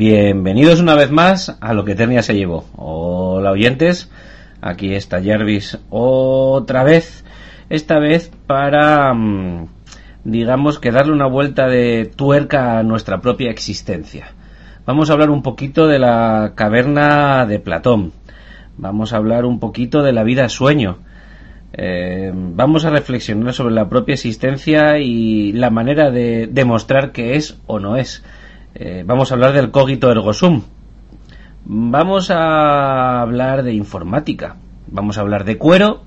Bienvenidos una vez más a lo que Eternia se llevó. Hola oyentes, aquí está Jarvis otra vez, esta vez para, mm, digamos que darle una vuelta de tuerca a nuestra propia existencia. Vamos a hablar un poquito de la caverna de Platón. Vamos a hablar un poquito de la vida sueño. Eh, vamos a reflexionar sobre la propia existencia y la manera de demostrar que es o no es. Eh, vamos a hablar del cogito ergo sum. Vamos a hablar de informática. Vamos a hablar de cuero,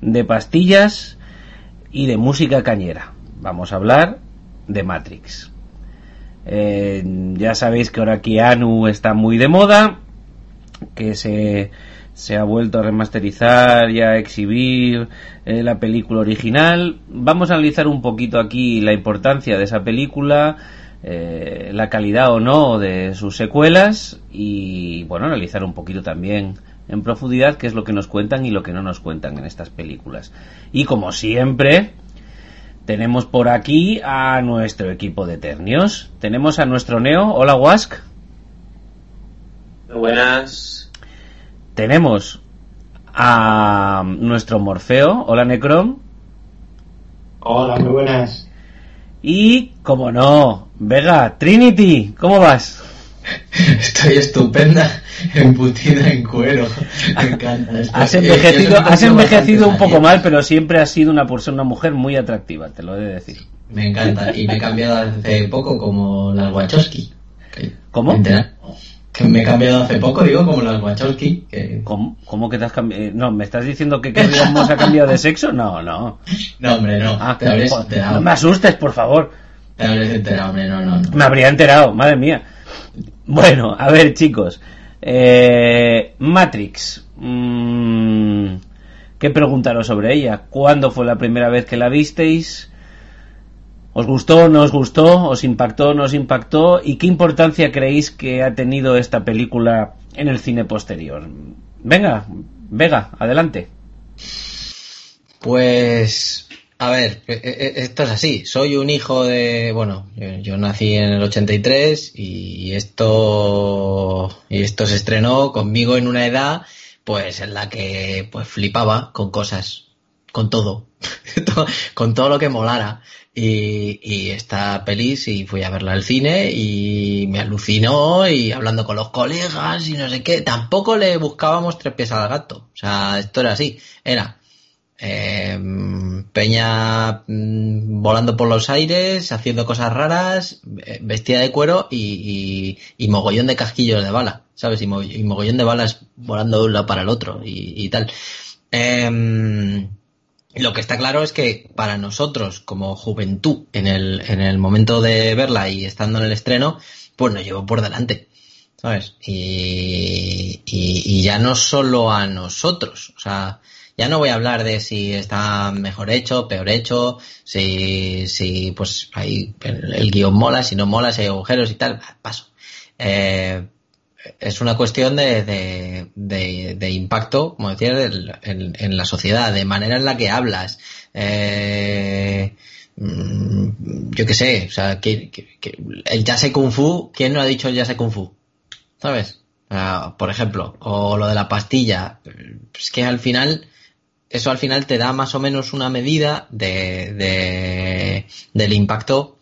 de pastillas y de música cañera. Vamos a hablar de Matrix. Eh, ya sabéis que ahora Keanu está muy de moda, que se, se ha vuelto a remasterizar y a exhibir eh, la película original. Vamos a analizar un poquito aquí la importancia de esa película, eh, la calidad o no de sus secuelas y, bueno, analizar un poquito también en profundidad qué es lo que nos cuentan y lo que no nos cuentan en estas películas. Y como siempre, tenemos por aquí a nuestro equipo de Ternios. Tenemos a nuestro Neo. Hola, Wask. Buenas. Tenemos a nuestro Morfeo. Hola, Necrom. Hola, muy buenas. Y, como no, Vega, Trinity, ¿cómo vas? Estoy estupenda, embutida en cuero. Me encanta. Has eh, envejecido, has envejecido un poco mal, pero siempre has sido una persona, una mujer muy atractiva, te lo he de decir. Me encanta. Y me he cambiado hace poco como las Wachowski. ¿Cómo? entera- Que me he cambiado hace poco, digo, como las Wachowski. Que... ¿Cómo, cómo que te has cambiado? No, ¿me estás diciendo que Carrie ha cambiado de sexo? No, no. No, hombre, no. Ah, te no me asustes, por favor. Te habrías enterado, hombre, no, no. no. Me habría enterado, madre mía. Bueno, a ver, chicos. Eh, Matrix. Mm, ¿Qué preguntaros sobre ella? ¿Cuándo fue la primera vez que la visteis? ¿Os gustó, no os gustó? ¿Os impactó, no os impactó? ¿Y qué importancia creéis que ha tenido esta película en el cine posterior? Venga, Vega, adelante. Pues, a ver, e- e- esto es así. Soy un hijo de, bueno, yo, yo nací en el 83 y esto, y esto se estrenó conmigo en una edad, pues, en la que, pues, flipaba con cosas, con todo, con todo lo que molara. Y, y esta peli sí fui a verla al cine y me alucinó y hablando con los colegas y no sé qué. Tampoco le buscábamos tres pies al gato. O sea, esto era así. Era eh, Peña mm, volando por los aires, haciendo cosas raras, vestida de cuero y, mogollón de casquillos de bala, ¿sabes? Y, y mogollón de balas volando de un lado para el otro y, tal. Em, lo que está claro es que para nosotros, como juventud, en el, en el momento de verla y estando en el estreno, pues nos llevó por delante. ¿Sabes? Y ya no solo a nosotros. O sea, ya no voy a hablar de si está mejor hecho, peor hecho, si, si pues ahí el, guion mola, si no mola, si hay agujeros y tal, paso. Eh, es una cuestión de, de, de, de impacto, como decía, en, la sociedad, de manera en la que hablas. Eh, mm, yo qué sé, o sea, que, el Yase Kung Fu, ¿quién no ha dicho el Yase Kung Fu? ¿Sabes? Por ejemplo, o lo de la pastilla, es que al final, eso al final te da más o menos una medida de, de- del impacto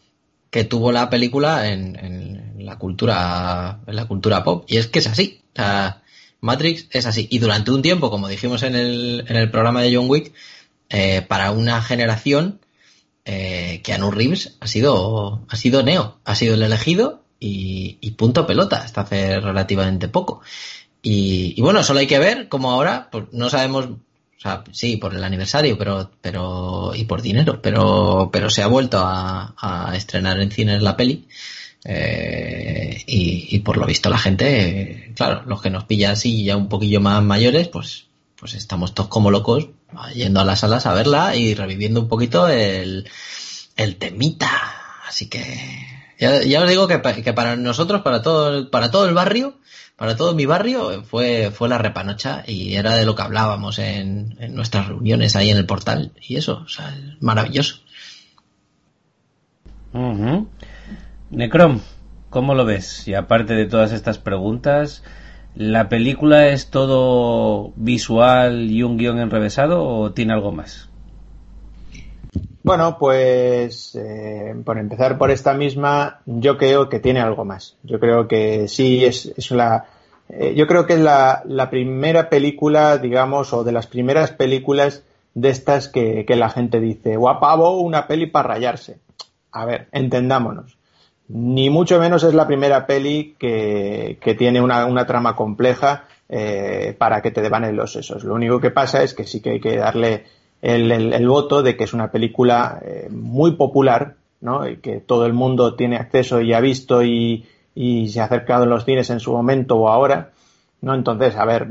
que tuvo la película en, en la cultura en la cultura pop. Y es que es así. Matrix es así. Y durante un tiempo como dijimos en el, en el programa de John Wick eh, para una generación eh, Keanu Reeves ha sido ha sido Neo. Ha sido el elegido y, y punto pelota. Hasta hace relativamente poco. Y, y bueno solo hay que ver como ahora pues no sabemos o sea, sí, por el aniversario, pero, pero, y por dinero, pero, pero se ha vuelto a, a estrenar en cines la peli. eh, y, y por lo visto la gente, claro, los que nos pillan así ya un poquillo más mayores, pues, pues estamos todos como locos yendo a las salas a verla y reviviendo un poquito el, el temita. Así que, ya, os digo que, que para nosotros, para todo, para todo el barrio, para todo mi barrio fue, fue la repanocha y era de lo que hablábamos en, nuestras reuniones ahí en el portal y eso, sea, maravilloso. Necrom, ¿cómo lo ves? Y aparte de todas estas preguntas, ¿la película es todo visual y un guion enrevesado o tiene algo más? Bueno, pues eh, por empezar por esta misma, yo creo que tiene algo más. Yo creo que sí es, es la, eh, yo creo que es la, primera película, digamos, o de las primeras películas de estas que, que la gente dice, guapavo, una peli para rayarse. A ver, entendámonos. Ni mucho menos es la primera peli que, que tiene una, una, trama compleja eh, para que te devanen los sesos. Lo único que pasa es que sí que hay que darle el, el, el voto de que es una película eh, muy popular, ¿no? Y que todo el mundo tiene acceso y ha visto y, y, se ha acercado en los cines en su momento o ahora. ¿no? Entonces, a ver,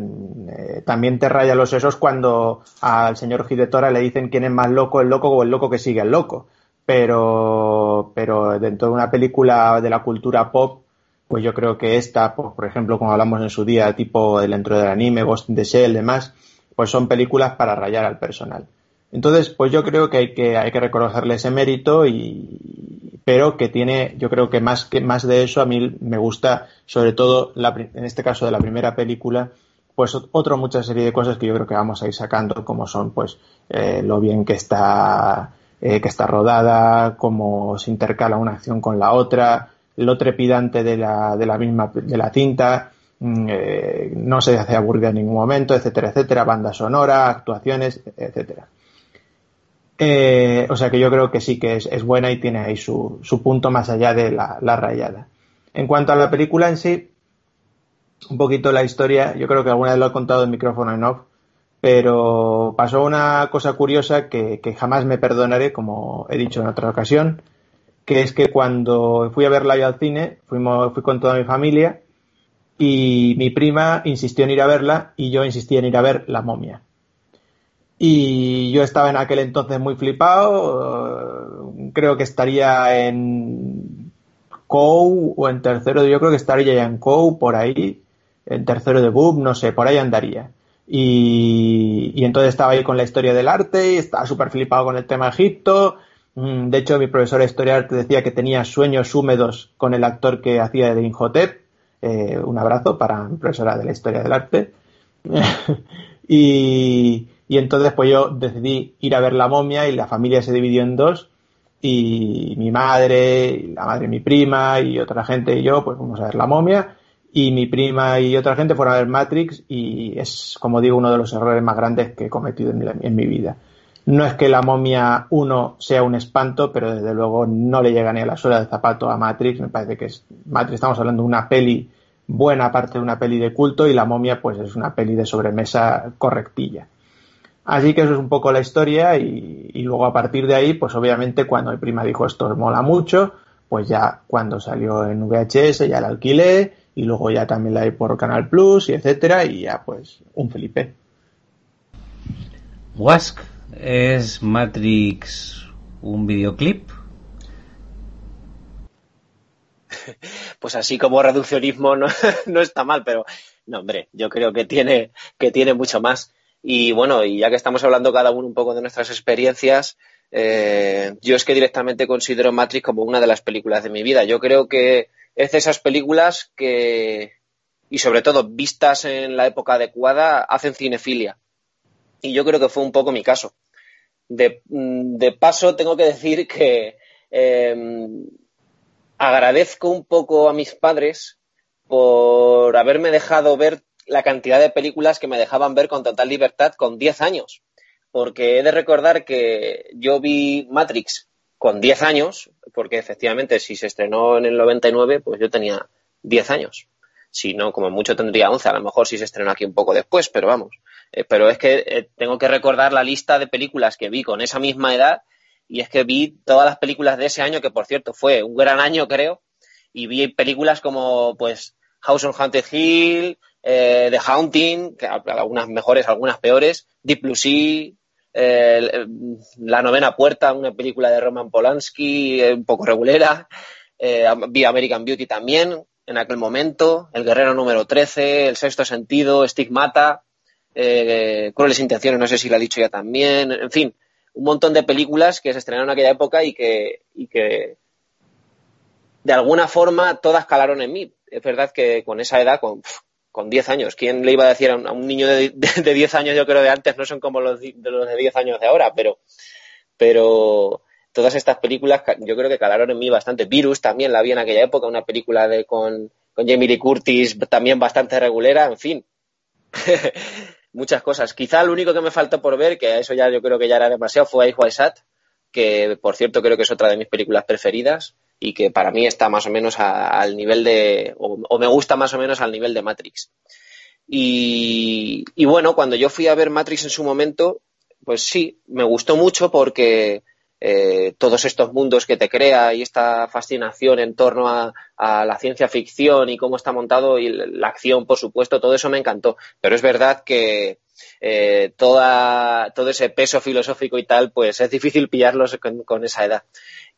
eh, también te raya los sesos cuando al señor Hidetora le dicen quién es más loco, el loco o el loco que sigue al loco. Pero, pero dentro de una película de la cultura pop, pues yo creo que esta, pues, por ejemplo, como hablamos en su día, tipo dentro del anime, Ghost in the Shell, demás, pues son películas para rayar al personal. Entonces, pues yo creo que hay que, hay que reconocerle ese mérito y, pero que tiene, yo creo que más que más de eso a mí me gusta, sobre todo la, en este caso de la primera película, pues otra mucha serie de cosas que yo creo que vamos a ir sacando, como son pues eh, lo bien que está eh, que está rodada, cómo se intercala una acción con la otra, lo trepidante de la, de la misma de la cinta, eh, no se hace aburrida en ningún momento, etcétera, etcétera, banda sonora, actuaciones, etcétera. Eh, o sea que yo creo que sí que es, buena y tiene ahí su, su punto más allá de la, la, rayada. En cuanto a la película en sí, un poquito la historia, yo creo que alguna vez lo he contado en micrófono en off, pero pasó una cosa curiosa que, que jamás me perdonaré, como he dicho en otra ocasión, que es que cuando fui a verla yo al cine, fuimos, fui con toda mi familia y mi prima insistió en ir a verla y yo insistí en ir a ver La momia. Y yo estaba en aquel entonces muy flipado. Creo que estaría en COU o en tercero. Yo creo que estaría ya en COU por ahí. En tercero de BUB, no sé, por ahí andaría. Y, y entonces estaba ahí con la historia del arte y estaba súper flipado con el tema Egipto. De hecho, mi profesora de historia del arte decía que tenía sueños húmedos con el actor que hacía de Inhotep. Eh, un abrazo para mi profesora de la historia del arte. y, y entonces pues yo decidí ir a ver la momia y la familia se dividió en dos y mi madre, la madre de mi prima y otra gente y yo pues fuimos a ver la momia y mi prima y otra gente fueron a ver Matrix y es como digo uno de los errores más grandes que he cometido en mi, en mi vida. No es que la momia 1 sea un espanto, pero desde luego no le llega ni a la suela de zapato a Matrix. Me parece que es Matrix, estamos hablando de una peli buena parte de una peli de culto y la momia pues es una peli de sobremesa correctilla. Así que eso es un poco la historia y, y, luego a partir de ahí, pues obviamente cuando mi prima dijo esto mola mucho, pues ya cuando salió en VHS ya la alquilé y luego ya también la vi por Canal Plus y etcétera y ya pues un Felipe. Wask, ¿es Matrix un videoclip? Pues así como reduccionismo no, no está mal, pero no hombre, yo creo que tiene, que tiene mucho más y bueno, y ya que estamos hablando cada uno un poco de nuestras experiencias, eh, yo es que directamente considero Matrix como una de las películas de mi vida. Yo creo que es de esas películas que, y sobre todo vistas en la época adecuada, hacen cinefilia. Y yo creo que fue un poco mi caso. De, de paso, tengo que decir que eh, agradezco un poco a mis padres por haberme dejado ver la cantidad de películas que me dejaban ver con total libertad con 10 años. Porque he de recordar que yo vi Matrix con 10 años, porque efectivamente si se estrenó en el 99, pues yo tenía 10 años. Si no, como mucho tendría 11, a lo mejor si se estrenó aquí un poco después, pero vamos. Eh, pero es que eh, tengo que recordar la lista de películas que vi con esa misma edad y es que vi todas las películas de ese año, que por cierto fue un gran año creo, y vi películas como pues House on Haunted Hill, eh, The Haunting, algunas mejores, algunas peores, Deep Blue Sea, eh, La novena puerta, una película de Roman Polanski, eh, un poco regulera, eh, vi American Beauty también en aquel momento, El guerrero número 13, El sexto sentido, Stigmata, Crueles intenciones, no sé si lo ha dicho ya también, en fin, un montón de películas que se estrenaron en aquella época y que, y que de alguna forma todas calaron en mí. Es verdad que con esa edad, con, con 10 años, ¿quién le iba a decir a un, niño de, de, 10 años, yo creo de antes, no son como los de, los de 10 años de ahora, pero, pero todas estas películas yo creo que calaron en mí bastante. Virus también la vi en aquella época, una película de con, con Jamie Lee Curtis también bastante regulera, en fin. Muchas cosas. Quizá lo único que me faltó por ver, que eso ya yo creo que ya era demasiado, fue Ice Sat, que por cierto creo que es otra de mis películas preferidas y que para mí está más o menos al nivel de, o, me gusta más o menos al nivel de Matrix. Y, y bueno, cuando yo fui a ver Matrix en su momento, pues sí, me gustó mucho porque eh, todos estos mundos que te crea y esta fascinación en torno a, la ciencia ficción y cómo está montado y la acción, por supuesto, todo eso me encantó. Pero es verdad que eh, toda, todo ese peso filosófico y tal, pues es difícil pillarlos con, esa edad.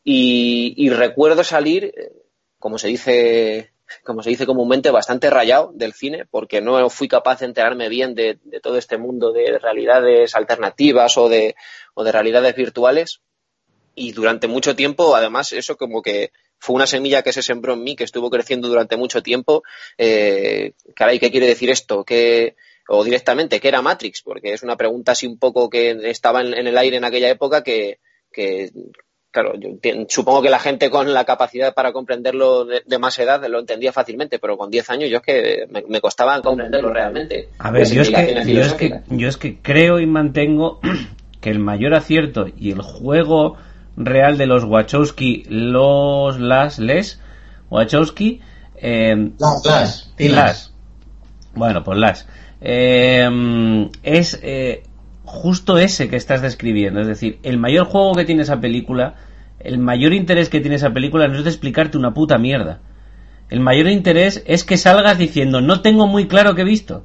Y, recuerdo salir, eh, como se dice como se dice comúnmente, bastante rayado del cine, porque no fui capaz de enterarme bien de, todo este mundo de realidades alternativas o de, o de realidades virtuales y durante mucho tiempo, además, eso como que fue una semilla que se sembró en mí, que estuvo creciendo durante mucho tiempo. Eh, caray, ¿qué quiere decir esto? ¿Qué, o directamente, ¿qué era Matrix? Porque es una pregunta así un poco que estaba en, el aire en aquella época que, que claro, yo supongo que la gente con la capacidad para comprenderlo de, más edad lo entendía fácilmente, pero con 10 años yo es que me, costaba comprenderlo realmente. A ver, yo es, que, yo es, que, yo es que creo y mantengo que el mayor acierto y el juego real de los Wachowski, los las les Wachowski, eh, las, las, bueno, pues las, eh, es eh, justo ese que estás describiendo, es decir, el mayor juego que tiene esa película, el mayor interés que tiene esa película no es de explicarte una puta mierda. El mayor interés es que salgas diciendo, no tengo muy claro qué he visto.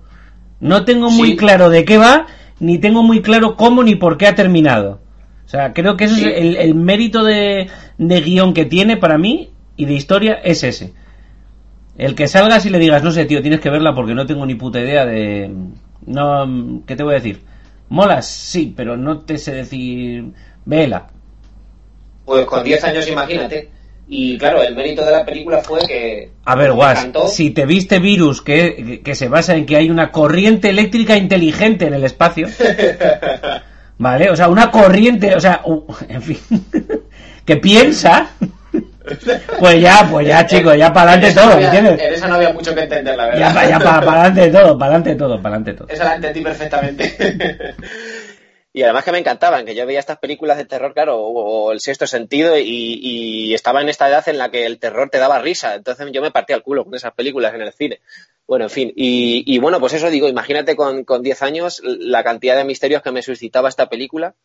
No tengo muy claro de qué va, ni tengo muy claro cómo ni por qué ha terminado. O sea, creo que ese es el, mérito de, guion que tiene para mí y de historia es ese. El que salgas y le digas, no sé, tío, tienes que verla porque no tengo ni puta idea de... No, ¿qué te voy a decir? Molas, sí, pero no te sé decir... Vela. Pues con 10 años, imagínate. Y claro, el mérito de la película fue que... A ver, Guas, si te viste Virus, que, que se basa en que hay una corriente eléctrica inteligente en el espacio... ¿Vale? O sea, una corriente, o sea, en fin, que piensa, pues ya, pues ya, chicos, ya para adelante todo, ¿entiendes? En esa no había mucho que entender, la verdad. Ya, ya para adelante todo, para adelante todo, para adelante todo. Esa la entendí perfectamente. Y además que me encantaban, que yo veía estas películas de terror, claro, o, El Sexto Sentido, y, estaba en esta edad en la que el terror te daba risa. Entonces yo me partía el culo con esas películas en el cine. Bueno, en fin. Y, bueno, pues eso digo, imagínate con, con 10 años la cantidad de misterios que me suscitaba esta película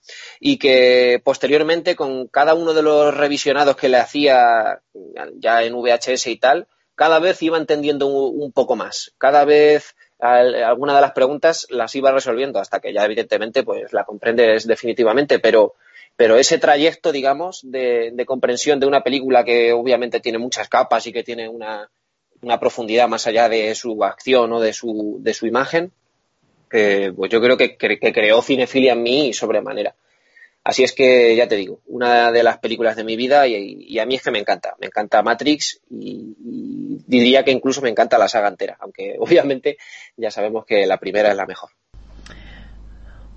y que posteriormente con cada uno de los revisionados que le hacía ya en VHS y tal, cada vez iba entendiendo un poco más. Cada vez alguna de las preguntas las iba resolviendo hasta que ya evidentemente pues la comprendes definitivamente, pero, pero ese trayecto, digamos, de, comprensión de una película que obviamente tiene muchas capas y que tiene una, una profundidad más allá de su acción o de su, de su imagen, que pues yo creo que, que creó cinefilia en mí sobremanera. Así es que ya te digo, una de las películas de mi vida y, a mí es que me encanta. Me encanta Matrix y, diría que incluso me encanta la saga entera, aunque obviamente ya sabemos que la primera es la mejor.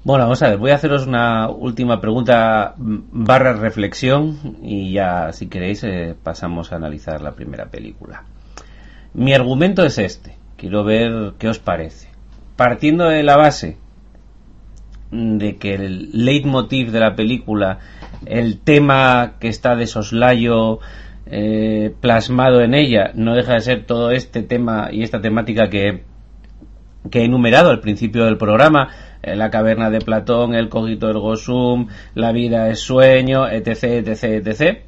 Bueno, vamos a ver, voy a haceros una última pregunta barra reflexión y ya si queréis eh, pasamos a analizar la primera película. Mi argumento es este, quiero ver qué os parece. Partiendo de la base de que el leitmotiv de la película, el tema que está de soslayo eh, plasmado en ella, no deja de ser todo este tema y esta temática que, que he enumerado al principio del programa, eh, la caverna de Platón, el cogito ergo sum, la vida es sueño, etc, etc, etc.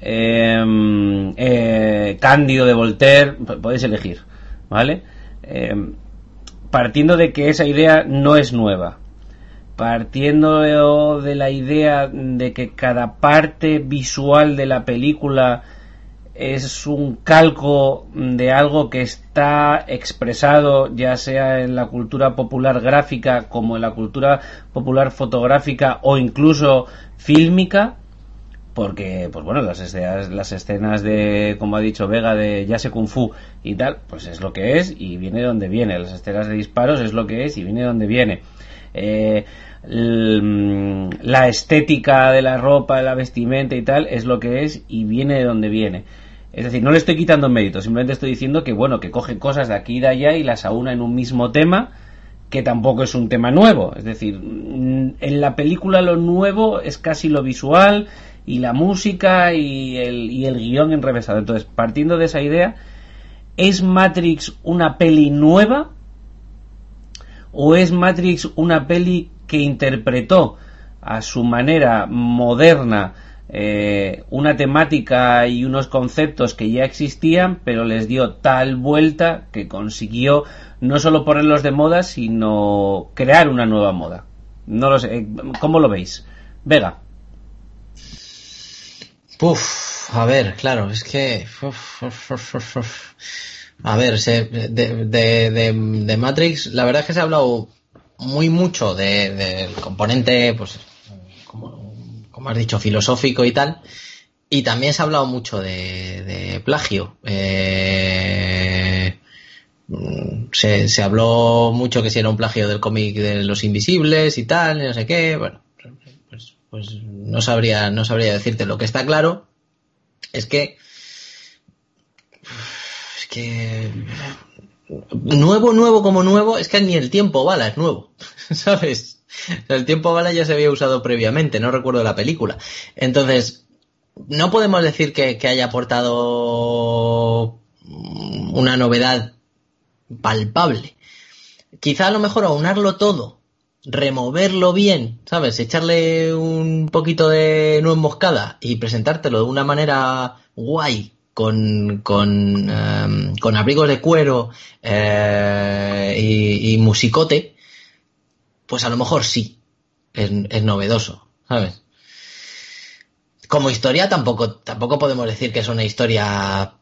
Em, eh, Cándido de Voltaire, podéis elegir, ¿vale? Em, partiendo de que esa idea no es nueva, partiendo de la idea de que cada parte visual de la película es un calco de algo que está expresado ya sea en la cultura popular gráfica como en la cultura popular fotográfica o incluso fílmica, porque, pues bueno, las escenas, las escenas de, como ha dicho Vega, de ya se kung fu y tal, pues es lo que es y viene de donde viene. Las escenas de disparos es lo que es y viene de donde viene. Eh, la estética de la ropa, de la vestimenta y tal es lo que es y viene de donde viene. Es decir, no le estoy quitando mérito, simplemente estoy diciendo que bueno, que coge cosas de aquí y de allá y las aúna en un mismo tema, que tampoco es un tema nuevo. Es decir, en la película lo nuevo es casi lo visual y la música y el, y el guion enrevesado. Entonces, partiendo de esa idea, ¿es Matrix una peli nueva? ¿O es Matrix una peli que interpretó a su manera moderna eh, una temática y unos conceptos que ya existían, pero les dio tal vuelta que consiguió no solo ponerlos de moda, sino crear una nueva moda. No lo sé, ¿cómo lo veis? Vega. Puf, a ver, claro, es que... a ver, de, Matrix, la verdad es que se ha hablado muy mucho del componente, pues, como, como, has dicho, filosófico y tal. Y también se ha hablado mucho de, plagio. Eh, se, se, habló mucho que si era un plagio del cómic de los invisibles y tal, y no sé qué. Bueno, pues, pues no sabría, no sabría decirte. Lo que está claro es que es que nuevo, nuevo como nuevo, es que ni el tiempo bala es nuevo, ¿sabes? El tiempo bala ya se había usado previamente, no recuerdo la película. Entonces, no podemos decir que, haya aportado una novedad palpable. Quizá a lo mejor aunarlo todo, removerlo bien, ¿sabes? Echarle un poquito de nuez moscada y presentártelo de una manera guay, con, con, em, con abrigos de cuero eh, y, musicote, pues a lo mejor sí, es, novedoso, ¿sabes? Como historia tampoco, tampoco podemos decir que es una historia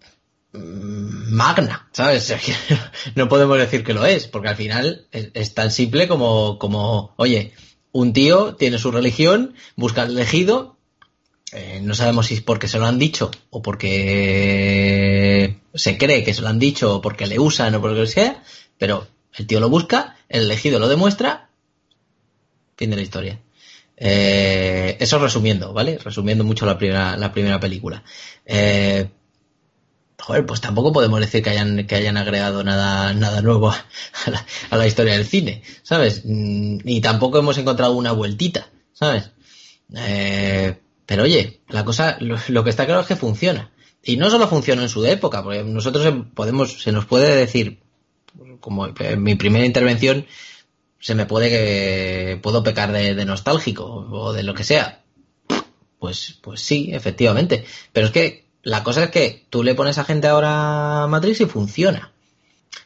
mm, magna, ¿sabes? No podemos decir que lo es, porque al final es, tan simple como, como, oye, un tío tiene su religión, busca el elegido, eh, no sabemos si es porque se lo han dicho o porque se cree que se lo han dicho o porque le usan o por lo que sea, pero el tío lo busca, el elegido lo demuestra, fin de la historia. Eh, eso resumiendo, ¿vale? Resumiendo mucho la primera, la primera película. Eh, joder, pues tampoco podemos decir que hayan, que hayan agregado nada, nada nuevo a la, historia del cine, ¿sabes? Mm, ni tampoco hemos encontrado una vueltita, ¿sabes? Eh, pero oye, la cosa, lo, que está claro es que funciona. Y no solo funciona en su época, porque nosotros podemos, se nos puede decir, como en mi primera intervención, se me puede que puedo pecar de, nostálgico o de lo que sea. Pues, pues sí, efectivamente. Pero es que la cosa es que tú le pones a gente ahora Matrix y funciona.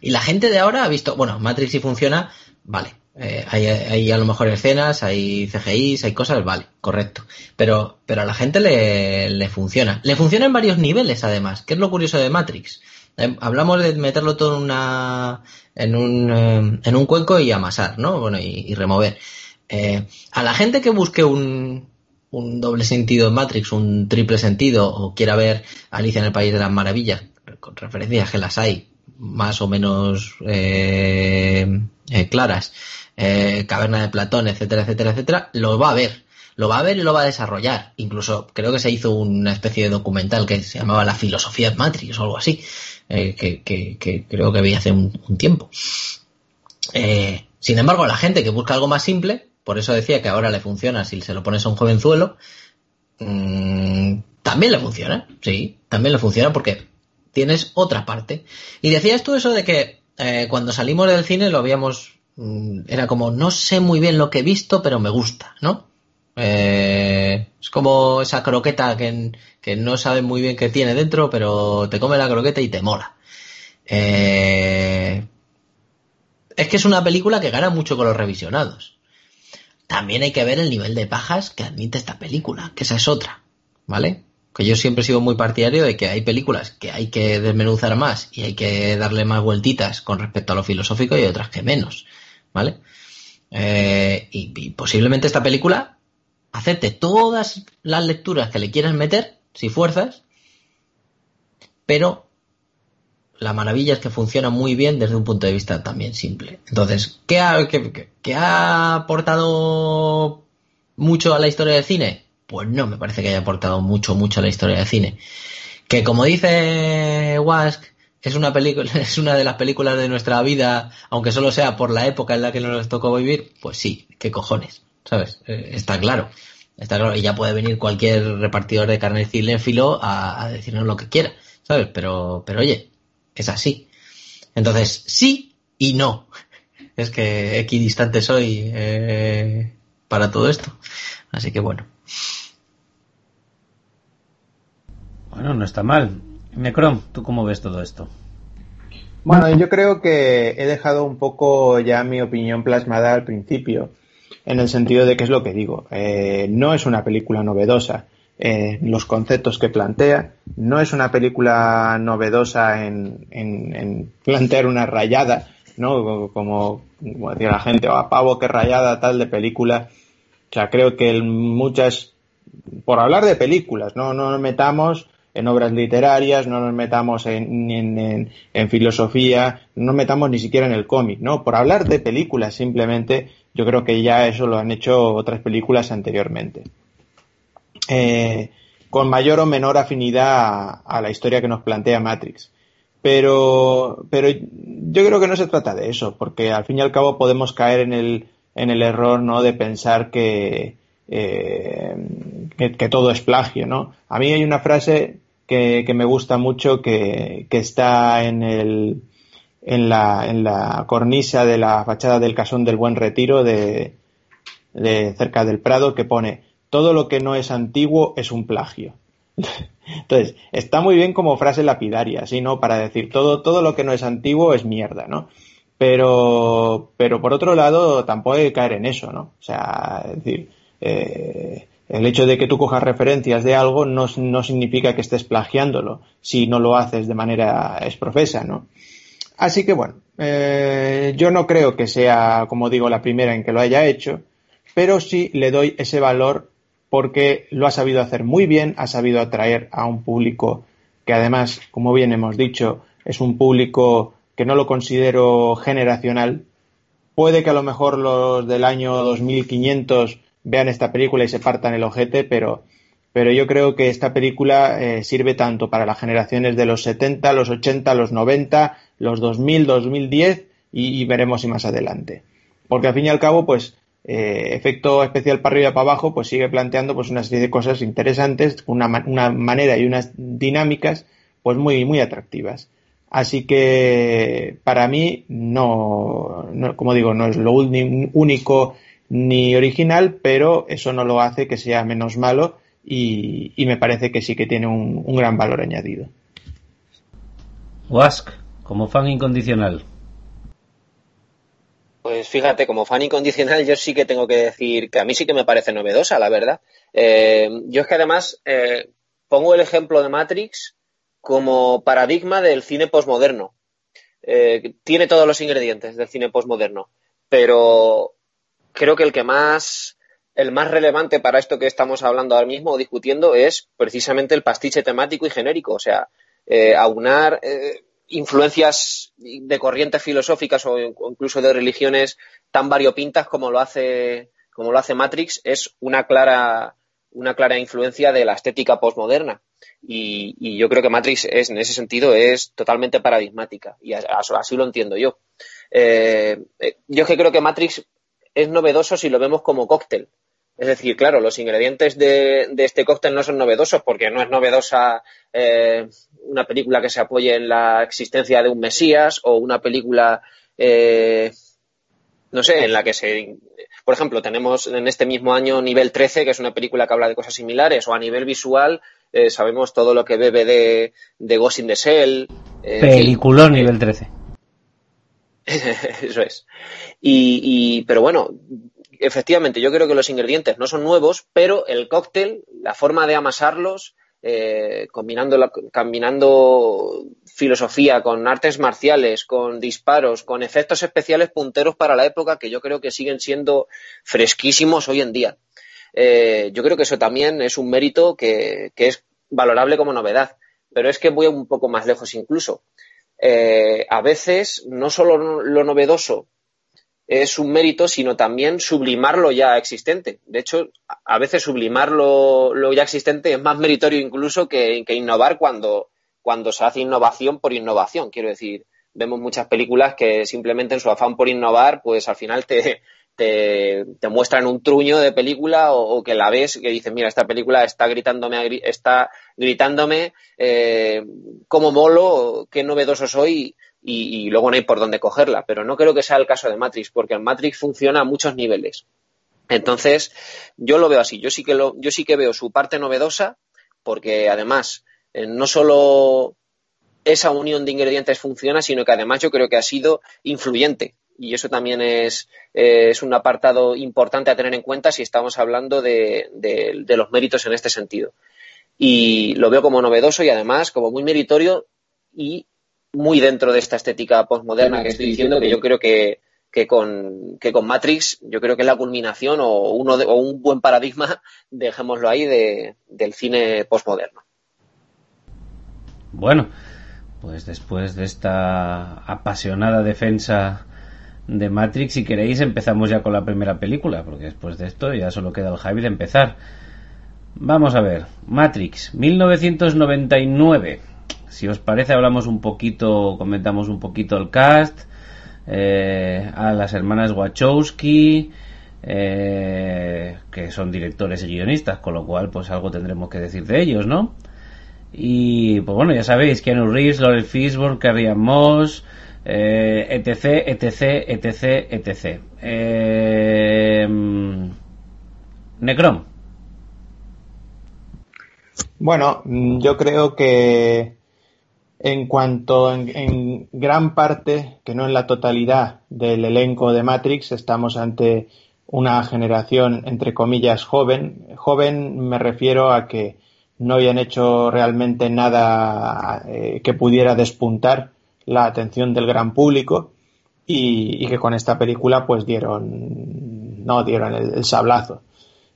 Y la gente de ahora ha visto, bueno, Matrix y funciona, vale. Eh, hay, a lo mejor escenas, hay CGIs, hay cosas, vale, correcto. Pero, pero a la gente le, funciona. Le funciona en varios niveles, además. ¿Qué es lo curioso de Matrix? Eh, hablamos de meterlo todo en, una, en, un, eh, en un cuenco y amasar, ¿no? Bueno, y, remover. a la gente que busque un, un doble sentido en Matrix, un triple sentido, o quiera ver Alicia en el País de las Maravillas, con referencias que las hay más o menos claras, eh, Caverna de Platón, etcétera, etcétera, etcétera, lo va a ver. Lo va a ver y lo va a desarrollar. Incluso creo que se hizo una especie de documental que se llamaba La filosofía de Matrix o algo así, eh, que, creo que vi hace un, tiempo. Eh, sin embargo, la gente que busca algo más simple, por eso decía que ahora le funciona si se lo pones a un jovenzuelo, mm, también le funciona, sí, también le funciona porque tienes otra parte. Y decías tú eso de que cuando salimos del cine lo habíamos era como, no sé muy bien lo que he visto, pero me gusta, ¿no? Eh, es como esa croqueta que, que, no sabe muy bien qué tiene dentro, pero te come la croqueta y te mola. Eh, es que es una película que gana mucho con los revisionados. También hay que ver el nivel de pajas que admite esta película, que esa es otra, ¿vale? Que yo siempre he sido muy partidario de que hay películas que hay que desmenuzar más y hay que darle más vueltitas con respecto a lo filosófico y otras que menos. ¿Vale? Eh, y, posiblemente esta película acepte todas las lecturas que le quieras meter, si fuerzas, pero la maravilla es que funciona muy bien desde un punto de vista también simple. Entonces, ¿qué ha, ha aportado mucho a la historia del cine? Pues no, me parece que haya aportado mucho, mucho a la historia del cine. Que como dice Wask, es una película, es una de las películas de nuestra vida, aunque solo sea por la época en la que nos tocó vivir, pues sí, qué cojones, ¿sabes? Eh, está claro. Está claro, y ya puede venir cualquier repartidor de carne cinéfilo a, a decirnos lo que quiera, ¿sabes? Pero, pero oye, es así. Entonces, sí y no. Es que equidistante soy eh, para todo esto. Así que bueno. Bueno, no está mal. Necrom, ¿tú cómo ves todo esto? Bueno, yo creo que he dejado un poco ya mi opinión plasmada al principio, en el sentido de que es lo que digo. Eh, no es una película novedosa eh, los conceptos que plantea. No es una película novedosa en, en, plantear una rayada, ¿no? Como, decía la gente, o a pavo que rayada tal de película. O sea, creo que muchas, por hablar de películas, no, no nos metamos en obras literarias, no nos metamos en, en, filosofía, no nos metamos ni siquiera en el cómic, ¿no? Por hablar de películas simplemente, yo creo que ya eso lo han hecho otras películas anteriormente. Eh, con mayor o menor afinidad a, la historia que nos plantea Matrix. Pero, pero yo creo que no se trata de eso, porque al fin y al cabo podemos caer en el, en el error ¿no? de pensar que, eh, que, todo es plagio. ¿no? A mí hay una frase que, me gusta mucho que, está en, la, cornisa de la fachada del Casón del Buen Retiro de, de cerca del Prado que pone todo lo que no es antiguo es un plagio. Entonces, está muy bien como frase lapidaria, ¿sí? ¿no? Para decir todo, todo lo que no es antiguo es mierda, ¿no? Pero, pero por otro lado, tampoco hay que caer en eso, ¿no? O sea, es decir, eh, el hecho de que tú cojas referencias de algo no, no, significa que estés plagiándolo, si no lo haces de manera exprofesa, ¿no? Así que bueno, eh, yo no creo que sea, como digo, la primera en que lo haya hecho, pero sí le doy ese valor porque lo ha sabido hacer muy bien, ha sabido atraer a un público que además, como bien hemos dicho, es un público que no lo considero generacional. Puede que a lo mejor los del año 2500 vean esta película y se partan el ojete, pero, pero yo creo que esta película eh, sirve tanto para las generaciones de los 70, los 80, los 90, los 2000, 2010 y, y veremos si más adelante. Porque al fin y al cabo, pues eh, efecto especial para arriba y para abajo, pues sigue planteando pues una serie de cosas interesantes, una, una manera y unas dinámicas pues muy, muy atractivas. Así que para mí no, como digo, no es lo único ni original, pero eso no lo hace que sea menos malo y, me parece que sí que tiene un, un gran valor añadido. Wask, como fan incondicional. Pues fíjate, como fan incondicional, yo sí que tengo que decir que a mí sí que me parece novedosa, la verdad. Eh, yo es que además eh, pongo el ejemplo de Matrix como paradigma del cine posmoderno. Eh, tiene todos los ingredientes del cine posmoderno, pero creo que el que más, el más relevante para esto que estamos hablando ahora mismo o discutiendo es precisamente el pastiche temático y genérico. O sea, aunar influencias de corrientes filosóficas o incluso de religiones tan variopintas como lo hace como lo hace Matrix es una clara una clara influencia de la estética postmoderna. Y, yo creo que Matrix es en ese sentido es totalmente paradigmática. Y así lo entiendo yo. Eh, eh, yo es que creo que Matrix es novedoso si lo vemos como cóctel es decir, claro, los ingredientes de, este cóctel no son novedosos porque no es novedosa eh, una película que se apoye en la existencia de un Mesías o una película, eh, no sé, en la que se... Por ejemplo, tenemos en este mismo año Nivel 13, que es una película que habla de cosas similares, o a nivel visual eh, sabemos todo lo que bebe de, de Ghost in the Shell. Peliculón Nivel 13. Eso es. y, pero bueno, efectivamente, yo creo que los ingredientes no son nuevos, pero el cóctel, la forma de amasarlos, eh, combinando, combinando filosofía con artes marciales, con disparos, con efectos especiales punteros para la época que yo creo que siguen siendo fresquísimos hoy en día. eh, yo creo que eso también es un mérito que, es valorable como novedad. Pero es que voy un poco más lejos incluso. Eh, a veces no solo lo novedoso es un mérito, sino también sublimar lo ya existente. De hecho, a veces sublimar lo, ya existente es más meritorio incluso que, innovar cuando, cuando se hace innovación por innovación. Quiero decir, vemos muchas películas que simplemente en su afán por innovar, pues al final te, te, muestran un truño de película o, que la ves que dices, mira, esta película está gritándome, está gritándome eh, cómo molo, qué novedoso soy y, luego no hay por dónde cogerla. Pero no creo que sea el caso de Matrix, porque el Matrix funciona a muchos niveles. Entonces, yo lo veo así. Yo sí que, lo, yo sí que veo su parte novedosa, porque además eh, no solo esa unión de ingredientes funciona, sino que además yo creo que ha sido influyente. Y eso también es, es un apartado importante a tener en cuenta si estamos hablando de, de, los méritos en este sentido. Y lo veo como novedoso y además como muy meritorio y muy dentro de esta estética postmoderna que estoy diciendo, que yo creo que, que, con, que con Matrix, yo creo que es la culminación o, uno o un buen paradigma, dejémoslo ahí, de, del cine postmoderno. Bueno, pues después de esta apasionada defensa de Matrix, si queréis, empezamos ya con la primera película, porque después de esto ya solo queda el hype de empezar. Vamos a ver, Matrix, 1999. Si os parece, hablamos un poquito, comentamos un poquito el cast, eh, a las hermanas Wachowski, eh, que son directores y guionistas, con lo cual, pues algo tendremos que decir de ellos, ¿no? Y, pues bueno, ya sabéis, Keanu Reeves, Laurel Fishburne, Carrie Moss, eh, etc, etc, etc, etc. Eh, Necrom. Bueno, yo creo que en cuanto en, gran parte, que no en la totalidad del elenco de Matrix, estamos ante una generación, entre comillas, joven. Joven me refiero a que no habían hecho realmente nada eh, que pudiera despuntar la atención del gran público y, que con esta película pues dieron no dieron el sablazo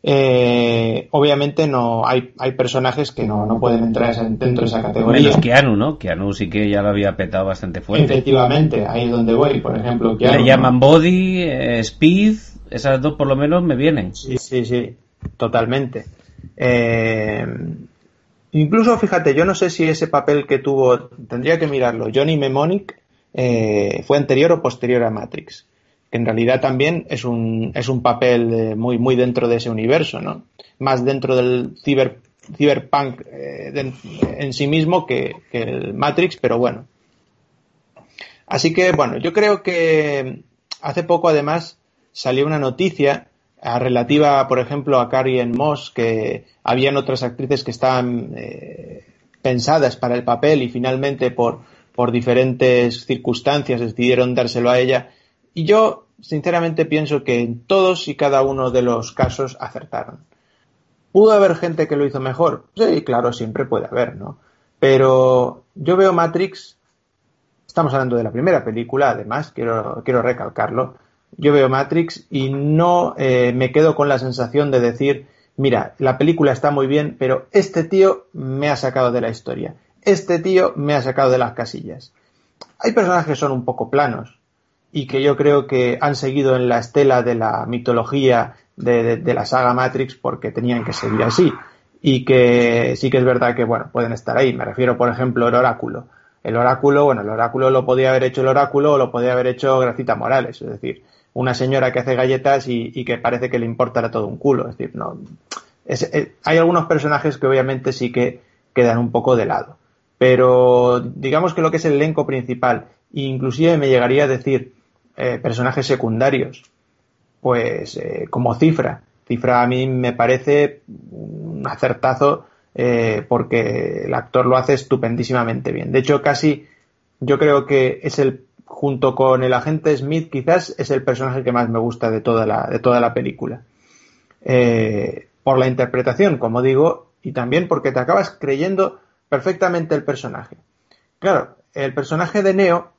eh, obviamente no hay, hay personajes que no, no pueden entrar dentro de esa categoría. Menos Keanu, ¿no? Keanu sí que ya lo había petado bastante fuerte. Efectivamente, ahí es donde voy, por ejemplo. Keanu, Le llaman Body, eh, Speed, esas dos por lo menos me vienen. Sí, sí, sí, totalmente. Eh, incluso, fíjate, yo no sé si ese papel que tuvo, tendría que mirarlo, Johnny Mnemonic, eh, fue anterior o posterior a Matrix en realidad también es un, es un papel eh, muy, muy dentro de ese universo, ¿no? Más dentro del ciber, cyberpunk eh, en sí mismo que, el Matrix, pero bueno. Así que, bueno, yo creo que hace poco además salió una noticia eh, relativa, por ejemplo, a Carrie Moss, que habían otras actrices que estaban pensadas para el papel y finalmente por, por diferentes circunstancias decidieron dárselo a ella. Y yo sinceramente pienso que en todos y cada uno de los casos acertaron. ¿Pudo haber gente que lo hizo mejor? Sí, claro, siempre puede haber, ¿no? Pero yo veo Matrix, estamos hablando de la primera película, además, quiero, quiero recalcarlo, yo veo Matrix y no eh, me quedo con la sensación de decir, mira, la película está muy bien, pero este tío me ha sacado de la historia, este tío me ha sacado de las casillas. Hay personajes que son un poco planos, y que yo creo que han seguido en la estela de la mitología de, la saga Matrix porque tenían que seguir así. Y que sí que es verdad que, bueno, pueden estar ahí. Me refiero, por ejemplo, al oráculo. El oráculo, bueno, el oráculo lo podía haber hecho el oráculo o lo podía haber hecho Gracita Morales. Es decir, una señora que hace galletas y, que parece que le importa todo un culo. Es decir, no. hay algunos personajes que obviamente sí que quedan un poco de lado. Pero digamos que lo que es el elenco principal, inclusive me llegaría a decir eh, personajes secundarios, pues eh, como Cifra. Cifra a mí me parece un acertazo eh, porque el actor lo hace estupendísimamente bien. De hecho, casi yo creo que es el, junto con el agente Smith, quizás es el personaje que más me gusta de toda la, de toda la película. por la interpretación, como digo, y también porque te acabas creyendo perfectamente el personaje. Claro, el personaje de Neo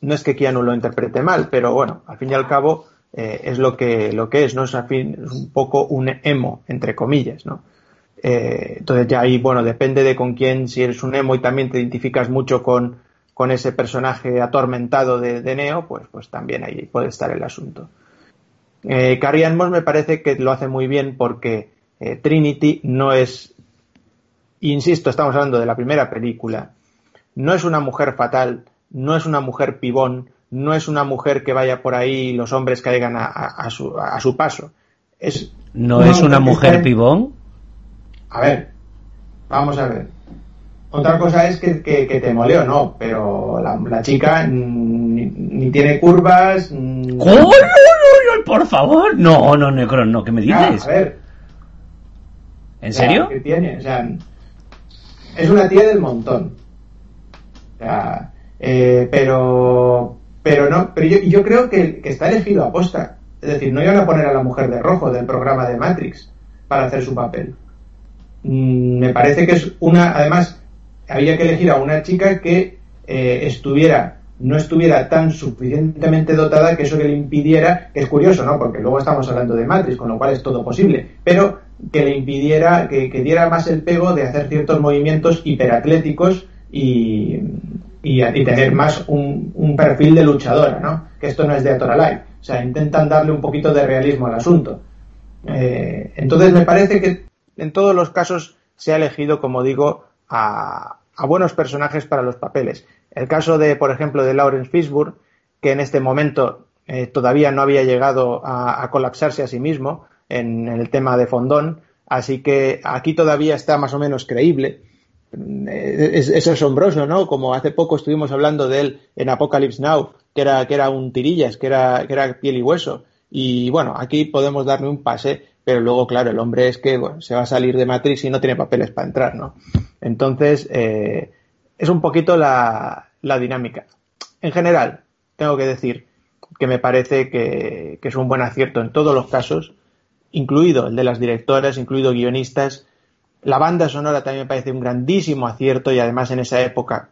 no es que Keanu lo interprete mal, pero bueno, al fin y al cabo eh, es lo que, lo que es, ¿no? Es, al fin, es un poco un emo, entre comillas, ¿no? Eh, entonces ya ahí, bueno, depende de con quién, si eres un emo y también te identificas mucho con, con ese personaje atormentado de, Neo, pues, pues también ahí puede estar el asunto. Eh, Carrie Moss me parece que lo hace muy bien porque eh, Trinity no es, insisto, estamos hablando de la primera película, no es una mujer fatal, no es una mujer pibón, no es una mujer que vaya por ahí y los hombres caigan a, su, a su, paso. Es ¿No es una mujer pibón? A ver, vamos a ver. Otra cosa es que, te moleo, no, pero la, chica ni, tiene curvas. ¿Cómo? por favor. No, no, Necron, no, ¿qué me dices? a ver. ¿En serio? tiene, o sea, es una tía del montón. O sea, eh, pero, pero no, pero yo, yo creo que, que está elegido a posta. Es decir, no iban a poner a la mujer de rojo del programa de Matrix para hacer su papel. Mm, me parece que es una, además, había que elegir a una chica que eh, estuviera, no estuviera tan suficientemente dotada que eso le impidiera, que es curioso, ¿no? Porque luego estamos hablando de Matrix, con lo cual es todo posible, pero que le impidiera, que, diera más el pego de hacer ciertos movimientos hiperatléticos y, y, tener más un, perfil de luchadora, ¿no? Que esto no es de Atoralai. O sea, intentan darle un poquito de realismo al asunto. Eh, entonces me parece que en todos los casos se ha elegido, como digo, a, buenos personajes para los papeles. El caso de, por ejemplo, de Lawrence Fishburne, que en este momento eh, todavía no había llegado a, colapsarse a sí mismo en, el tema de Fondón, así que aquí todavía está más o menos creíble. Eh, es, asombroso, ¿no? Como hace poco estuvimos hablando de él en Apocalypse Now, que era, que era un tirillas, que era, que era piel y hueso. Y bueno, aquí podemos darle un pase pero luego, claro, el hombre es que se va a salir de Matrix y no tiene papeles para entrar, ¿no? Entonces, eh, es un poquito la, dinámica. En general, tengo que decir que me parece que, es un buen acierto en todos los casos, incluido el de las directoras, incluido guionistas. La banda sonora también me parece un grandísimo acierto y además en esa época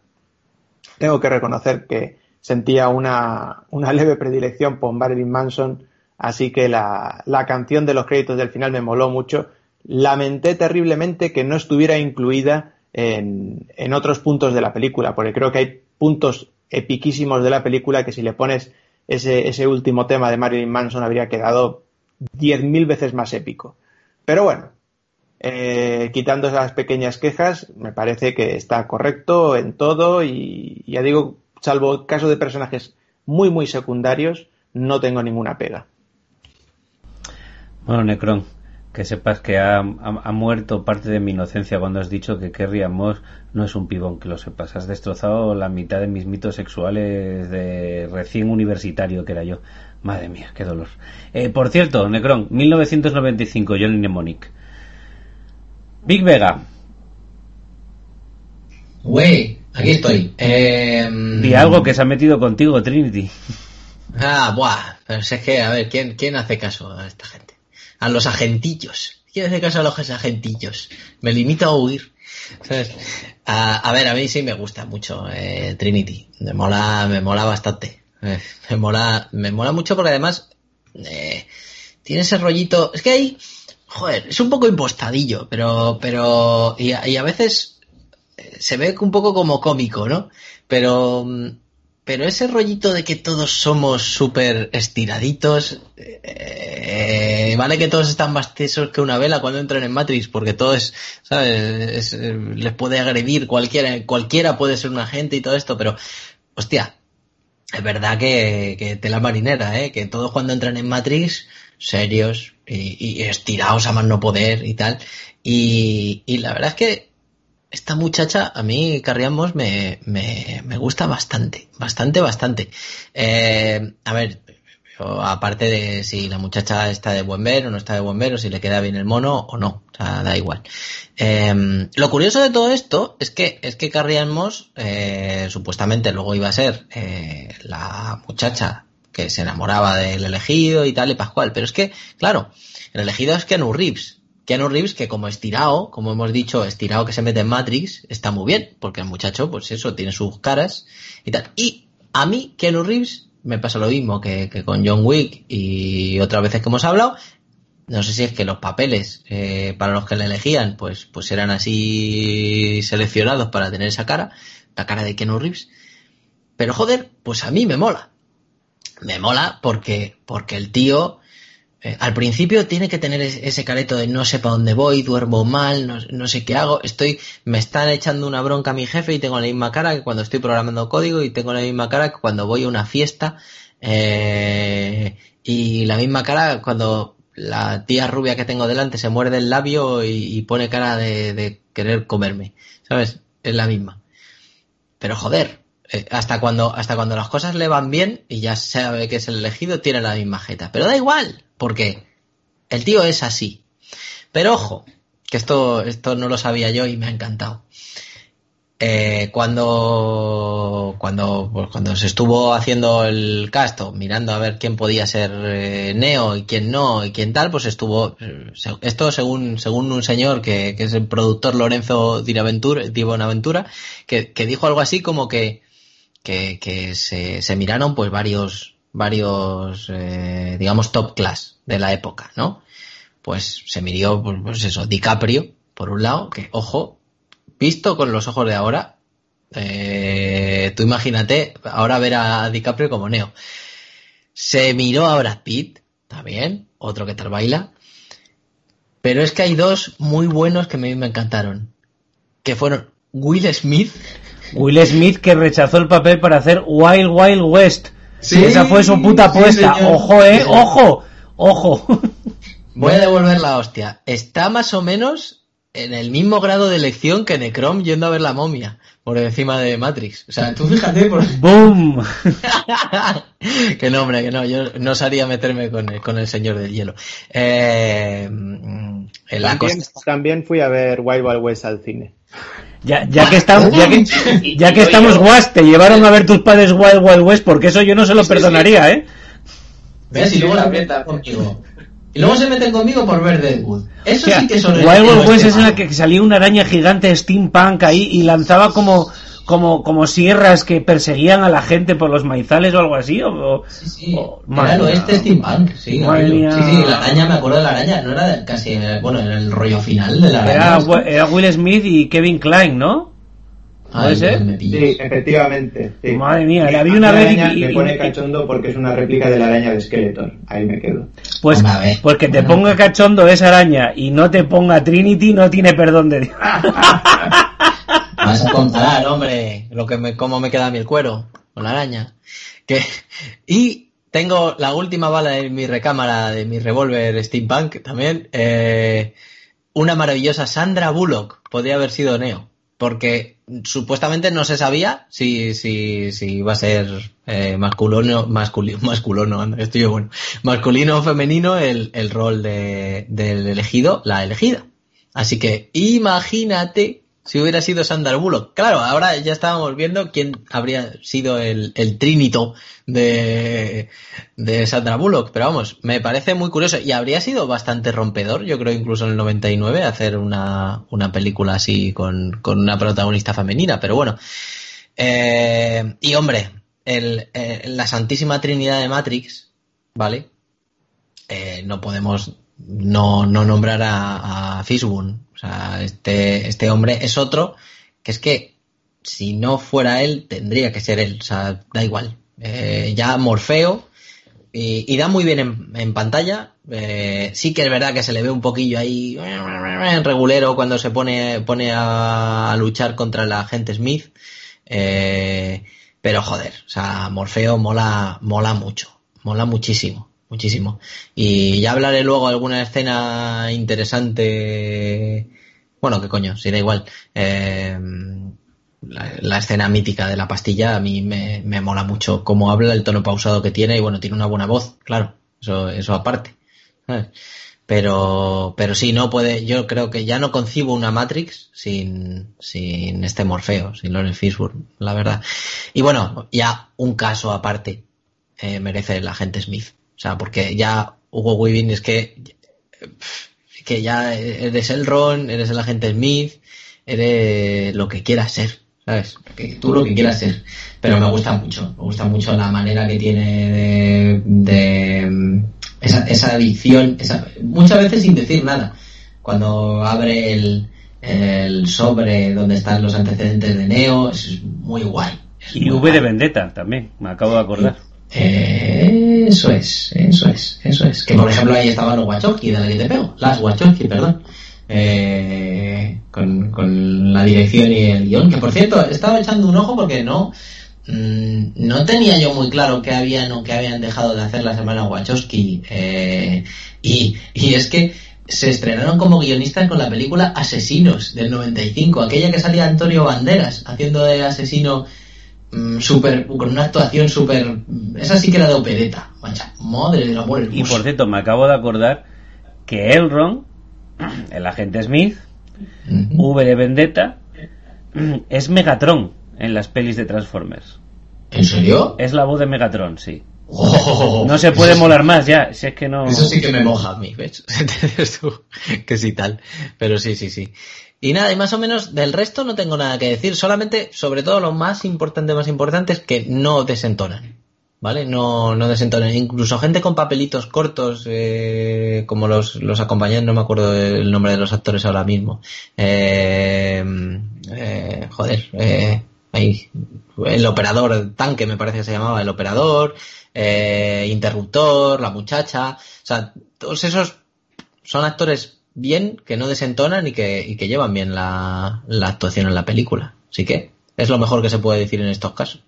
tengo que reconocer que sentía una, una leve predilección por Marilyn Manson Así que la, canción de los créditos del final me moló mucho. Lamenté terriblemente que no estuviera incluida en, otros puntos de la película, porque creo que hay puntos epiquísimos de la película que si le pones ese, último tema de Marilyn Manson habría quedado diez mil veces más épico. Pero bueno, eh, quitando esas pequeñas quejas, me parece que está correcto en todo y ya digo, salvo caso de personajes muy muy secundarios, no tengo ninguna pega. Bueno, Necron, que sepas que ha, muerto parte de mi inocencia cuando has dicho que Kerry Amos no es un pibón, que lo sepas. Has destrozado la mitad de mis mitos sexuales de recién universitario que era yo. Madre mía, qué dolor. Eh, por cierto, Necron, 1995, Johnny Mnemonic. Big Vega. Güey, aquí estoy. Eh, y algo que se ha metido contigo, Trinity. Ah, buah. Pero es que, a ver, ¿quién, quién hace caso a esta gente? A los agentillos. ¿Quién hace caso a los agentillos? Me limito a huir. A, ver, a mí sí me gusta mucho eh, Trinity. Me mola, me mola bastante. Eh, me mola, me mola mucho porque además eh, tiene ese rollito. Es que ahí, joder, es un poco impostadillo, pero, pero y a, y a veces se ve un poco como cómico, ¿no? Pero mm, pero ese rollito de que todos somos súper estiraditos, eh, vale que todos están más tesos que una vela cuando entran en Matrix, porque todo es, ¿sabes? Eh, les puede agredir cualquiera, cualquiera puede ser un agente y todo esto, pero, hostia, es verdad que, que tela marinera, ¿eh? Que todos cuando entran en Matrix, serios y, y estirados a más no poder y tal. Y, y la verdad es que esta muchacha, a mí Carriamos me, me, me gusta bastante, bastante, bastante. Eh, a ver, aparte de si la muchacha está de buen ver o no está de buen ver, o si le queda bien el mono o no, o sea, da igual. Eh, lo curioso de todo esto es que, es que Carrie eh, supuestamente luego iba a ser eh, la muchacha que se enamoraba del elegido y tal y Pascual, pero es que, claro, el elegido es Keanu Reeves, Keanu Reeves, que como estirado, como hemos dicho, estirado que se mete en Matrix, está muy bien, porque el muchacho, pues eso, tiene sus caras y tal. Y a mí, Keanu Reeves me pasa lo mismo que, que con John Wick y otras veces que hemos hablado. No sé si es que los papeles eh, para los que le elegían, pues, pues eran así seleccionados para tener esa cara, la cara de Keanu Reeves. Pero joder, pues a mí me mola. Me mola porque, porque el tío, eh, al principio tiene que tener ese careto de no sé para dónde voy, duermo mal, no, no, sé qué hago, estoy, me están echando una bronca a mi jefe y tengo la misma cara que cuando estoy programando código y tengo la misma cara que cuando voy a una fiesta eh, y la misma cara cuando la tía rubia que tengo delante se muerde el labio y, pone cara de, de, querer comerme, ¿sabes? Es la misma. Pero joder, eh, hasta cuando hasta cuando las cosas le van bien y ya sabe que es el elegido tiene la misma jeta. Pero da igual, porque el tío es así. Pero ojo, que esto esto no lo sabía yo y me ha encantado. Eh, cuando cuando pues cuando se estuvo haciendo el casto mirando a ver quién podía ser eh, Neo y quién no y quién tal pues estuvo esto según según un señor que, que es el productor Lorenzo Bonaventura que, que dijo algo así como que que, que se, se, miraron pues varios varios eh, digamos top class de la época no pues se miró pues, pues eso DiCaprio por un lado que ojo visto con los ojos de ahora, eh, tú imagínate ahora ver a DiCaprio como Neo. Se miró a Brad Pitt, también, otro que tal baila. Pero es que hay dos muy buenos que me, me encantaron. Que fueron Will Smith. Will Smith que rechazó el papel para hacer Wild Wild West. Sí, Esa fue su puta apuesta. Sí, ojo, eh, ojo, ojo. Voy a devolver la hostia. Está más o menos en el mismo grado de elección que Necrom yendo a ver la momia por encima de Matrix. O sea, tú fíjate por... ¡Boom! que no, hombre, que no, yo no sabía meterme con el, con el señor del hielo. Eh, en la también, también fui a ver Wild Wild West al cine. Ya, ya que estamos, ya que, ya que estamos guas, te llevaron a ver tus padres Wild Wild West, porque eso yo no se lo perdonaría, ¿eh? ¿Ves? Y luego la aprieta conmigo. Y luego se meten conmigo por ver Deadwood. Eso o sea, sí que son Wild Wild West es en la que salía una araña gigante steampunk ahí y lanzaba como como como sierras que perseguían a la gente por los maizales o algo así o, sí, sí. o claro este steampunk sí, sí sí la araña me acuerdo de la araña no era casi bueno en el rollo final de la araña era, era Will Smith y Kevin Klein ¿no? ¿Puede ser? Sí, efectivamente. Sí. Madre mía, la vi una vez y, Me pone cachondo porque es una réplica de la araña de Skeleton. Ahí me quedo. Pues porque te ponga cachondo esa araña y no te ponga Trinity, no tiene perdón de Dios. Vas a contar, hombre, lo que me, cómo me queda a mí el cuero con la araña. Que, y tengo la última bala de mi recámara de mi revólver Steampunk también. Eh, una maravillosa Sandra Bullock. Podría haber sido Neo porque supuestamente no se sabía si, si, si iba a ser eh, masculino, masculino, masculino, estoy yo bueno, masculino o femenino el, el rol de, del elegido, la elegida. Así que imagínate si hubiera sido Sandra Bullock. Claro, ahora ya estábamos viendo quién habría sido el, el trinito de, de Sandra Bullock. Pero vamos, me parece muy curioso y habría sido bastante rompedor, yo creo incluso en el 99, hacer una, una película así con, con una protagonista femenina. Pero bueno. Eh, y hombre, el, eh, la Santísima Trinidad de Matrix, ¿vale? Eh, no podemos no, no nombrar a, a Fishbone. O sea, este, este hombre es otro que es que si no fuera él, tendría que ser él. O sea, da igual. Eh, ya Morfeo. Y, y, da muy bien en, en pantalla. Eh, sí que es verdad que se le ve un poquillo ahí regulero cuando se pone, pone a, a luchar contra la agente Smith. Eh, pero joder, o sea, Morfeo mola, mola mucho. Mola muchísimo muchísimo. Y ya hablaré luego alguna escena interesante. Bueno, qué coño, si da igual. Eh, la, la, escena mítica de la pastilla a mí me, me, mola mucho cómo habla, el tono pausado que tiene y bueno, tiene una buena voz, claro, eso, eso aparte. Pero, pero sí, no puede, yo creo que ya no concibo una Matrix sin, sin este Morfeo, sin Lawrence Fishburne, la verdad. Y bueno, ya un caso aparte eh, merece el agente Smith. O sea, porque ya Hugo Weaving es que, que ya eres el Ron, eres el agente Smith, eres lo que quieras ser. ¿sabes? Que tú lo que quieras ser. Pero me gusta mucho, me gusta mucho la manera que tiene de, esa, esa adicción, muchas veces sin decir nada. Cuando abre el, el sobre donde están los antecedentes de Neo, es muy guay. y V de Vendetta también, me acabo de acordar. Eso es, eso es, eso es. Que por ejemplo ahí estaban los Wachowski de la que te pego, las Wachowski, perdón. Eh, con, con, la dirección y el guion. Que por cierto, estaba echando un ojo porque no, mm, no tenía yo muy claro qué habían o qué habían dejado de hacer las hermanas Wachowski. Eh, y, y es que se estrenaron como guionistas con la película Asesinos del 95, aquella que salía Antonio Banderas haciendo de asesino super, con una actuación súper... Esa sí que era de opereta, mancha, madre del amor Y por cierto, me acabo de acordar que Elrond, el agente Smith, V de Vendetta, es Megatron en las pelis de Transformers. ¿En serio? Es la voz de Megatron, sí. Oh, no se puede molar más ya, si es que no. Eso sí que me moja a mí, ¿ves? Que sí tal. Pero sí, sí, sí. Y nada, y más o menos del resto no tengo nada que decir, solamente, sobre todo lo más importante, más importante es que no desentonan. ¿Vale? No, no desentonan. Incluso gente con papelitos cortos, eh, como los, los acompañantes, no me acuerdo el nombre de los actores ahora mismo. Eh, eh, joder, eh, ahí, el operador tanque me parece que se llamaba, el operador, eh, Interruptor, La Muchacha, o sea, todos esos son actores bien, que no desentonan y que, y que llevan bien la, la actuación en la película. Así que es lo mejor que se puede decir en estos casos.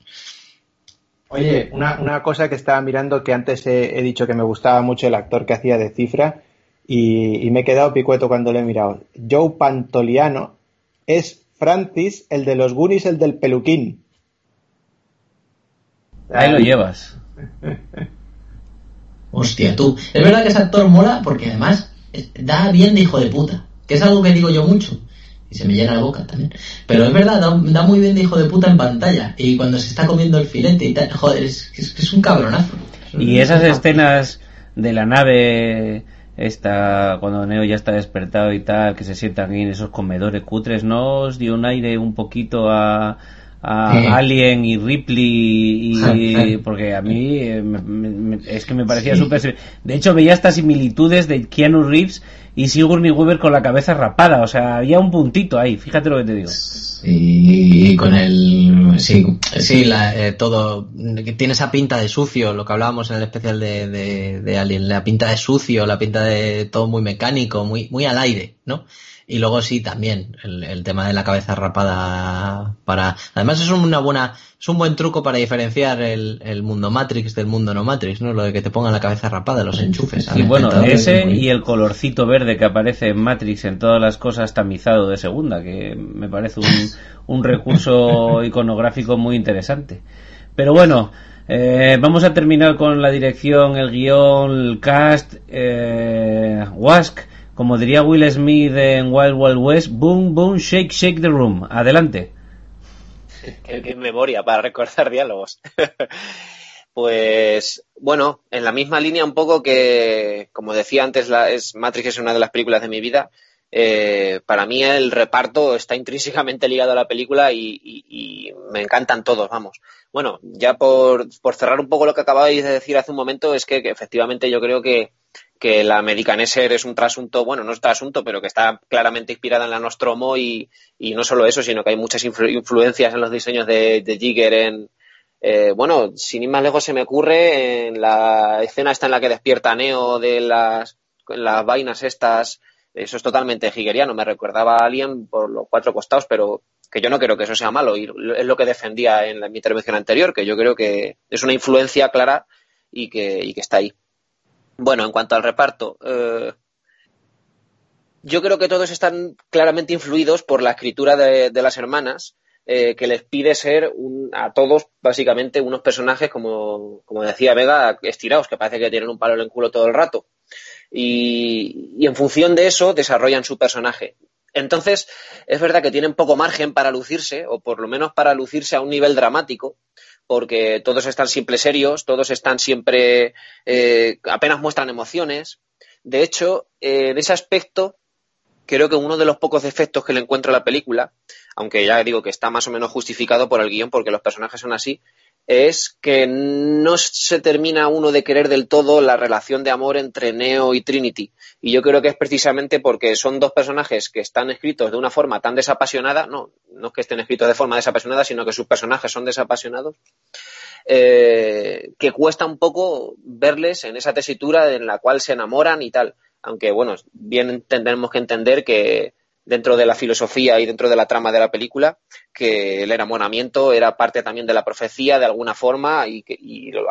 Oye, una, una cosa que estaba mirando que antes he, dicho que me gustaba mucho el actor que hacía de cifra y, y, me he quedado picueto cuando lo he mirado. Joe Pantoliano es Francis, el de los Goonies, el del peluquín. Ahí lo llevas. Hostia, tú. Es verdad que ese actor mola porque además da bien de hijo de puta. Que es algo que digo yo mucho. Y se me llena la boca también. Pero es verdad, da, muy bien de hijo de puta en pantalla. Y cuando se está comiendo el filete y tal. Joder, es, es, un cabronazo. y esas escenas de la nave esta cuando Neo ya está despertado y tal, que se sientan ahí en esos comedores cutres, ¿no os dio un aire un poquito a, a Alien y Ripley y porque a mí eh, es que me parecía súper de hecho veía estas similitudes de Keanu Reeves y Sigourney Weaver con la cabeza rapada o sea había un puntito ahí fíjate lo que te digo. Y con el sí sí la, eh, todo tiene esa pinta de sucio lo que hablábamos en el especial de, de, de Alien la pinta de sucio la pinta de todo muy mecánico muy muy al aire no y luego sí, también el, tema de la cabeza rapada para... Además es una buena, es un buen truco para diferenciar el, el mundo Matrix del mundo no Matrix, ¿no? Lo de que te pongan la cabeza rapada, los enchufes. Y bueno, ese y el colorcito verde que aparece en Matrix en todas las cosas tamizado de segunda, que me parece un, un recurso iconográfico muy interesante. Pero bueno, eh, vamos a terminar con la dirección, el guion, el cast, eh, Wask como diría Will Smith en Wild Wild West, boom, boom, shake, shake the room. Adelante. Qué, memoria para recordar diálogos. pues bueno, en la misma línea un poco que, como decía antes, es, Matrix es una de las películas de mi vida. Eh, para mí el reparto está intrínsecamente ligado a la película y, me encantan todos, vamos. Bueno, ya por, cerrar un poco lo que acababais de decir hace un momento, es que efectivamente yo creo que, que la Americaneser es un trasunto, bueno, no es trasunto, pero que está claramente inspirada en la Nostromo y, y no solo eso, sino que hay muchas influencias en los diseños de, Jigger en, eh, bueno, sin ir más lejos se me ocurre en la escena esta en la que despierta Neo de las, las vainas estas, eso es totalmente jiggeriano, me recordaba a Alien por los cuatro costados, pero que yo no creo que eso sea malo y es lo que defendía en, mi intervención anterior, que yo creo que es una influencia clara y que, y que está ahí. Bueno, en cuanto al reparto, eh, yo creo que todos están claramente influidos por la escritura de, las hermanas, eh, que les pide ser a todos básicamente unos personajes, como, decía Vega, estirados, que parece que tienen un palo en el culo todo el rato. Y, y en función de eso desarrollan su personaje. Entonces, es verdad que tienen poco margen para lucirse, o por lo menos para lucirse a un nivel dramático, porque todos están siempre serios, todos están siempre, eh, apenas muestran emociones. De hecho, en ese aspecto, creo que uno de los pocos defectos que le encuentro la película, aunque ya digo que está más o menos justificado por el guion porque los personajes son así, es que no se termina uno de querer del todo la relación de amor entre Neo y Trinity. Y yo creo que es precisamente porque son dos personajes que están escritos de una forma tan desapasionada, no, no es que estén escritos de forma desapasionada, sino que sus personajes son desapasionados, eh, que cuesta un poco verles en esa tesitura en la cual se enamoran y tal. Aunque, bueno, bien tenemos que entender que dentro de la filosofía y dentro de la trama de la película, que el enamoramiento era parte también de la profecía de alguna forma y, que,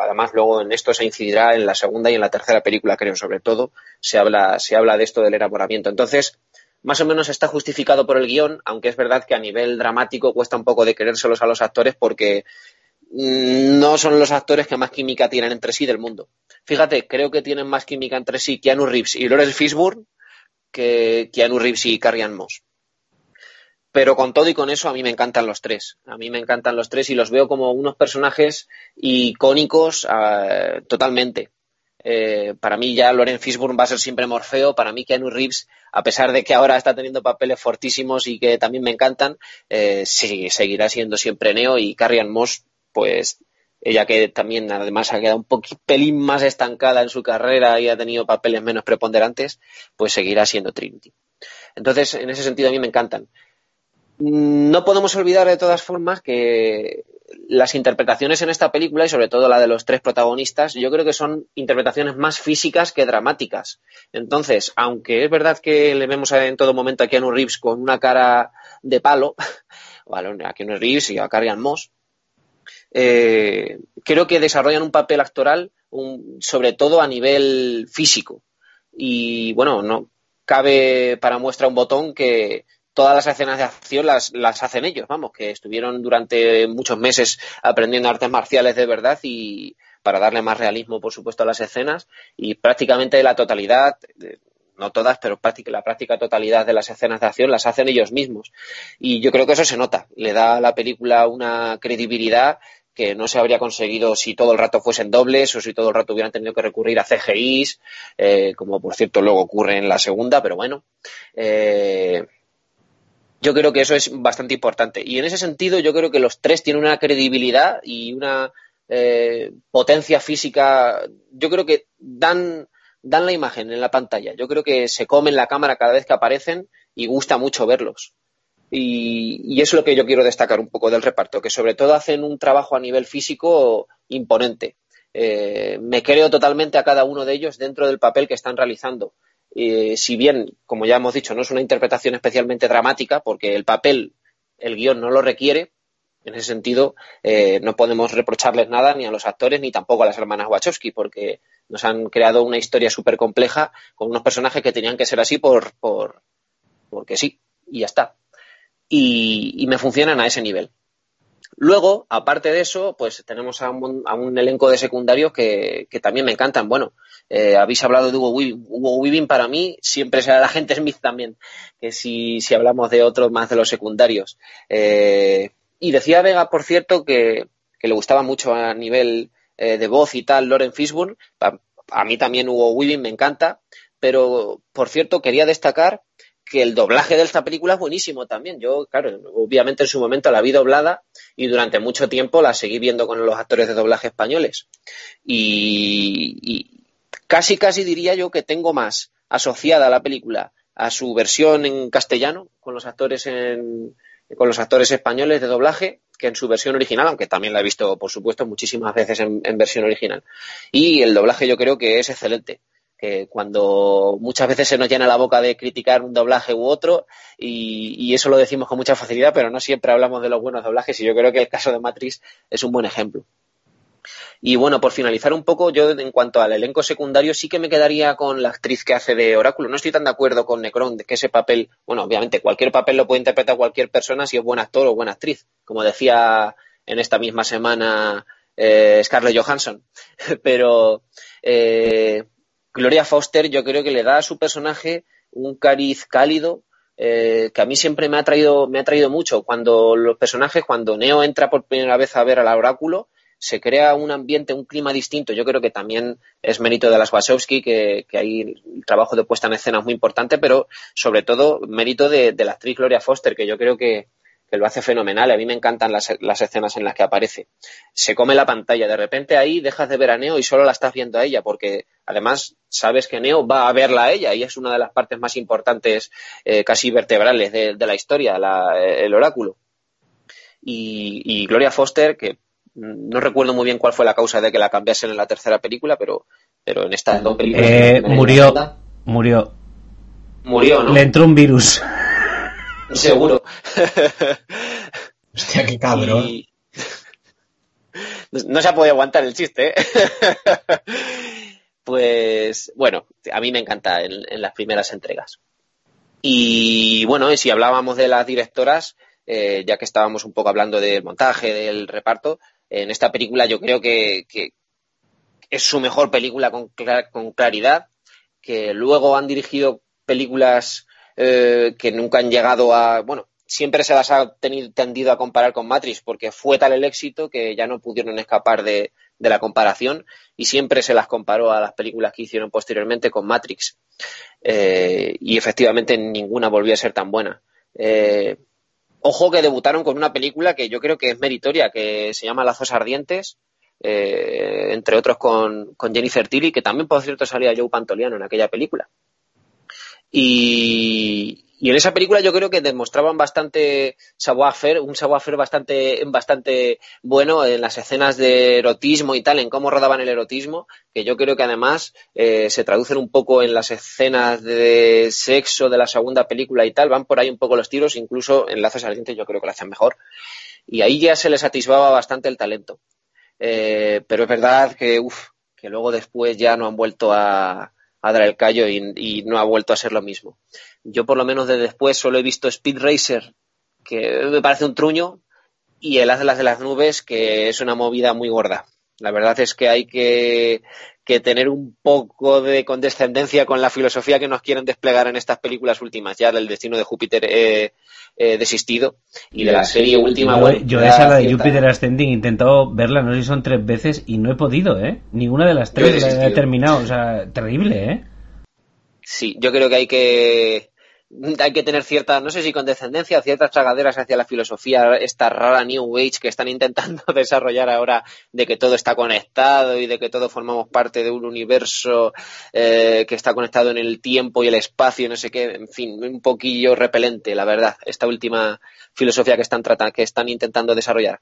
además luego en esto se incidirá en la segunda y en la tercera película, creo, sobre todo, se habla, se habla de esto del enamoramiento. Entonces, más o menos está justificado por el guion, aunque es verdad que a nivel dramático cuesta un poco de querérselos a los actores porque mm, no son los actores que más química tienen entre sí del mundo. Fíjate, creo que tienen más química entre sí Keanu Reeves y Lawrence Fishburne que Keanu Reeves y Carrie Moss. Pero con todo y con eso, a mí me encantan los tres. A mí me encantan los tres y los veo como unos personajes icónicos uh, totalmente. Eh, para mí ya Loren Fishburne va a ser siempre Morfeo. Para mí Keanu Reeves, a pesar de que ahora está teniendo papeles fortísimos y que también me encantan, eh, sí, seguirá siendo siempre Neo y Carrie Moss, pues ella que también además ha quedado un pelín más estancada en su carrera y ha tenido papeles menos preponderantes, pues seguirá siendo Trinity. Entonces, en ese sentido a mí me encantan. No podemos olvidar de todas formas que las interpretaciones en esta película y sobre todo la de los tres protagonistas, yo creo que son interpretaciones más físicas que dramáticas. Entonces, aunque es verdad que le vemos en todo momento a Keanu Reeves con una cara de palo, a Keanu Reeves y a Carrie Moss, eh, creo que desarrollan un papel actoral sobre todo a nivel físico. Y bueno, no cabe para muestra un botón que todas las escenas de acción las, las hacen ellos, vamos, que estuvieron durante muchos meses aprendiendo artes marciales de verdad y para darle más realismo, por supuesto, a las escenas y prácticamente la totalidad, no todas, pero la práctica totalidad de las escenas de acción las hacen ellos mismos. Y yo creo que eso se nota, le da a la película una credibilidad que no se habría conseguido si todo el rato fuesen dobles o si todo el rato hubieran tenido que recurrir a CGIs, eh, como por cierto luego ocurre en la segunda, pero bueno. Eh, yo creo que eso es bastante importante. Y en ese sentido, yo creo que los tres tienen una credibilidad y una eh, potencia física. Yo creo que dan, dan la imagen en la pantalla. Yo creo que se comen la cámara cada vez que aparecen y gusta mucho verlos. Y, es lo que yo quiero destacar un poco del reparto, que sobre todo hacen un trabajo a nivel físico imponente. Eh, me creo totalmente a cada uno de ellos dentro del papel que están realizando. Eh, si bien, como ya hemos dicho, no es una interpretación especialmente dramática, porque el papel, el guion no lo requiere, en ese sentido eh, no podemos reprocharles nada ni a los actores ni tampoco a las hermanas Wachowski, porque nos han creado una historia súper compleja con unos personajes que tenían que ser así por, por porque sí, y ya está y, me funcionan a ese nivel. Luego, aparte de eso, pues tenemos a un, elenco de secundarios que, también me encantan. Bueno, eh, habéis hablado de Hugo Weaving. Hugo Weaving para mí siempre será la gente Smith también, que si, si hablamos de otros más de los secundarios. Eh, y decía Vega, por cierto, que, le gustaba mucho a nivel eh, de voz y tal Loren Fishburne. A, a, mí también Hugo Weaving me encanta. Pero, por cierto, quería destacar que el doblaje de esta película es buenísimo también. Yo, claro, obviamente en su momento la vi doblada y durante mucho tiempo la seguí viendo con los actores de doblaje españoles. Y, casi, casi diría yo que tengo más asociada la película a su versión en castellano con los actores en, con los actores españoles de doblaje que en su versión original, aunque también la he visto, por supuesto, muchísimas veces en versión original. Y el doblaje yo creo que es excelente que cuando muchas veces se nos llena la boca de criticar un doblaje u otro y, eso lo decimos con mucha facilidad, pero no siempre hablamos de los buenos doblajes y yo creo que el caso de Matrix es un buen ejemplo. Y bueno, por finalizar un poco, yo en cuanto al elenco secundario sí que me quedaría con la actriz que hace de Oráculo. No estoy tan de acuerdo con Necron que ese papel, bueno, obviamente cualquier papel lo puede interpretar cualquier persona si es buen actor o buena actriz, como decía en esta misma semana eh, Scarlett Johansson. Pero eh, Gloria Foster yo creo que le da a su personaje un cariz cálido eh, que a mí siempre me ha traído me ha traído mucho cuando los personajes cuando Neo entra por primera vez a ver al oráculo se crea un ambiente, un clima distinto. Yo creo que también es mérito de las Wachowski, que, que hay el trabajo de puesta en escena es muy importante, pero sobre todo mérito de, la actriz Gloria Foster, que yo creo que que lo hace fenomenal. A mí me encantan las, las, escenas en las que aparece. Se come la pantalla. De repente ahí dejas de ver a Neo y solo la estás viendo a ella, porque además sabes que Neo va a verla a ella y es una de las partes más importantes, eh, casi vertebrales de, la historia, la, el oráculo. Y, y, Gloria Foster, que no recuerdo muy bien cuál fue la causa de que la cambiasen en la tercera película, pero, pero en estas dos películas. Eh, murió, murió. Murió, ¿no? Le entró un virus. Seguro. Hostia, qué cabrón. Y... No se ha podido aguantar el chiste, ¿eh? pues bueno, a mí me encanta en, en, las primeras entregas. Y bueno, si hablábamos de las directoras, eh, ya que estábamos un poco hablando del montaje, del reparto, en esta película yo creo que, es su mejor película con, con, claridad, que luego han dirigido películas eh, que nunca han llegado a, bueno, siempre se las ha tenido, tendido a comparar con Matrix porque fue tal el éxito que ya no pudieron escapar de, de, la comparación y siempre se las comparó a las películas que hicieron posteriormente con Matrix. Eh, y efectivamente ninguna volvió a ser tan buena. Eh, ojo que debutaron con una película que yo creo que es meritoria, que se llama Lazos Ardientes, eh, entre otros con, con, Jennifer Tilly, que también, por cierto, salía Joe Pantoliano en aquella película. Y, en esa película yo creo que demostraban bastante savoir-faire, un savoir-faire bastante, bastante bueno en las escenas de erotismo y tal, en cómo rodaban el erotismo, que yo creo que además eh, se traducen un poco en las escenas de sexo de la segunda película y tal, van por ahí un poco los tiros, incluso en Lazos Ardientes yo creo que lo hacen mejor. Y ahí ya se les atisbaba bastante el talento. Eh, pero es verdad que, uf, que luego después ya no han vuelto a, a dar el callo y, y, no ha vuelto a ser lo mismo. Yo por lo menos de después solo he visto Speed Racer, que me parece un truño, y el Atlas de las Nubes, que es una movida muy gorda. La verdad es que hay que, que, tener un poco de condescendencia con la filosofía que nos quieren desplegar en estas películas últimas. Ya del destino de Júpiter he, he desistido. Y de la serie última. Yo, bueno, yo esa, la de cierta... Júpiter Ascending, he intentado verla, no sé si son tres veces, y no he podido, ¿eh? Ninguna de las tres la he terminado. O sea, terrible, ¿eh? Sí, yo creo que hay que hay que tener cierta, no sé si condescendencia, ciertas tragaderas hacia la filosofía, esta rara New Age que están intentando desarrollar ahora de que todo está conectado y de que todos formamos parte de un universo eh, que está conectado en el tiempo y el espacio, no sé qué, en fin, un poquillo repelente, la verdad, esta última filosofía que están tratando, que están intentando desarrollar.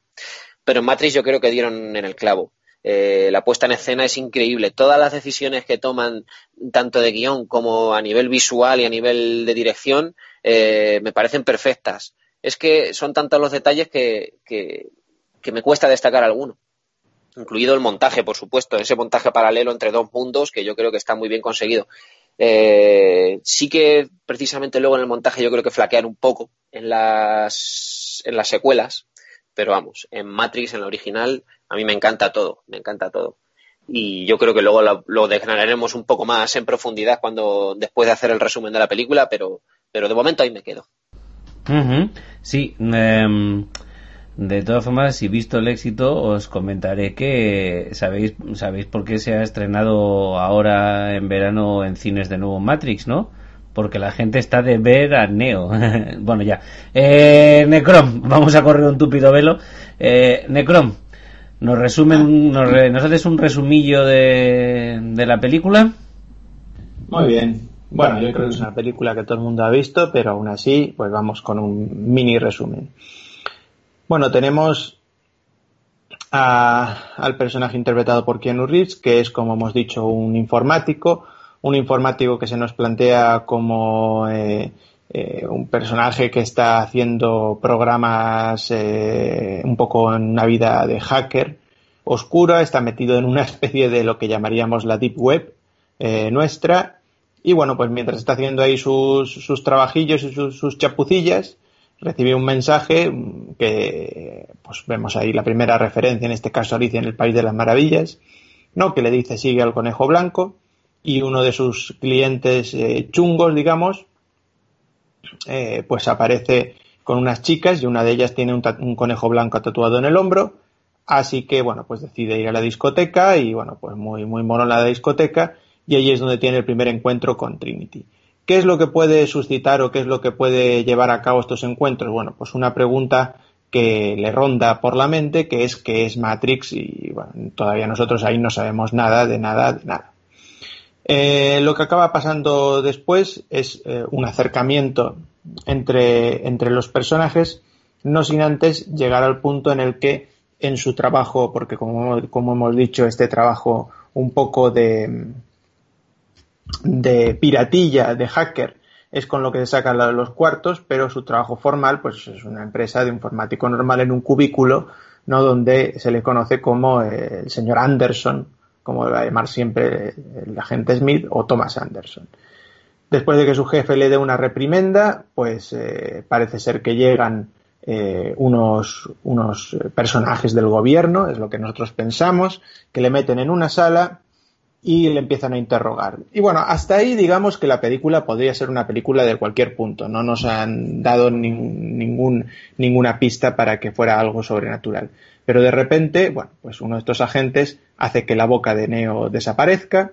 Pero en Matrix yo creo que dieron en el clavo. Eh, la puesta en escena es increíble. Todas las decisiones que toman, tanto de guion como a nivel visual y a nivel de dirección, eh, me parecen perfectas. Es que son tantos los detalles que, que, me cuesta destacar alguno. Incluido el montaje, por supuesto, ese montaje paralelo entre dos mundos que yo creo que está muy bien conseguido. Eh, sí que precisamente luego en el montaje yo creo que flaquean un poco en las, en las secuelas, pero vamos, en Matrix, en la original, a mí me encanta todo, me encanta todo. Y yo creo que luego lo, lo desgranaremos un poco más en profundidad cuando después de hacer el resumen de la película, pero, pero de momento ahí me quedo. Sí, eh, de todas formas, si visto el éxito, os comentaré que sabéis, sabéis por qué se ha estrenado ahora en verano en cines de nuevo Matrix, ¿no? porque la gente está de ver a Neo. bueno, ya. Eh, Necrom, vamos a correr un túpido velo. Eh, Necrom, ¿nos, resumen, nos, re, ¿nos haces un resumillo de, de, la película? Muy bien. Bueno, yo creo que es una película que todo el mundo ha visto, pero aún así, pues vamos con un mini resumen. Bueno, tenemos a, al personaje interpretado por Keanu Reeves, que es, como hemos dicho, un informático, un informático que se nos plantea como eh, eh, un personaje que está haciendo programas eh, un poco en una vida de hacker oscura, está metido en una especie de lo que llamaríamos la deep web eh, nuestra y bueno, pues mientras está haciendo ahí sus, sus trabajillos y sus, sus chapucillas, recibe un mensaje que pues vemos ahí la primera referencia, en este caso Alicia en el País de las Maravillas, ¿no? que le dice sigue al conejo blanco y uno de sus clientes eh, chungos, digamos, eh, pues aparece con unas chicas y una de ellas tiene un, un, conejo blanco tatuado en el hombro, así que bueno, pues decide ir a la discoteca y bueno, pues muy, muy mono la discoteca y ahí es donde tiene el primer encuentro con Trinity. ¿Qué es lo que puede suscitar o qué es lo que puede llevar a cabo estos encuentros? Bueno, pues una pregunta que le ronda por la mente, que es qué es Matrix y bueno, todavía nosotros ahí no sabemos nada de nada de nada. Eh, lo que acaba pasando después es eh, un acercamiento entre, entre los personajes, no sin antes llegar al punto en el que en su trabajo, porque como, como hemos dicho, este trabajo un poco de, de piratilla, de hacker, es con lo que se sacan los cuartos, pero su trabajo formal pues es una empresa de informático normal en un cubículo, no donde se le conoce como eh, el señor Anderson, como va a llamar siempre el agente Smith o Thomas Anderson. Después de que su jefe le dé una reprimenda, pues eh, parece ser que llegan eh, unos, unos personajes del gobierno, es lo que nosotros pensamos, que le meten en una sala y le empiezan a interrogar. Y bueno, hasta ahí digamos que la película podría ser una película de cualquier punto. No nos han dado ningún, ninguna pista para que fuera algo sobrenatural. Pero de repente, bueno, pues uno de estos agentes hace que la boca de Neo desaparezca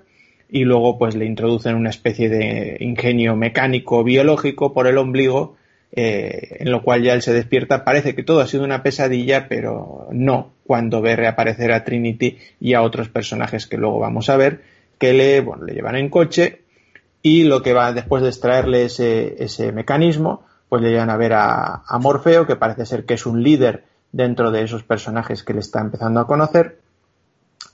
y luego pues le introducen una especie de ingenio mecánico biológico por el ombligo eh, en lo cual ya él se despierta. Parece que todo ha sido una pesadilla, pero no cuando ve reaparecer a Trinity y a otros personajes que luego vamos a ver, que le, bueno, le llevan en coche y lo que va después de extraerle ese, ese mecanismo, pues le llevan a ver a, a Morfeo, que parece ser que es un líder dentro de esos personajes que le está empezando a conocer,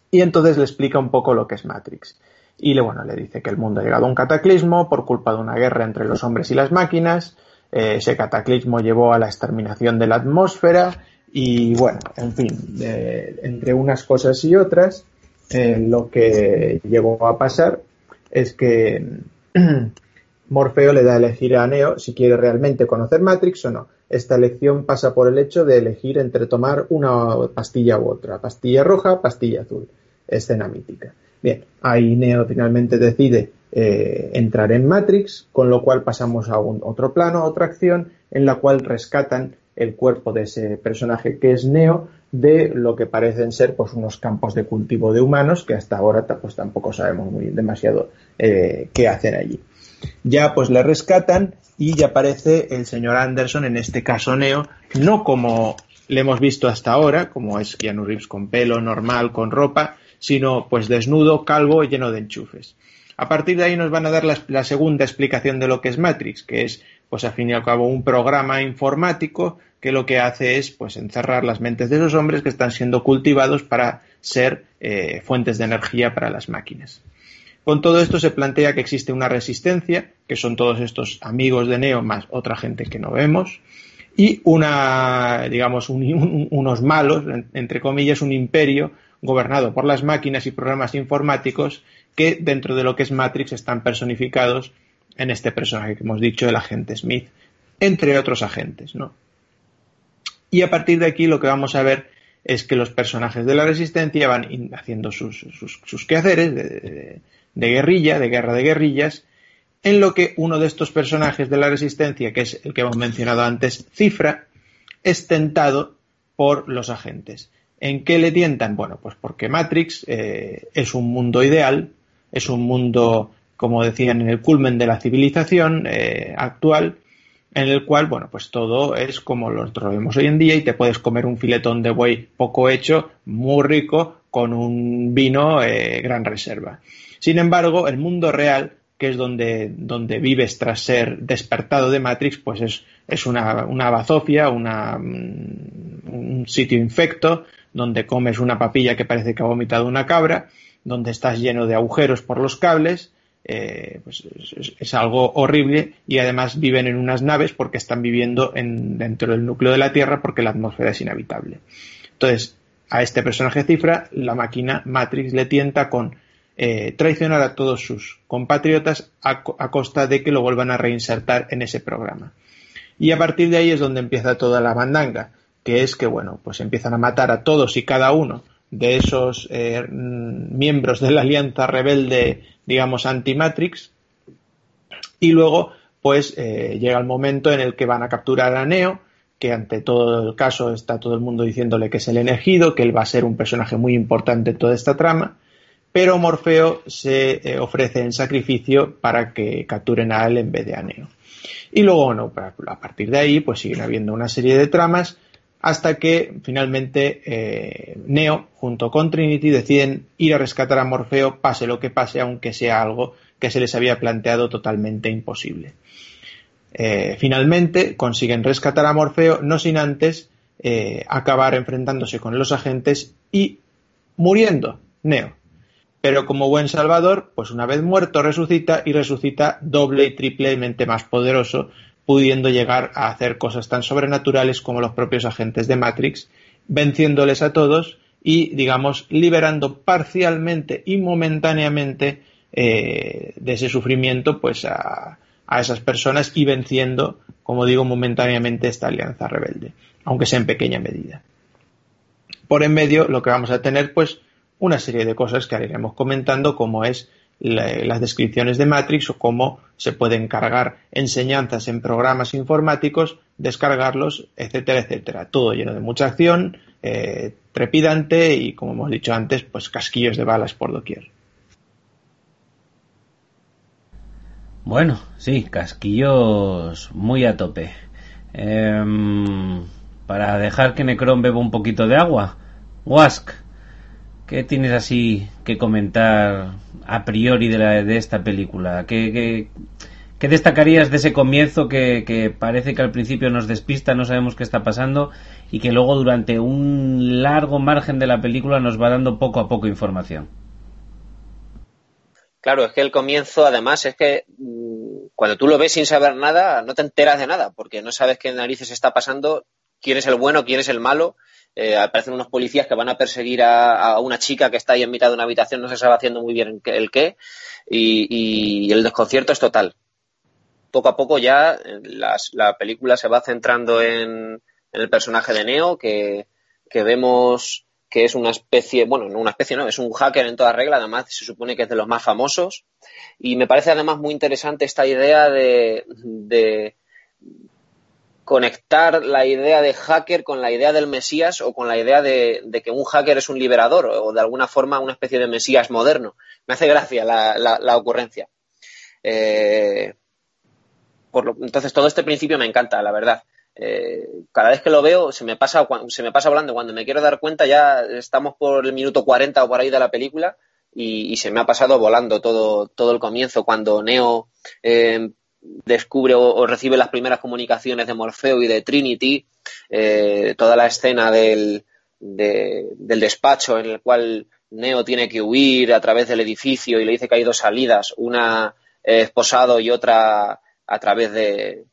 y entonces le explica un poco lo que es Matrix. Y le, bueno, le dice que el mundo ha llegado a un cataclismo por culpa de una guerra entre los hombres y las máquinas, eh, ese cataclismo llevó a la exterminación de la atmósfera y bueno, en fin, entre unas cosas y otras, eh, lo que llegó a pasar es que Morfeo le da a elegir a Neo si quiere realmente conocer Matrix o no. Esta elección pasa por el hecho de elegir entre tomar una pastilla u otra, pastilla roja, pastilla azul, escena mítica. Bien, ahí Neo finalmente decide eh, entrar en Matrix, con lo cual pasamos a un otro plano, a otra acción, en la cual rescatan el cuerpo de ese personaje que es Neo de lo que parecen ser pues unos campos de cultivo de humanos que hasta ahora pues tampoco sabemos muy demasiado eh, qué hacen allí. Ya pues le rescatan y ya aparece el señor Anderson, en este caso Neo, no como le hemos visto hasta ahora, como es Keanu Reeves con pelo normal, con ropa, sino pues desnudo, calvo y lleno de enchufes. A partir de ahí nos van a dar la, segunda explicación de lo que es Matrix, que es, pues al fin y al cabo, un programa informático que lo que hace es, pues, encerrar las mentes de esos hombres que están siendo cultivados para ser eh, fuentes de energía para las máquinas. Con todo esto se plantea que existe una resistencia, que son todos estos amigos de Neo más otra gente que no vemos, y una, digamos, unos malos, entre comillas, un imperio gobernado por las máquinas y programas informáticos que dentro de lo que es Matrix están personificados en este personaje que hemos dicho, el agente Smith, entre otros agentes, ¿no? Y a partir de aquí lo que vamos a ver es que los personajes de la resistencia van haciendo sus, quehaceres de, guerrilla, de guerra de guerrillas, en lo que uno de estos personajes de la resistencia, que es el que hemos mencionado antes, Cifra, es tentado por los agentes. ¿En qué le tientan? Bueno, pues porque Matrix eh, es un mundo ideal es un mundo, como decían, en el culmen de la civilización eh, actual, en el cual, bueno, pues todo es como lo vemos hoy en día y te puedes comer un filetón de buey poco hecho, muy rico, con un vino eh, gran reserva. Sin embargo, el mundo real, que es donde, donde vives tras ser despertado de Matrix, pues es, es una, una bazofia, una, mm, un sitio infecto, donde comes una papilla que parece que ha vomitado una cabra, donde estás lleno de agujeros por los cables, eh, pues es, algo horrible y además viven en unas naves porque están viviendo en, dentro del núcleo de la Tierra porque la atmósfera es inhabitable. Entonces, a este personaje cifra, la máquina Matrix le tienta con eh, traicionar a todos sus compatriotas a, costa de que lo vuelvan a reinsertar en ese programa. Y a partir de ahí es donde empieza toda la mandanga, que es que, bueno, pues empiezan a matar a todos y cada uno de esos eh, miembros de la alianza rebelde, digamos, anti-Matrix. Y luego, pues, eh, llega el momento en el que van a capturar a Neo, que ante todo el caso está todo el mundo diciéndole que es el elegido, que él va a ser un personaje muy importante en toda esta trama. Pero Morfeo se eh, ofrece en sacrificio para que capturen a él en vez de a Neo. Y luego, a partir de ahí, pues siguen habiendo una serie de tramas hasta que finalmente eh, Neo junto con Trinity deciden ir a rescatar a Morfeo pase lo que pase, aunque sea algo que se les había planteado totalmente imposible. Eh, finalmente consiguen rescatar a Morfeo, no sin antes acabar enfrentándose con los agentes y muriendo Neo. Pero como buen salvador, pues una vez muerto resucita y resucita doble y triplemente más poderoso pudiendo llegar a hacer cosas tan sobrenaturales como los propios agentes de Matrix, venciéndoles a todos y, digamos, liberando parcialmente y momentáneamente eh, de ese sufrimiento pues a, a esas personas y venciendo, como digo, momentáneamente esta alianza rebelde, aunque sea en pequeña medida. Por en medio lo que vamos a tener pues una serie de cosas que iremos comentando como es las descripciones de Matrix o cómo se pueden cargar enseñanzas en programas informáticos, descargarlos, etcétera, etcétera. Todo lleno de mucha acción, eh, trepidante y, como hemos dicho antes, pues casquillos de balas por doquier. Bueno, sí, casquillos muy a tope. Em, para dejar que Necron beba un poquito de agua, Wask, ¿qué tienes así que comentar a priori de, la, de esta película? ¿Qué, qué, destacarías de ese comienzo que, que, parece que al principio nos despista, no sabemos qué está pasando y que luego durante un largo margen de la película nos va dando poco a poco información? Claro, es que el comienzo, además, es que mm, cuando tú lo ves sin saber nada, no te enteras de nada, porque no sabes qué narices está pasando, quién es el bueno, quién es el malo, eh, aparecen unos policías que van a perseguir a, una chica que está ahí en mitad de una habitación, no se sabe haciendo muy bien el qué, y, el desconcierto es total. Poco a poco ya eh, la película se va centrando en, el personaje de Neo, que, vemos que es una especie, bueno, no una especie, no, es un hacker en toda regla, además se supone que es de los más famosos, y me parece además muy interesante esta idea de conectar la idea de hacker con la idea del Mesías o con la idea de, que un hacker es un liberador o de alguna forma una especie de Mesías moderno. Me hace gracia la, ocurrencia. Eh, entonces todo este principio me encanta, la verdad. Eh, cada vez que lo veo se me pasa se me pasa volando. Cuando me quiero dar cuenta ya estamos por el minuto 40 o por ahí de la película y, se me ha pasado volando todo, todo el comienzo cuando Neo eh, descubre o, recibe las primeras comunicaciones de Morfeo y de Trinity, eh, toda la escena del, del despacho en el cual Neo tiene que huir a través del edificio y le dice que hay dos salidas, una esposado y otra a través de,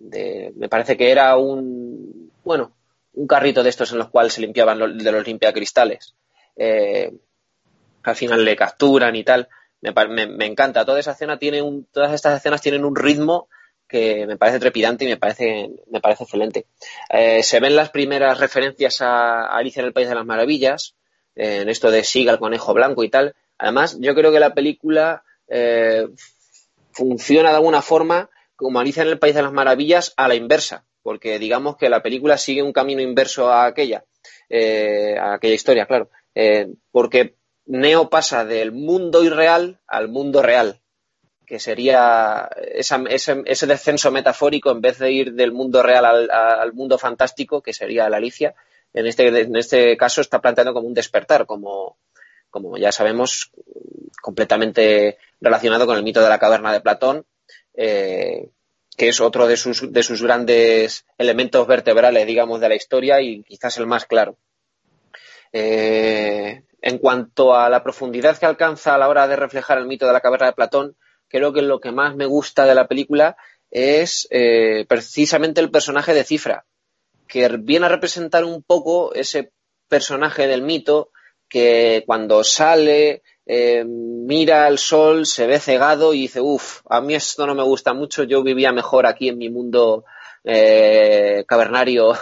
me parece que era un, bueno, un carrito de estos en los cuales se limpiaban de los limpiacristales. Eh, al final le capturan y tal me, encanta. Toda esa escena tiene un, todas estas escenas tienen un ritmo que me parece trepidante y me parece, me parece excelente. Eh, se ven las primeras referencias a, Alicia en el País de las Maravillas, en esto de Siga el conejo blanco y tal. Además, yo creo que la película eh, funciona de alguna forma como Alicia en el País de las Maravillas a la inversa, porque digamos que la película sigue un camino inverso a aquella, eh, a aquella historia, claro. porque Neo pasa del mundo irreal al mundo real, que sería ese, descenso metafórico en vez de ir del mundo real al, mundo fantástico, que sería la Alicia. En este, en este caso está planteando como un despertar, como, como ya sabemos, completamente relacionado con el mito de la caverna de Platón, eh, que es otro de sus, de sus grandes elementos vertebrales, digamos, de la historia y quizás el más claro. Eh, en cuanto a la profundidad que alcanza a la hora de reflejar el mito de la caverna de Platón, creo que lo que más me gusta de la película es eh, precisamente el personaje de Cifra, que viene a representar un poco ese personaje del mito que cuando sale, eh, mira al sol, se ve cegado y dice, uff, a mí esto no me gusta mucho, yo vivía mejor aquí en mi mundo eh, cavernario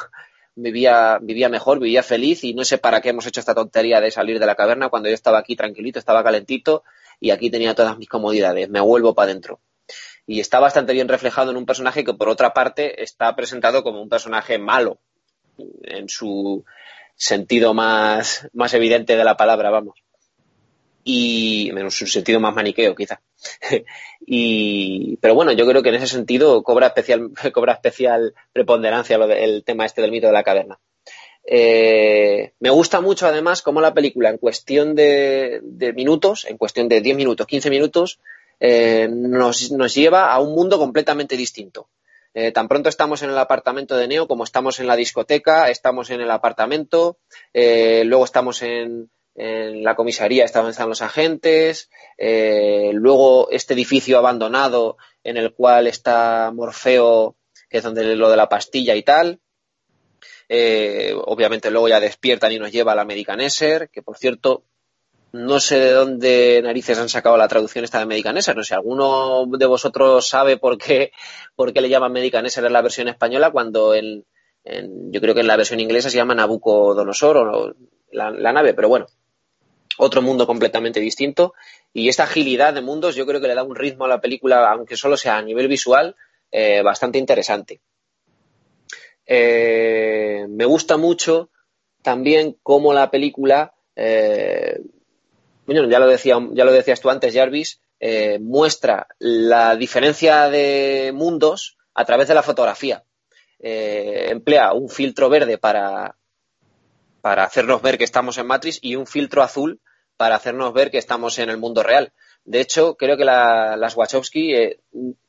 vivía, vivía mejor, vivía feliz y no sé para qué hemos hecho esta tontería de salir de la caverna cuando yo estaba aquí tranquilito, estaba calentito y aquí tenía todas mis comodidades, me vuelvo para adentro. Y está bastante bien reflejado en un personaje que por otra parte está presentado como un personaje malo en su sentido más, más evidente de la palabra, vamos. Y menos un sentido más maniqueo quizá. y, pero bueno, yo creo que en ese sentido cobra especial, cobra especial preponderancia el tema este del mito de la caverna. Eh, me gusta mucho además cómo la película en cuestión de, minutos, en cuestión de 10 minutos, 15 minutos, eh, nos, nos, lleva a un mundo completamente distinto. Eh, tan pronto estamos en el apartamento de Neo como estamos en la discoteca, estamos en el apartamento, luego estamos en, en la comisaría estaban los agentes, eh, luego este edificio abandonado en el cual está Morfeo, que es donde lo de la pastilla y tal. Eh, obviamente luego ya despiertan y nos lleva a la que por cierto, no sé de dónde narices han sacado la traducción esta de Americaneser, no sé, si alguno de vosotros sabe por qué, por qué le llaman Americaneser en la versión española cuando en, yo creo que en la versión inglesa se llama Nabucodonosor o la nave, pero bueno, otro mundo completamente distinto. Y esta agilidad de mundos yo creo que le da un ritmo a la película, aunque solo sea a nivel visual, eh, bastante interesante. Eh, me gusta mucho también cómo la película, eh, bueno, ya lo, decía, ya lo decías tú antes, Jarvis, muestra la diferencia de mundos a través de la fotografía. emplea un filtro verde para, para hacernos ver que estamos en Matrix y un filtro azul para hacernos ver que estamos en el mundo real. De hecho, creo que las Wachowski eh,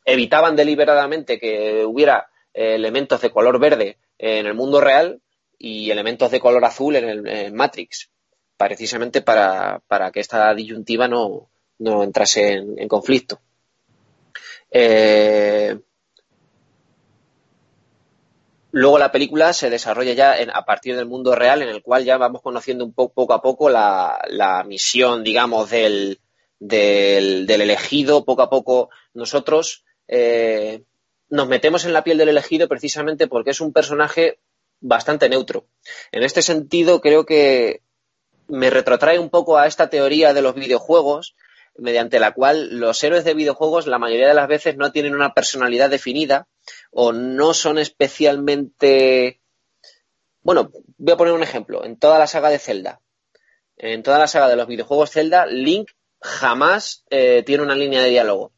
evitaban deliberadamente que hubiera eh, elementos de color verde en el mundo real y elementos de color azul en el Matrix, precisamente para, que esta disyuntiva no, entrase en, conflicto. Eh, Luego la película se desarrolla ya a partir del mundo real en el cual ya vamos conociendo un poco, a poco la, misión, digamos, del, del, elegido. Poco a poco nosotros eh, nos metemos en la piel del elegido precisamente porque es un personaje bastante neutro. En este sentido creo que me retrotrae un poco a esta teoría de los videojuegos mediante la cual los héroes de videojuegos la mayoría de las veces no tienen una personalidad definida o no son especialmente... Bueno, voy a poner un ejemplo. En toda la saga de Zelda, en toda la saga de los videojuegos Zelda, Link jamás eh, tiene una línea de diálogo.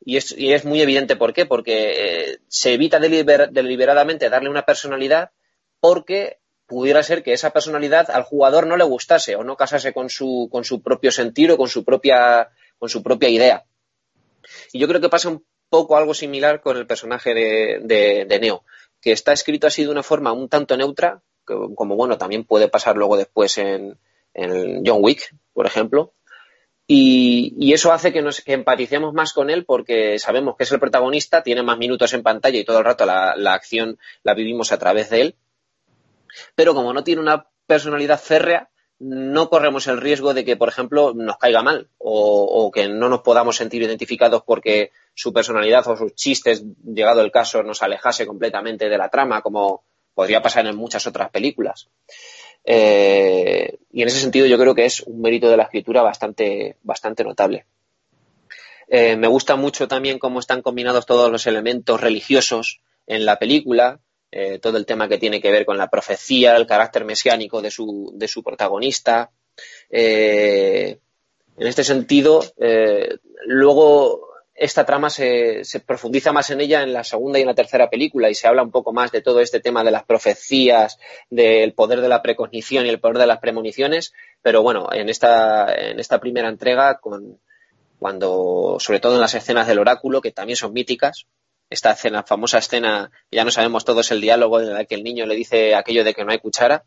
Y es, muy evidente por qué, porque eh, se evita deliberadamente darle una personalidad porque pudiera ser que esa personalidad al jugador no le gustase o no casase con su, con su propio sentido, con su propia, con su propia idea. Y yo creo que pasa un poco algo similar con el personaje de, Neo, que está escrito así de una forma un tanto neutra, como bueno, también puede pasar luego después en, John Wick, por ejemplo. Y, eso hace que nos empaticemos más con él porque sabemos que es el protagonista, tiene más minutos en pantalla y todo el rato la, la acción la vivimos a través de él. Pero como no tiene una personalidad férrea, no corremos el riesgo de que, por ejemplo, nos caiga mal o, que no nos podamos sentir identificados porque su personalidad o sus chistes, llegado el caso, nos alejase completamente de la trama, como podría pasar en muchas otras películas. Eh, y en ese sentido yo creo que es un mérito de la escritura bastante, bastante notable. Eh, me gusta mucho también cómo están combinados todos los elementos religiosos en la película, eh, todo el tema que tiene que ver con la profecía, el carácter mesiánico de su, de su protagonista. Eh, en este sentido, eh, luego esta trama se, se, profundiza más en ella en la segunda y en la tercera película y se habla un poco más de todo este tema de las profecías, del poder de la precognición y el poder de las premoniciones, pero bueno, en esta, en esta primera entrega, con, cuando, sobre todo en las escenas del oráculo, que también son míticas, esta escena, famosa escena, ya no sabemos todos el diálogo en el que el niño le dice aquello de que no hay cuchara.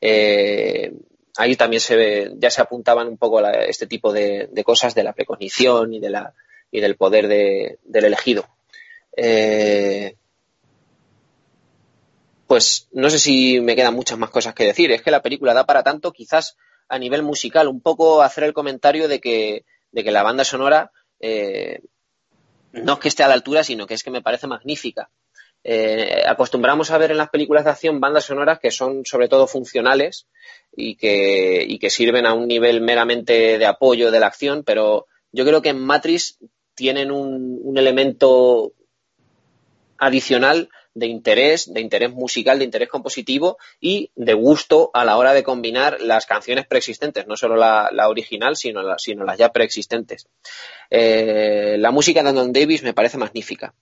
Eh, ahí también se ve, ya se apuntaban un poco este tipo de, cosas de la precognición y de la y del poder del elegido. Eh, pues no sé si me quedan muchas más cosas que decir. Es que la película da para tanto, quizás a nivel musical, un poco hacer el comentario de que, de que la banda sonora eh, no es que esté a la altura, sino que es que me parece magnífica. Eh, acostumbramos a ver en las películas de acción bandas sonoras que son sobre todo funcionales y que, y que sirven a un nivel meramente de apoyo de la acción, pero yo creo que en Matrix tienen un, elemento adicional de interés, de interés musical, de interés compositivo y de gusto a la hora de combinar las canciones preexistentes, no solo la, original, sino, sino, las ya preexistentes. Eh, la música de Don Davis me parece magnífica.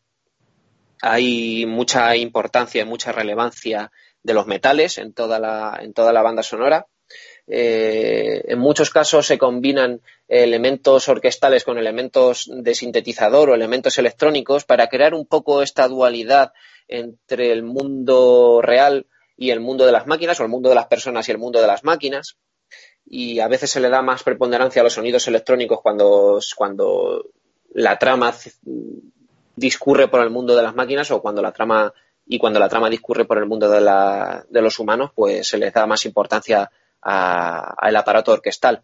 Hay mucha importancia y mucha relevancia de los metales en toda la, en toda la banda sonora. Eh, en muchos casos se combinan elementos orquestales con elementos de sintetizador o elementos electrónicos para crear un poco esta dualidad entre el mundo real y el mundo de las máquinas o el mundo de las personas y el mundo de las máquinas. Y a veces se le da más preponderancia a los sonidos electrónicos cuando, cuando la trama discurre por el mundo de las máquinas o cuando la trama y cuando la trama discurre por el mundo de, la, de los humanos, pues se les da más importancia al aparato orquestal.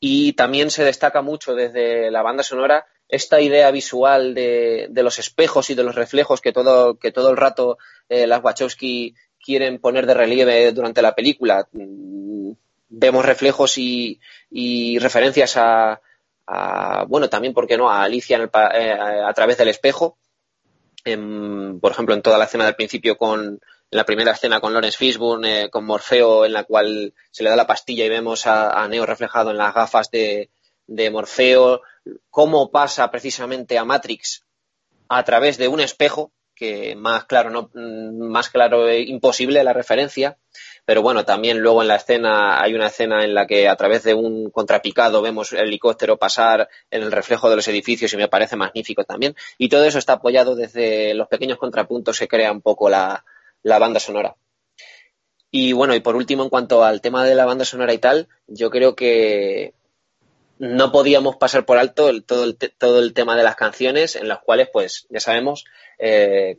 Y también se destaca mucho desde la banda sonora esta idea visual de, los espejos y de los reflejos que todo, que todo el rato eh, las Wachowski quieren poner de relieve durante la película. Mm, vemos reflejos y, referencias a, bueno, también, ¿por qué no?, a Alicia eh, a través del espejo. por ejemplo, en toda la escena del principio con, en la primera escena con Lawrence Fishburne, eh, con Morfeo, en la cual se le da la pastilla y vemos a, Neo reflejado en las gafas de, Morfeo, cómo pasa precisamente a Matrix a través de un espejo, que más claro, no, mm, más claro e imposible la referencia, pero bueno, también luego en la escena hay una escena en la que a través de un contrapicado vemos el helicóptero pasar en el reflejo de los edificios y me parece magnífico también. Y todo eso está apoyado desde los pequeños contrapuntos que crea un poco la, la banda sonora. Y bueno, y por último, en cuanto al tema de la banda sonora y tal, yo creo que no podíamos pasar por alto todo, el, todo el tema de las canciones, en las cuales, pues, ya sabemos, eh,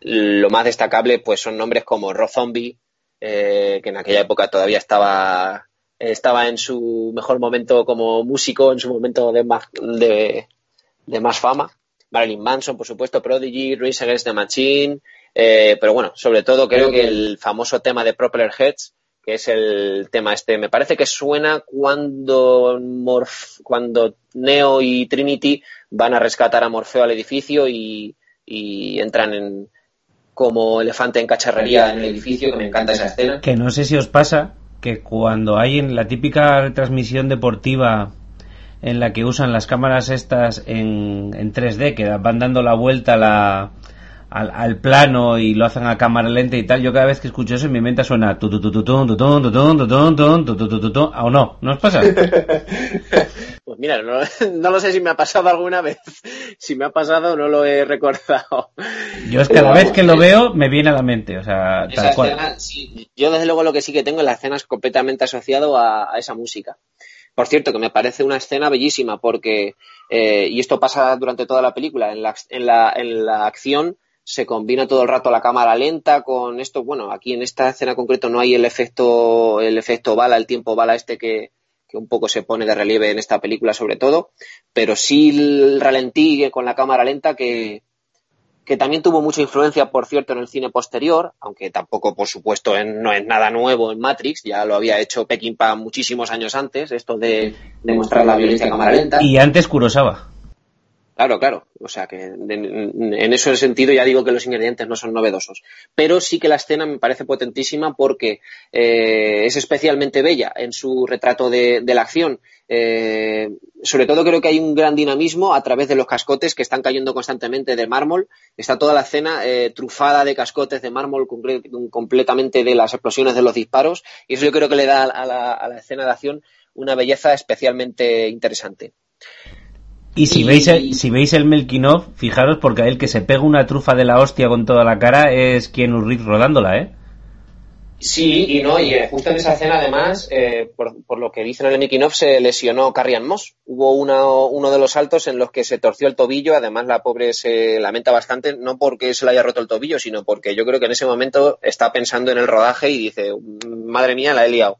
lo más destacable, pues, son nombres como Rob Zombie, eh, que en aquella época todavía estaba, estaba en su mejor momento como músico, en su momento de más, de, de más fama. Marilyn Manson, por supuesto, Prodigy, Rage Against the Machine, eh, pero bueno, sobre todo creo que el famoso tema de Propeller Heads, que es el tema este, me parece que suena cuando, cuando Neo y Trinity van a rescatar a Morfeo al edificio y, entran en, como elefante en cacharrería en el edificio, que me encanta esa escena. Que no sé si os pasa que cuando hay en la típica transmisión deportiva en la que usan las cámaras estas en, en 3D, que van dando la vuelta a la, al, al, plano y lo hacen a cámara lenta y tal, yo cada vez que escucho eso en mi mente suena ¿o no? ¿No os pasa? Pues mira, no, no, lo sé si me ha pasado alguna vez. Si me ha pasado, no lo he recordado. Yo es que cada vez que lo veo me viene a la mente, o sea, tal cual. yo desde luego lo que sí que tengo es la escena completamente asociado a, a, esa música. Por cierto, que me parece una escena bellísima porque, eh, y esto pasa durante toda la película, en la, en la, en la acción se combina todo el rato la cámara lenta con esto. Bueno, aquí en esta escena concreto no hay el efecto, el efecto bala, el tiempo bala este que, un poco se pone de relieve en esta película sobre todo, pero sí el ralentí con la cámara lenta que, que también tuvo mucha influencia, por cierto, en el cine posterior, aunque tampoco, por supuesto, no es nada nuevo en Matrix, ya lo había hecho Peckinpah muchísimos años antes, esto de, de mostrar la violencia a cámara lenta. Y antes Kurosawa. Claro, claro. O sea que en, ese sentido ya digo que los ingredientes no son novedosos. Pero sí que la escena me parece potentísima porque eh, es especialmente bella en su retrato de, la acción. Eh, sobre todo creo que hay un gran dinamismo a través de los cascotes que están cayendo constantemente de mármol. Está toda la escena eh, trufada de cascotes de mármol completamente de las explosiones de los disparos. Y eso yo creo que le da a la, a la escena de acción una belleza especialmente interesante. Y si veis el, si veis el Melkinov, fijaros porque el que se pega una trufa de la hostia con toda la cara es quien Reeves rodándola, ¿eh? Sí, y no, y eh, justo en esa escena además, eh, por, lo que dicen en el Melkinov, se lesionó Carrian Moss. Hubo uno de los saltos en los que se torció el tobillo, además la pobre se lamenta bastante, no porque se le haya roto el tobillo, sino porque yo creo que en ese momento está pensando en el rodaje y dice, madre mía, la he liado.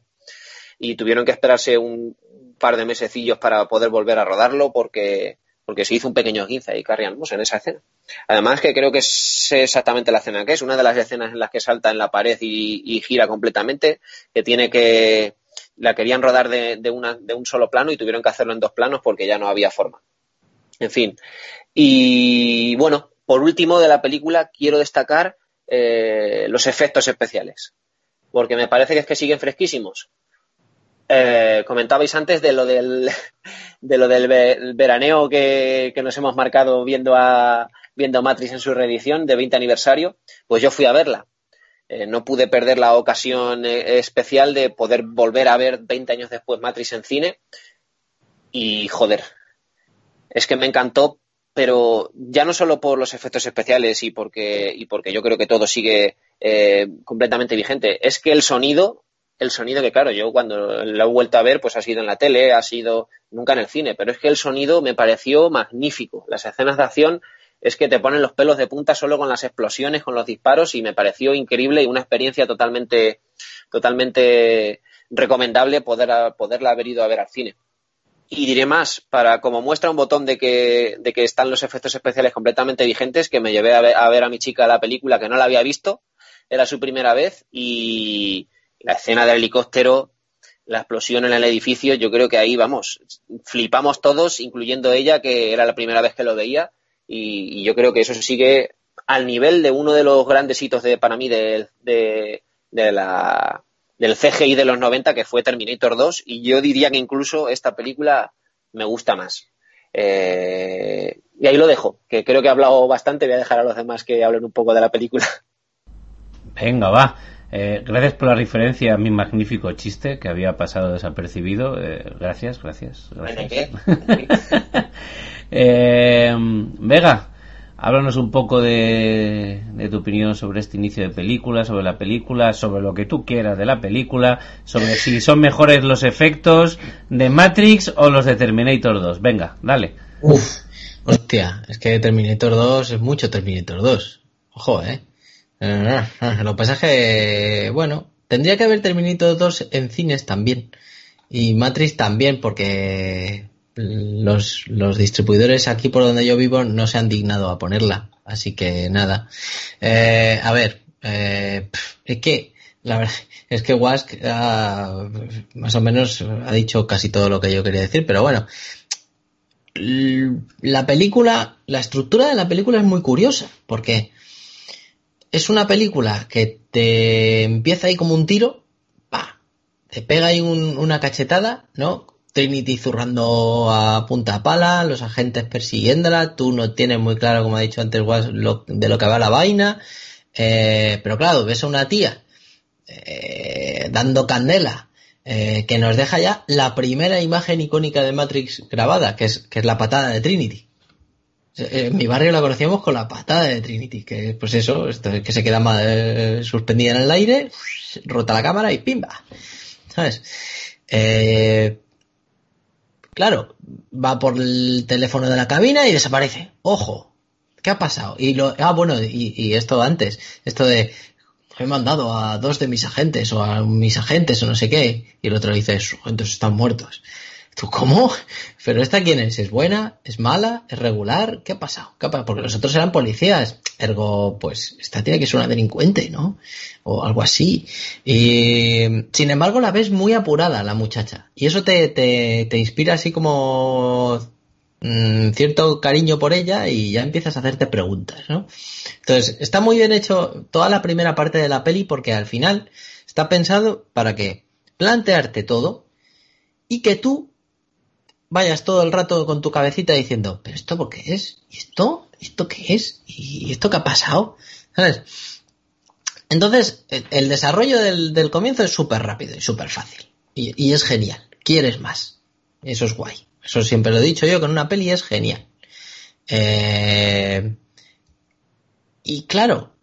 Y tuvieron que esperarse un, par de mesecillos para poder volver a rodarlo porque, porque se hizo un pequeño guinza y carriamos en esa escena. Además que creo que es exactamente la escena que es, una de las escenas en las que salta en la pared y, gira completamente, que tiene que, la querían rodar de, de, una, de un solo plano y tuvieron que hacerlo en dos planos porque ya no había forma. En fin. Y bueno, por último de la película quiero destacar eh, los efectos especiales, porque me parece que es que siguen fresquísimos. Eh, comentabais antes de lo del, de lo del veraneo que, nos hemos marcado viendo a, viendo Matrix en su reedición de 20 aniversario, pues yo fui a verla. Eh, no pude perder la ocasión especial de poder volver a ver 20 años después Matrix en cine. Y joder, es que me encantó pero ya no solo por los efectos especiales y porque, y porque yo creo que todo sigue eh, completamente vigente, es que el sonido, el sonido que claro, yo cuando lo he vuelto a ver, pues ha sido en la tele, ha sido nunca en el cine, pero es que el sonido me pareció magnífico. Las escenas de acción es que te ponen los pelos de punta solo con las explosiones, con los disparos y me pareció increíble y una experiencia totalmente, totalmente recomendable poder, poderla haber ido a ver al cine. Y diré más, para como muestra un botón de que, de que están los efectos especiales completamente vigentes, que me llevé a ver, a mi chica la película que no la había visto, era su primera vez y la escena del helicóptero, la explosión en el edificio, yo creo que ahí vamos, flipamos todos, incluyendo ella, que era la primera vez que lo veía, y, yo creo que eso sigue al nivel de uno de los grandes hitos de, para mí de, de, de la del CGI de los 90 que fue Terminator 2 y yo diría que incluso esta película me gusta más. Eh, y ahí lo dejo, que creo que he hablado bastante, voy a dejar a los demás que hablen un poco de la película. Venga, va. Eh, gracias por la referencia a mi magnífico chiste que había pasado desapercibido. Eh, gracias, gracias. gracias. Vega, Háblanos un poco de, tu opinión sobre este inicio de película, sobre la película, sobre lo que tú quieras de la película, sobre si son mejores los efectos de Matrix o los de Terminator 2. Venga, dale. Uf, hostia, es que Terminator 2 es mucho Terminator 2. Ojo, ¿eh? Lo que pasa que, bueno, tendría que haber Terminator 2 en cines también. Y Matrix también, porque los, los distribuidores aquí por donde yo vivo no se han dignado a ponerla. Así que nada. Eh, a ver, eh, es que la verdad es que Wask más o menos ha dicho casi todo lo que yo quería decir, pero bueno. La película, la estructura de la película es muy curiosa, porque es una película que te empieza ahí como un tiro, pa, te pega ahí una cachetada, ¿no? Trinity zurrando a punta pala, los agentes persiguiéndola, tú no tienes muy claro, como ha dicho antes, de lo que va la vaina, eh, pero claro, ves a una tía eh, dando candela, eh, que nos deja ya la primera imagen icónica de Matrix grabada, que es, que es la patada de Trinity. En mi barrio la conocíamos con la patada de Trinity, que pues eso, que se queda suspendida en el aire, rota la cámara y pimba. ¿Sabes? Eh, Claro, va por el teléfono de la cabina y desaparece. Ojo, ¿qué ha pasado? Y lo, ah, bueno, y, esto antes, esto de he mandado a dos de mis agentes o a mis agentes o no sé qué, y el otro dice, sus agentes están muertos. ¿Tú cómo? ¿Pero esta quién es? ¿Es buena? ¿Es mala? ¿Es regular? ¿Qué ha pasado? ¿Qué Porque los otros eran policías. Ergo, pues, esta tiene que ser una delincuente, ¿no? O algo así. Y, sin embargo, la ves muy apurada, la muchacha. Y eso te, te, te inspira así como mm, cierto cariño por ella y ya empiezas a hacerte preguntas, ¿no? Entonces, está muy bien hecho toda la primera parte de la peli porque al final está pensado para que plantearte todo y que tú vayas todo el rato con tu cabecita diciendo, ¿pero esto por qué es? ¿Y esto? ¿Esto qué es? ¿Y esto qué ha pasado? ¿Sabes? Entonces, el, desarrollo del, comienzo es súper rápido y súper fácil. Y, es genial. Quieres más. Eso es guay. Eso siempre lo he dicho yo, con una peli es genial. Eh, y claro,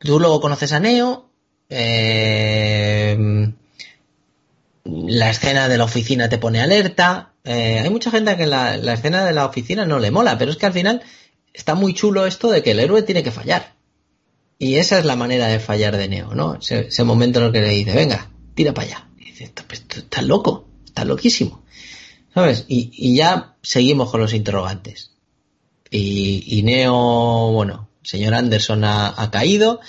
tú luego conoces a Neo. Eh, la escena de la oficina te pone alerta. Eh, hay mucha gente que la, escena de la oficina no le mola, pero es que al final está muy chulo esto de que el héroe tiene que fallar. Y esa es la manera de fallar de Neo, ¿no? Ese, momento en el que le dice, venga, tira para allá. Y dice, pues, estás loco, estás loquísimo. ¿Sabes? Y, ya seguimos con los interrogantes. Y, Neo, bueno, señor Anderson ha, caído.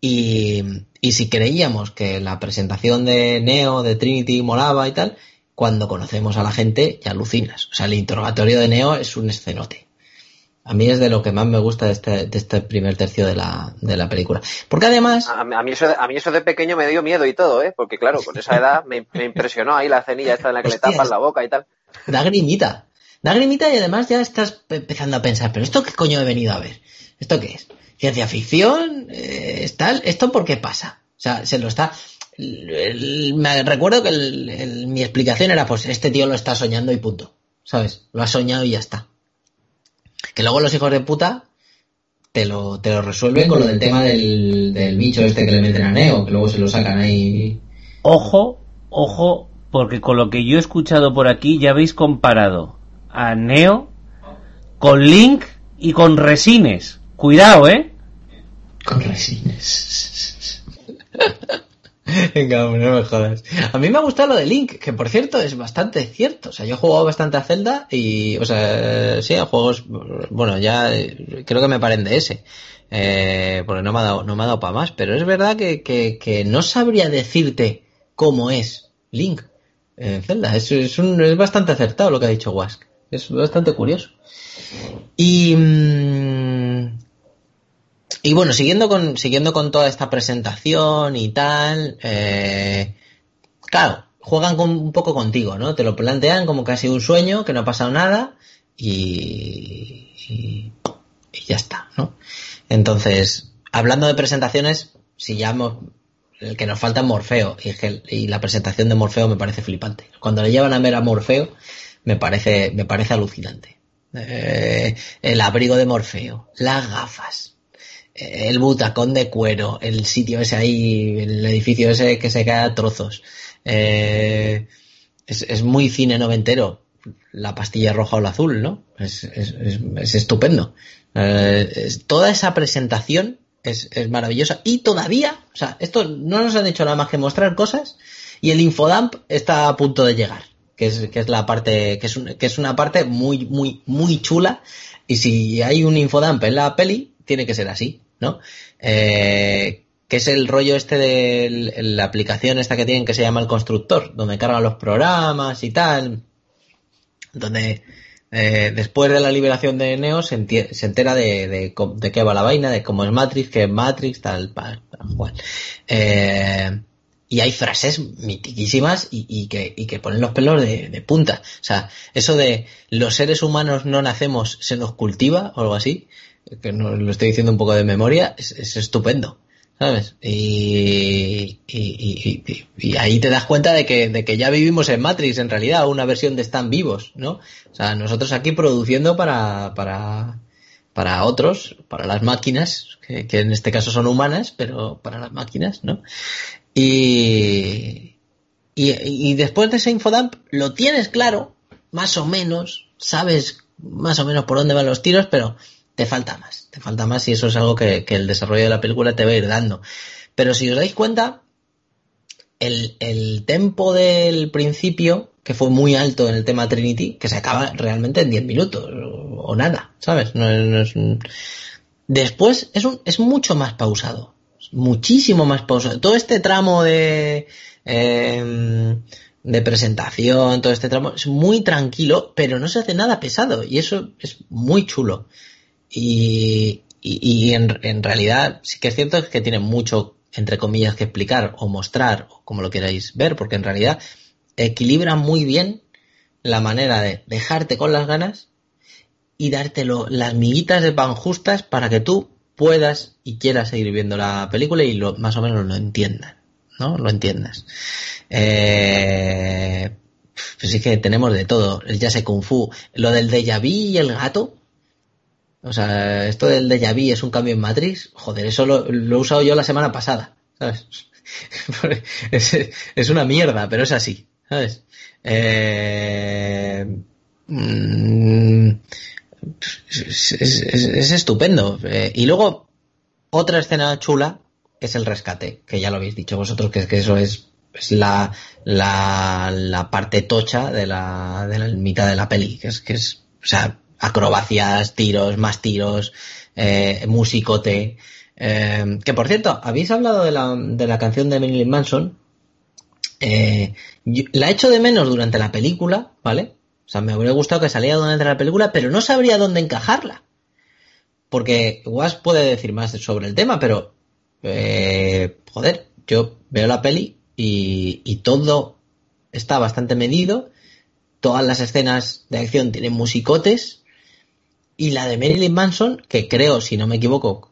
Y, y si creíamos que la presentación de Neo, de Trinity, molaba y tal, cuando conocemos a la gente ya alucinas. O sea, el interrogatorio de Neo es un escenote. A mí es de lo que más me gusta de este, de este primer tercio de la, de la película. Porque además... A, a, mí eso de, a mí eso de pequeño me dio miedo y todo, ¿eh? Porque claro, con esa edad me, me impresionó ahí la cenilla esta en la que Hostia, le tapan la boca y tal. Da grimita. Da grimita y además ya estás empezando a pensar, pero ¿esto qué coño he venido a ver? ¿Esto qué es? ¿Ciencia ficción? Eh, ¿Está, ¿Esto por qué pasa? O sea, se lo está... me recuerdo que mi explicación era, pues este tío lo está soñando y punto. ¿Sabes? Lo ha soñado y ya está. Que luego los hijos de puta te lo, te lo resuelven con lo del tema del, del bicho este que le meten a Neo, que luego se lo sacan ahí. Ojo, ojo, porque con lo que yo he escuchado por aquí ya habéis comparado a Neo con Link y con Resines. Cuidado, ¿eh? Con resines. Venga, no me jodas. A mí me ha gustado lo de Link, que por cierto es bastante cierto. O sea, yo he jugado bastante a Zelda y, o sea, sí, a juegos, bueno, ya eh, creo que me paren de ese. Eh, porque no me ha dado, no dado para más. Pero es verdad que, que, no sabría decirte cómo es Link en Zelda. Es, es bastante acertado lo que ha dicho Wask. Es bastante curioso. Y, mm, y bueno, siguiendo con, siguiendo con toda esta presentación y tal, eh, claro, juegan con- un poco contigo, ¿no? Te lo plantean como casi un sueño, que no ha pasado nada y, y, ya está, ¿no? Entonces, hablando de presentaciones, si ya el que nos falta es Morfeo y, que- y la presentación de Morfeo me parece flipante. Cuando le llevan a ver a Morfeo, me parece, me parece alucinante. Eh, el abrigo de Morfeo, las gafas, el butacón de cuero, el sitio ese ahí, el edificio ese que se cae a trozos. Eh, es, es muy cine noventero. La pastilla roja o la azul, ¿no? Es, es, es, es estupendo. Eh, toda esa presentación es, es maravillosa. Y todavía, o sea, esto no nos han hecho nada más que mostrar cosas y el infodump está a punto de llegar. Que es, que es la parte, que es, un- que es una parte muy, muy, muy chula. Y si hay un infodump en la peli, tiene que ser así, ¿no? Eh, que es el rollo este de la aplicación esta que tienen que se llama el constructor, donde cargan los programas y tal, donde eh, después de la liberación de Neo se, se entera de, de, qué va la vaina, de cómo es Matrix, qué es Matrix, tal, tal, tal cual. Eh, y hay frases mitiquísimas y, y que, y que ponen los pelos de, de punta. O sea, eso de los seres humanos no nacemos, se nos cultiva o algo así, que no lo estoy diciendo un poco de memoria, es, es estupendo. ¿Sabes? Y, y, y- y- ahí te das cuenta de que, de que ya vivimos en Matrix, en realidad, una versión de Están vivos, ¿no? O sea, nosotros aquí produciendo para, para, para otros, para las máquinas, que, que en este caso son humanas, pero para las máquinas, ¿no? Y, y después de ese infodump lo tienes claro, más o menos, sabes más o menos por dónde van los tiros, pero te falta más, te falta más y eso es algo que, el desarrollo de la película te va a ir dando. Pero si os dais cuenta, el, tempo del principio, que fue muy alto en el tema Trinity, que se acaba realmente en 10 minutos o, nada, ¿sabes? No, no es un- Después es, un, es mucho más pausado, muchísimo más pausado. Todo este tramo eh, de presentación, todo este tramo es muy tranquilo, pero no se hace nada pesado y eso es muy chulo. Y, y, y en, en realidad sí que es cierto que tiene mucho, entre comillas, que explicar o mostrar, o como lo queráis ver, porque en realidad equilibra muy bien la manera de dejarte con las ganas y dártelo las miguitas de pan justas para que tú puedas y quieras seguir viendo la película y lo, más o menos lo entiendas, ¿no? Lo entiendas. Eh, pues sí que tenemos de todo, el jazz kung fu, lo del déjà vu y el gato, o sea, esto del déjà vu es un cambio en Matrix, joder, eso lo, lo he usado yo la semana pasada, ¿sabes? es, es una mierda, pero es así, ¿sabes? Eh, mm, es, es- es- es estupendo. Eh, y luego, otra escena chula es el rescate, que ya lo habéis dicho vosotros, que, que eso es, es la, la, la parte tocha de la, de la mitad de la peli, que es, que es, o sea, acrobacias, tiros, más tiros, eh, musicote. eh, que por cierto, habéis hablado de la, de la canción de Marilyn Manson. Eh, yo- la echo de menos durante la película, ¿vale? O sea, me hubiera gustado que saliera durante la película, pero no sabría dónde encajarla. porque Was puede decir más sobre el tema, pero eh, joder, yo veo la peli y, y todo está bastante medido, todas las escenas de acción tienen musicotes y la de Marilyn Manson, que creo, si no me equivoco,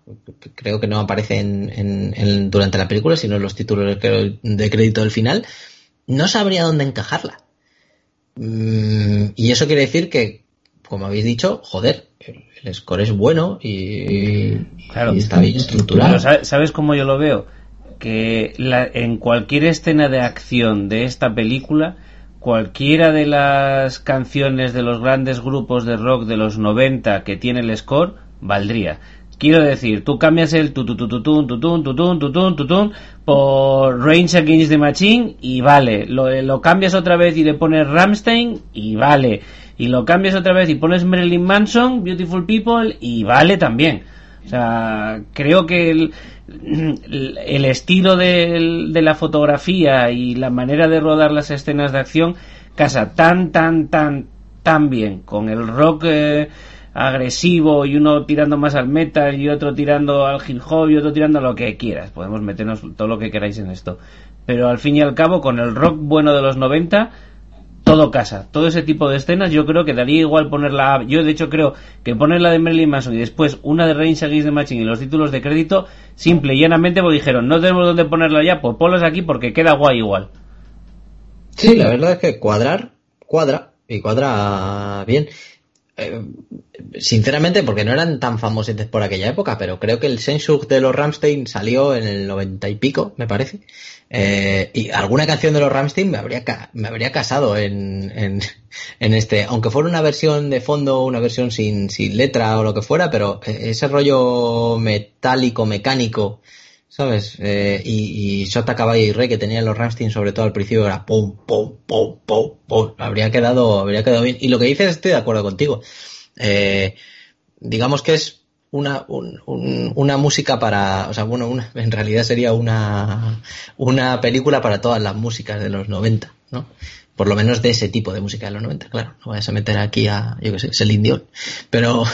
creo que no aparece en, durante la película, sino en los títulos de crédito del final, no sabría dónde encajarla. Mm, y eso quiere decir que, como habéis dicho, joder, el score es bueno y, está bien estructurado. ¿Sabes cómo yo lo veo? Que en cualquier escena de acción de esta película, cualquiera de las canciones de los grandes grupos de rock de los 90 que tiene el score, valdría. Quiero decir, tú cambias el tutun, tutun, tutun, tutun, tutun, tutun por Range Against the Machine y vale. Lo, lo cambias otra vez y le pones Ramstein y vale y lo cambias otra vez y pones Marilyn Manson, Beautiful People y vale también. O sea, creo que el, el estilo de, la fotografía y la manera de rodar las escenas de acción casa tan, tan, tan, tan bien con el rock eh, agresivo y uno tirando más al metal y otro tirando al hip hop y otro tirando a lo que quieras. Podemos meternos todo lo que queráis en esto. Pero al fin y al cabo, con el rock bueno de los 90, todo casa, todo ese tipo de escenas yo creo que daría igual ponerla, yo de hecho creo que ponerla de Marilyn Manson y después una de Range Against the Machine y los títulos de crédito, simple y llanamente porque dijeron, no tenemos dónde ponerla ya, pues ponlas aquí porque queda guay igual. Sí, la verdad es que cuadrar, cuadra, y cuadra bien. Eh, sinceramente, porque no eran tan famosos por aquella época, pero creo que el Sensuk de los Ramstein salió en el noventa y pico, me parece. Eh, y alguna canción de los Ramstein me habría, me habría casado en, en, este, aunque fuera una versión de fondo, una versión sin, sin letra o lo que fuera, pero eh, ese rollo metálico, mecánico, ¿sabes? Eh, y, y Sota Caballo y Rey que tenían los Ramstein, sobre todo al principio, era pum, pum, pum, pum, pum. Habría quedado, habría quedado bien. Y lo que dices, estoy de acuerdo contigo. Eh, digamos que es una, una música para, o sea, bueno, una, en realidad sería una, una película para todas las músicas de los 90, ¿no? Por lo menos de ese tipo de música de los 90, claro. No vayas a meter aquí a, yo qué sé, Celine Dion. Pero...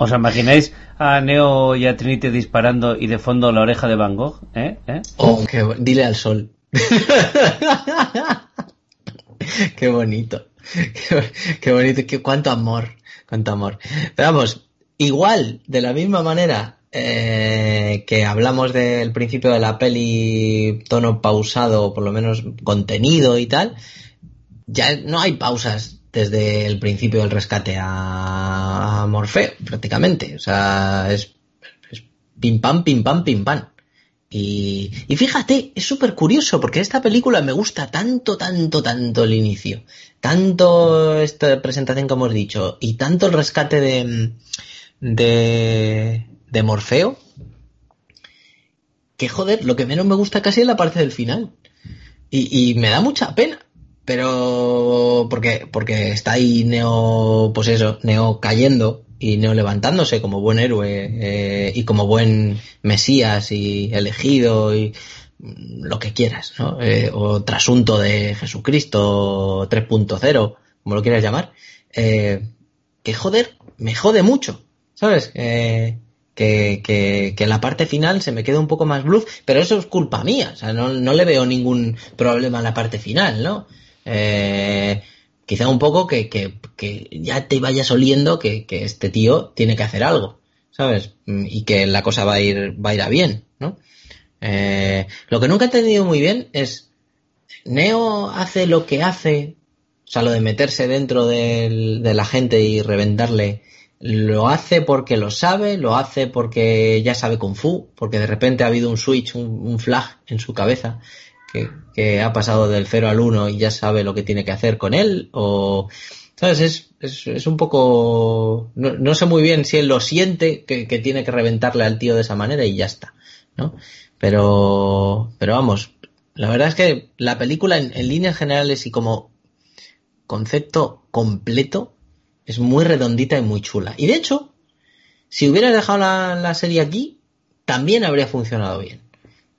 ¿Os imagináis a Neo y a Trinity disparando y de fondo la oreja de Van Gogh? ¿Eh? ¿Eh? Oh, dile al sol. qué bonito. Qué, bonito. Qué, cuánto amor. Cuánto amor. Pero vamos, igual, de la misma manera eh, que hablamos del principio de la peli, tono pausado, por lo menos contenido y tal, ya no hay pausas desde el principio del rescate a, Morfeo, prácticamente. O sea, es, pim pam, pim pam, pim pam. Y, y fíjate, es súper curioso porque esta película me gusta tanto, tanto, tanto el inicio, tanto esta presentación que hemos dicho y tanto el rescate de, de, de Morfeo, que joder, lo que menos me gusta casi es la parte del final. Y, y me da mucha pena pero porque porque está ahí Neo pues eso Neo cayendo y Neo levantándose como buen héroe eh, y como buen Mesías y elegido y lo que quieras ¿no? Eh, o trasunto de Jesucristo 3.0 como lo quieras llamar eh, que joder me jode mucho sabes que, que, que, la parte final se me queda un poco más bluff, pero eso es culpa mía, o sea, no, no le veo ningún problema en la parte final, ¿no? Eh, quizá un poco que, que, ya te vayas oliendo que, este tío tiene que hacer algo, ¿sabes? Mm, y que la cosa va a ir, va a ir a bien, ¿no? Eh, lo que nunca he entendido muy bien es, Neo hace lo que hace, o sea, lo de meterse dentro de la gente y reventarle, lo hace porque lo sabe, lo hace porque ya sabe Kung Fu, porque de repente ha habido un switch, un flag en su cabeza que, ha pasado del 0 al 1 y ya sabe lo que tiene que hacer con él, o, ¿sabes? Es, es, es un poco, no, no, sé muy bien si él lo siente que, que, tiene que reventarle al tío de esa manera y ya está, ¿no? Pero, pero vamos, la verdad es que la película en, en líneas generales y como concepto completo es muy redondita y muy chula. Y de hecho, si hubieras dejado la, la serie aquí, también habría funcionado bien.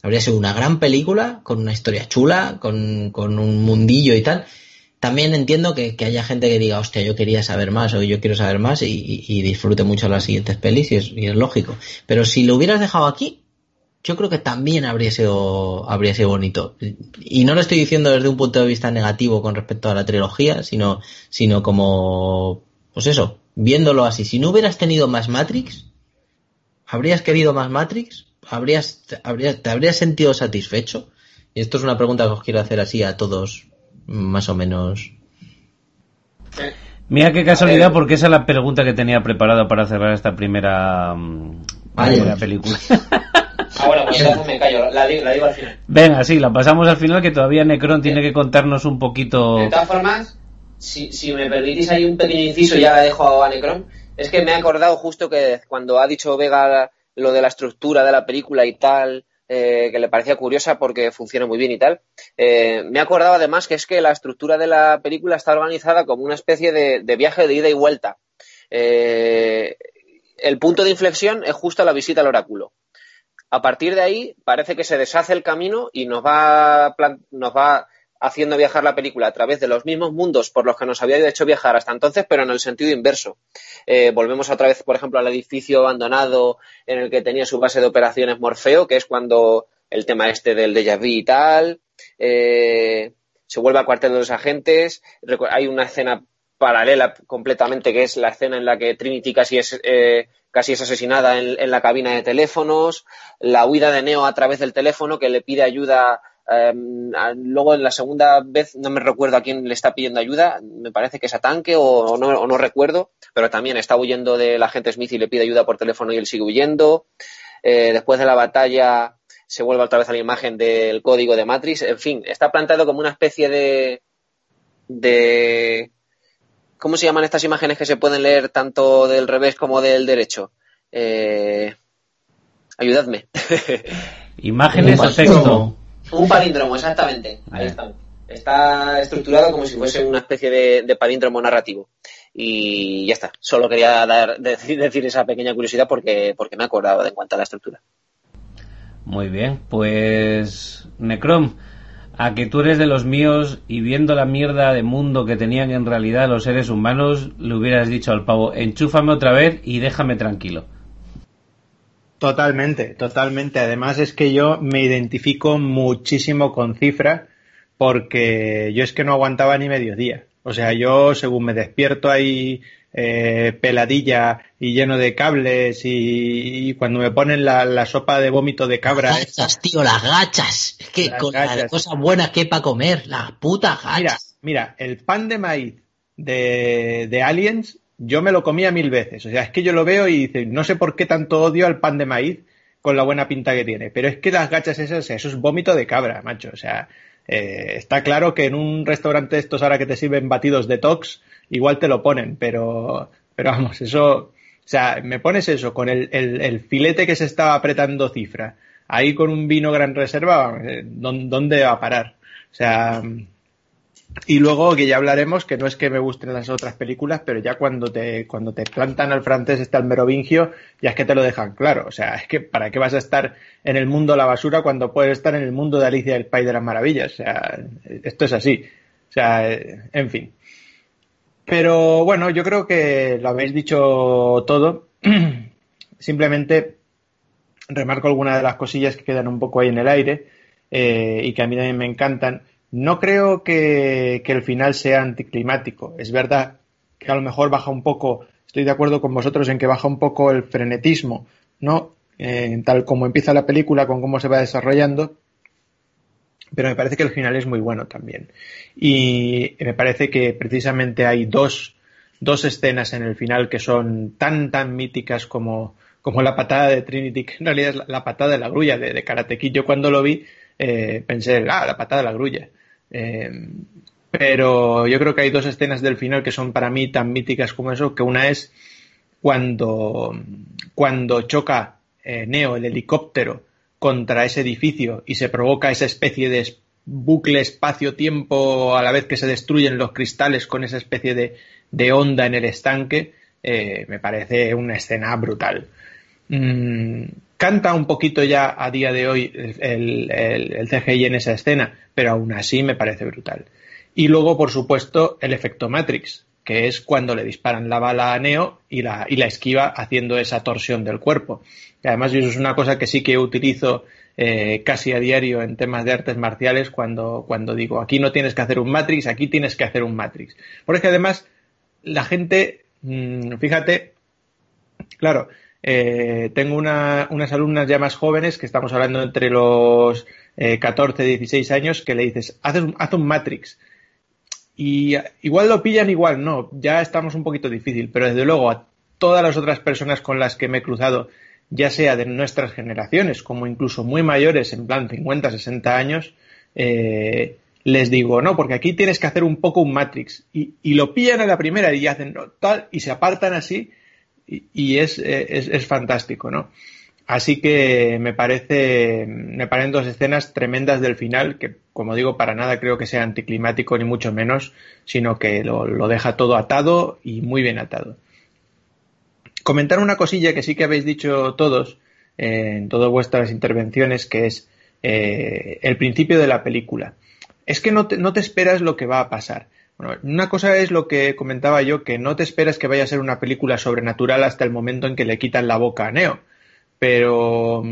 Habría sido una gran película, con una historia chula, con, con un mundillo y tal. también entiendo que, haya gente que diga, hostia, yo quería saber más o yo quiero saber más y, disfrute mucho las siguientes pelis y es, y es, lógico. Pero si lo hubieras dejado aquí, yo creo que también habría sido, habría sido bonito. Y no lo estoy diciendo desde un punto de vista negativo con respecto a la trilogía, sino, sino como, pues eso, viéndolo así. Si no hubieras tenido más Matrix, ¿habrías querido más Matrix? ¿Habrías, habrías, ¿Te habrías sentido satisfecho? Y esto es una pregunta que os quiero hacer así a todos más o menos. Mira qué casualidad, porque esa es la pregunta que tenía preparada para cerrar esta primera, mm, película. Ah, bueno, pues entonces me callo, la digo, al final. Venga, sí, la pasamos al final, que todavía Necron tiene que contarnos un poquito. De todas formas, si, si me permitís hay un pequeño inciso, ya la dejo a Necron. Es que me he acordado justo que cuando ha dicho Vega lo de la estructura de la película y tal, eh, que le parecía curiosa porque funciona muy bien y tal. Eh, me acordaba además que es que la estructura de la película está organizada como una especie de, viaje de ida y vuelta. Eh, el punto de inflexión es justo la visita al oráculo. A partir de ahí parece que se deshace el camino y nos va, nos va haciendo viajar la película a través de los mismos mundos por los que nos había hecho viajar hasta entonces, pero en el sentido inverso. Eh, volvemos otra vez, por ejemplo, al edificio abandonado en el que tenía su base de operaciones Morfeo, que es cuando el tema este del déjà vu y tal. Eh, se vuelve al cuartel de los agentes. Hay una escena paralela completamente, que es la escena en la que Trinity casi es, eh, casi es asesinada en, la cabina de teléfonos, la huida de Neo a través del teléfono que le pide ayuda Em, luego en la segunda vez no me recuerdo a quién le está pidiendo ayuda, me parece que es a Tanque o, no, recuerdo, pero también está huyendo del agente Smith y le pide ayuda por teléfono y él sigue huyendo. Eh, después de la batalla se vuelve otra vez a la imagen del código de Matrix. En fin, está planteado como una especie de, de ¿cómo se llaman estas imágenes que se pueden leer tanto del revés como del derecho? Eh, ayudadme. Imágenes o texto. Un palíndromo, exactamente. Ahí está. Está estructurado como si fuese una especie de, palíndromo narrativo. Y ya está. Solo quería dar, decir, esa pequeña curiosidad porque, porque me he acordado de en cuanto a la estructura. Muy bien, pues Necrom, a que tú eres de los míos y viendo la mierda de mundo que tenían en realidad los seres humanos, le hubieras dicho al pavo, enchúfame otra vez y déjame tranquilo. Totalmente, totalmente. Además es que yo me identifico muchísimo con Cifra porque yo es que no aguantaba ni medio día. O sea, yo según me despierto ahí eh, peladilla y lleno de cables y, cuando me ponen la, sopa de vómito de cabra. Las gachas, tío, las gachas. Es que con las cosas buenas que hay para comer, las putas gachas. Mira, mira, el pan de maíz de, de Aliens yo me lo comía mil veces. O sea, es que yo lo veo y dice, no sé por qué tanto odio al pan de maíz con la buena pinta que tiene. Pero es que las gachas esas, eso es vómito de cabra, macho. O sea, eh, está claro que en un restaurante estos ahora que te sirven batidos de tox, igual te lo ponen, pero, pero vamos, eso, o sea, me pones eso con el, el, filete que se estaba apretando cifra, ahí con un vino gran reserva, eh, ¿dónde va a parar? O sea, y luego que ya hablaremos, que no es que me gusten las otras películas, pero ya cuando te, cuando te plantan al francés está el merovingio, ya es que te lo dejan claro. O sea, es que ¿para qué vas a estar en el mundo de la basura cuando puedes estar en el mundo de Alicia el País de las Maravillas? O sea, esto es así. O sea, en fin. Pero bueno, yo creo que lo habéis dicho todo. Simplemente remarco algunas de las cosillas que quedan un poco ahí en el aire eh, y que a mí también me encantan. No creo que, el final sea anticlimático. Es verdad que a lo mejor baja un poco, estoy de acuerdo con vosotros en que baja un poco el frenetismo, ¿no? Eh, tal como empieza la película, con cómo se va desarrollando. Pero me parece que el final es muy bueno también. Y me parece que precisamente hay dos, dos escenas en el final que son tan, tan míticas como, como la patada de Trinity, que en realidad es la, patada de la grulla de, de Yo cuando lo vi eh, pensé, ah, la patada de la grulla. Eh, pero yo creo que hay dos escenas del final que son para mí tan míticas como eso, que una es cuando, cuando choca eh, Neo, el helicóptero, contra ese edificio y se provoca esa especie de bucle espacio-tiempo a la vez que se destruyen los cristales con esa especie de, onda en el estanque, eh, me parece una escena brutal. Mm, canta un poquito ya a día de hoy el, el, CGI en esa escena, pero aún así me parece brutal. Y luego, por supuesto, el efecto Matrix, que es cuando le disparan la bala a Neo y la, y la esquiva haciendo esa torsión del cuerpo. Y además, eso es una cosa que sí que utilizo eh, casi a diario en temas de artes marciales cuando, cuando digo aquí no tienes que hacer un Matrix, aquí tienes que hacer un Matrix. Porque además la gente, mmm, fíjate, claro, eh, tengo una, unas alumnas ya más jóvenes que estamos hablando entre los eh, 14 y 16 años que le dices, haz un, haz un Matrix. Y igual lo pillan, igual no, ya estamos un poquito difícil, pero desde luego a todas las otras personas con las que me he cruzado, ya sea de nuestras generaciones como incluso muy mayores, en plan 50, 60 años, eh, les digo, no, porque aquí tienes que hacer un poco un Matrix. Y, y lo pillan a la primera y hacen tal, y se apartan así, y, es, es, es, fantástico, ¿no? Así que me parece, me parecen dos escenas tremendas del final, que como digo, para nada creo que sea anticlimático ni mucho menos, sino que lo, lo deja todo atado y muy bien atado. Comentar una cosilla que sí que habéis dicho todos eh, en todas vuestras intervenciones, que es eh, el principio de la película. Es que no te, no te esperas lo que va a pasar. Bueno, una cosa es lo que comentaba yo, que no te esperas que vaya a ser una película sobrenatural hasta el momento en que le quitan la boca a Neo. Pero,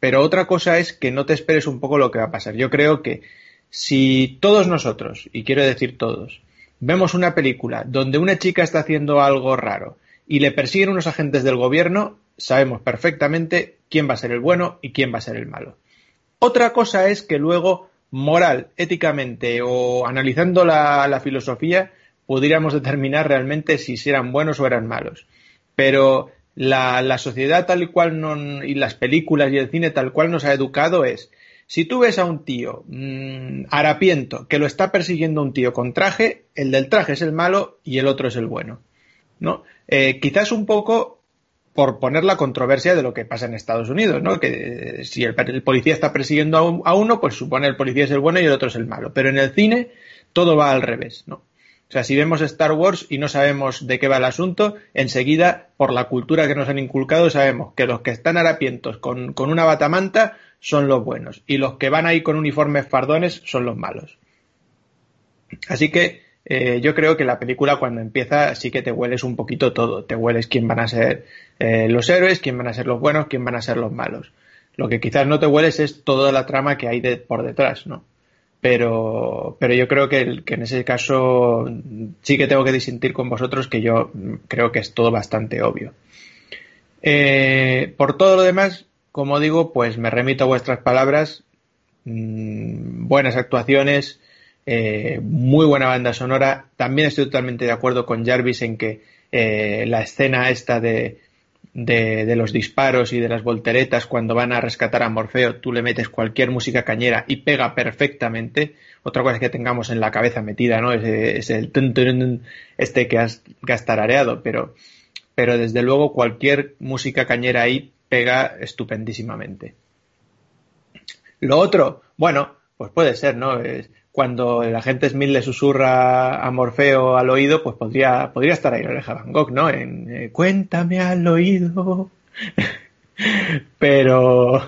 pero otra cosa es que no te esperes un poco lo que va a pasar. Yo creo que si todos nosotros, y quiero decir todos, vemos una película donde una chica está haciendo algo raro y le persiguen unos agentes del gobierno, sabemos perfectamente quién va a ser el bueno y quién va a ser el malo. Otra cosa es que luego, moral, éticamente o analizando la, filosofía, pudiéramos determinar realmente si eran buenos o eran malos. Pero la, sociedad tal cual no, y las películas y el cine tal cual nos ha educado es si tú ves a un tío mmm, harapiento que lo está persiguiendo un tío con traje, el del traje es el malo y el otro es el bueno. ¿No? Eh, quizás un poco por poner la controversia de lo que pasa en Estados Unidos, ¿no? Que eh, si el, policía está persiguiendo a, un, a, uno, pues supone el policía es el bueno y el otro es el malo. Pero en el cine todo va al revés, ¿no? O sea, si vemos Star Wars y no sabemos de qué va el asunto, enseguida, por la cultura que nos han inculcado, sabemos que los que están harapientos con, con una batamanta son los buenos y los que van ahí con uniformes fardones son los malos. Así que eh, yo creo que la película cuando empieza sí que te hueles un poquito todo. Te hueles quién van a ser eh, los héroes, quién van a ser los buenos, quién van a ser los malos. Lo que quizás no te hueles es toda la trama que hay de, por detrás, ¿no? Pero, pero yo creo que, en ese caso sí que tengo que disentir con vosotros que yo creo que es todo bastante obvio. Eh, por todo lo demás, como digo, pues me remito a vuestras palabras. Mmm, buenas actuaciones, eh, muy buena banda sonora. También estoy totalmente de acuerdo con Jarvis en que eh, la escena esta de, de, los disparos y de las volteretas cuando van a rescatar a Morfeo, tú le metes cualquier música cañera y pega perfectamente. Otra cosa es que tengamos en la cabeza metida, ¿no? Es, es el tun, tun, este que has, que tarareado, pero, pero desde luego cualquier música cañera ahí pega estupendísimamente. Lo otro, bueno, pues puede ser, ¿no? Es, cuando el agente Smith le susurra a Morfeo al oído, pues podría, podría estar ahí la oreja Van Gogh, ¿no? En eh, Cuéntame al oído. pero,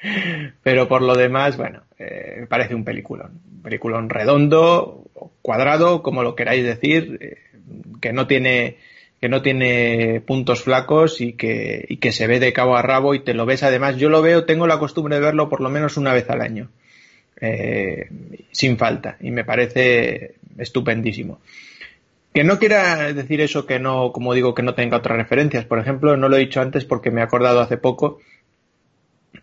pero por lo demás, bueno, eh, me parece un peliculón. Un peliculón redondo, cuadrado, como lo queráis decir, eh, que no tiene que no tiene puntos flacos y que, y que se ve de cabo a rabo y te lo ves además. Yo lo veo, tengo la costumbre de verlo por lo menos una vez al año eh, sin falta y me parece estupendísimo. Que no quiera decir eso que no, como digo, que no tenga otras referencias. Por ejemplo, no lo he dicho antes porque me he acordado hace poco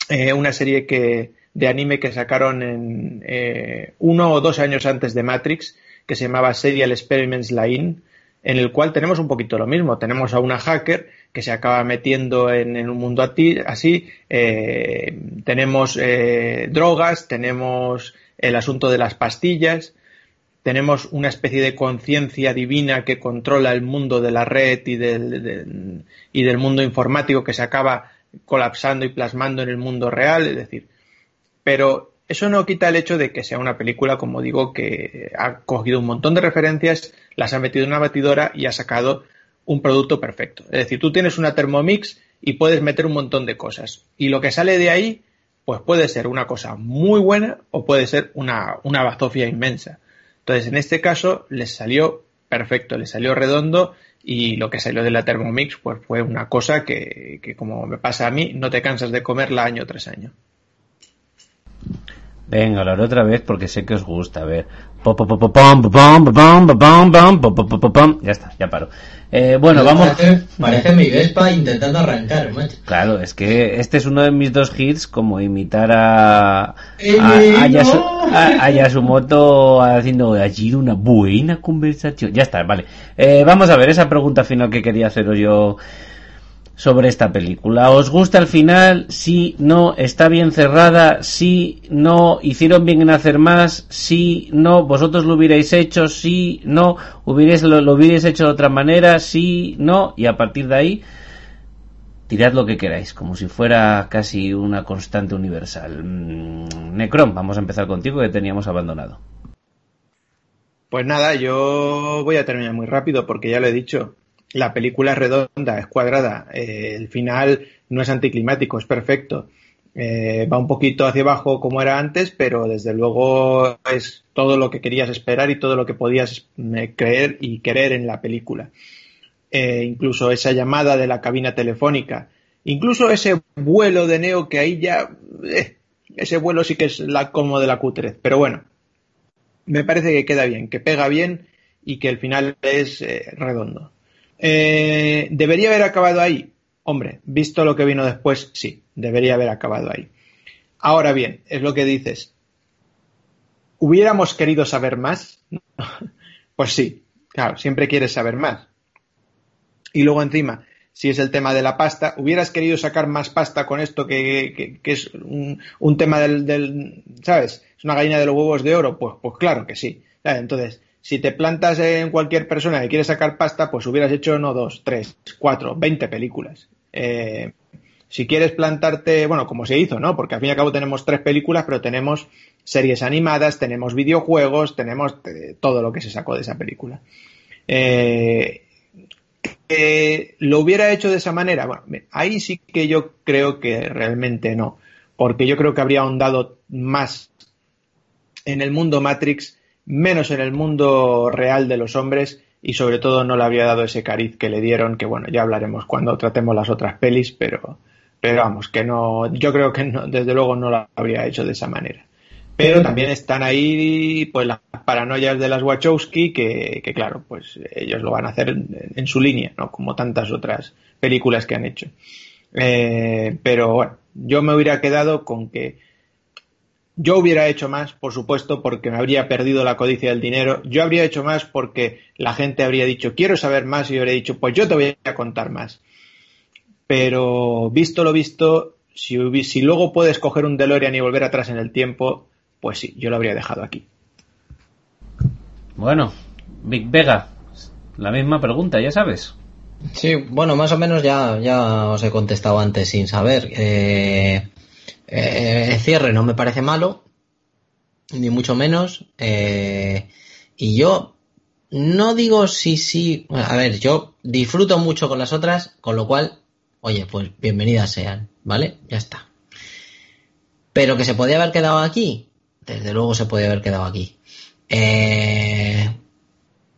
eh, una serie que, de anime que sacaron en eh, uno o dos años antes de Matrix que se llamaba Serial Experiments Line en el cual tenemos un poquito lo mismo. Tenemos a una hacker que se acaba metiendo en, un mundo así. Eh, tenemos eh, drogas, tenemos el asunto de las pastillas, tenemos una especie de conciencia divina que controla el mundo de la red y del, de, y del mundo informático que se acaba colapsando y plasmando en el mundo real, es decir, pero eso no quita el hecho de que sea una película, como digo, que ha cogido un montón de referencias, las ha metido en una batidora y ha sacado un producto perfecto. Es decir, tú tienes una Thermomix y puedes meter un montón de cosas. Y lo que sale de ahí, pues puede ser una cosa muy buena o puede ser una, una bazofia inmensa. Entonces, en este caso, les salió perfecto, les salió redondo y lo que salió de la Thermomix pues fue una cosa que, que como me pasa a mí, no te cansas de comerla año tras año. Venga, lo haré otra vez porque sé que os gusta. A ver. Ya está, ya paro. Eh, bueno, vamos. Parece, mi Vespa intentando arrancar, macho. Claro, es que este es uno de mis dos hits, como imitar a. a, a, Yasu, a Yasumoto haciendo allí una buena conversación. Ya está, vale. Eh, vamos a ver esa pregunta final que quería haceros yo sobre esta película. ¿Os gusta el final? Sí, no, está bien cerrada, sí, no, hicieron bien en hacer más, sí, no, vosotros lo hubierais hecho, sí, no, hubierais, lo, lo hubierais hecho de otra manera, sí, no, y a partir de ahí tirad lo que queráis, como si fuera casi una constante universal. Mm, Necron, vamos a empezar contigo que teníamos abandonado. Pues nada, yo voy a terminar muy rápido porque ya lo he dicho la película es redonda, es cuadrada, eh, el final no es anticlimático, es perfecto. Eh, va un poquito hacia abajo como era antes, pero desde luego es todo lo que querías esperar y todo lo que podías eh, creer y querer en la película. Eh, incluso esa llamada de la cabina telefónica, incluso ese vuelo de Neo que ahí ya, ese vuelo sí que es la, como de la cutrez, pero bueno, me parece que queda bien, que pega bien y que el final es redondo. Eh, ¿Debería haber acabado ahí? Hombre, visto lo que vino después, sí, debería haber acabado ahí. Ahora bien, es lo que dices. ¿Hubiéramos querido saber más? pues sí, claro, siempre quieres saber más. Y luego encima, si es el tema de la pasta, ¿hubieras querido sacar más pasta con esto que, es un, un tema del, del, ¿sabes? Es una gallina de los huevos de oro. Pues, pues claro que sí. Entonces, si te plantas en cualquier persona que quiere sacar pasta, pues hubieras hecho no dos, tres, cuatro, veinte películas. Eh, si quieres plantarte, bueno, como se hizo, ¿no? Porque al fin y al cabo tenemos tres películas, pero tenemos series animadas, tenemos videojuegos, tenemos eh, todo lo que se sacó de esa película. Eh, lo hubiera hecho de esa manera, bueno, ahí sí que yo creo que realmente no, porque yo creo que habría ahondado más en el mundo Matrix menos en el mundo real de los hombres y sobre todo no le habría dado ese cariz que le dieron, que bueno, ya hablaremos cuando tratemos las otras pelis, pero, pero vamos, que no, yo creo que no, desde luego no lo habría hecho de esa manera. Pero también están ahí pues las paranoias de las Wachowski que, que claro, pues ellos lo van a hacer en, en, su línea, ¿no? Como tantas otras películas que han hecho. Eh, pero bueno, yo me hubiera quedado con que yo hubiera hecho más, por supuesto, porque me habría perdido la codicia del dinero. Yo habría hecho más porque la gente habría dicho, quiero saber más, y yo habría dicho, pues yo te voy a contar más. Pero visto lo visto, si, si luego puedes coger un DeLorean y volver atrás en el tiempo, pues sí, yo lo habría dejado aquí. Bueno, Big Vega, la misma pregunta, ya sabes. Sí, bueno, más o menos ya, ya os he contestado antes sin saber. Eh, eh, cierre no me parece malo, ni mucho menos. Eh, y yo no digo si sí. A ver, yo disfruto mucho con las otras, con lo cual, oye, pues bienvenidas sean, ¿vale? Ya está. Pero que se podía haber quedado aquí, desde luego se podía haber quedado aquí. Eh,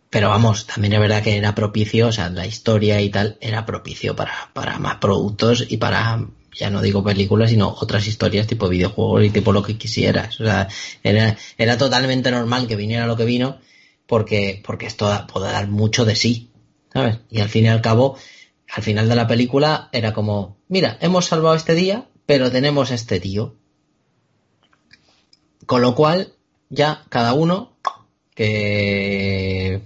pero vamos, también es verdad que era propicio, o sea, la historia y tal era propicio para, para más productos y para ya no digo películas, sino otras historias tipo videojuegos y tipo lo que quisieras. O sea, era, era totalmente normal que viniera lo que vino porque, porque esto puede dar mucho de sí, ¿sabes? Y al fin y al cabo, al final de la película era como, mira, hemos salvado este día, pero tenemos este tío. Con lo cual, ya cada uno que,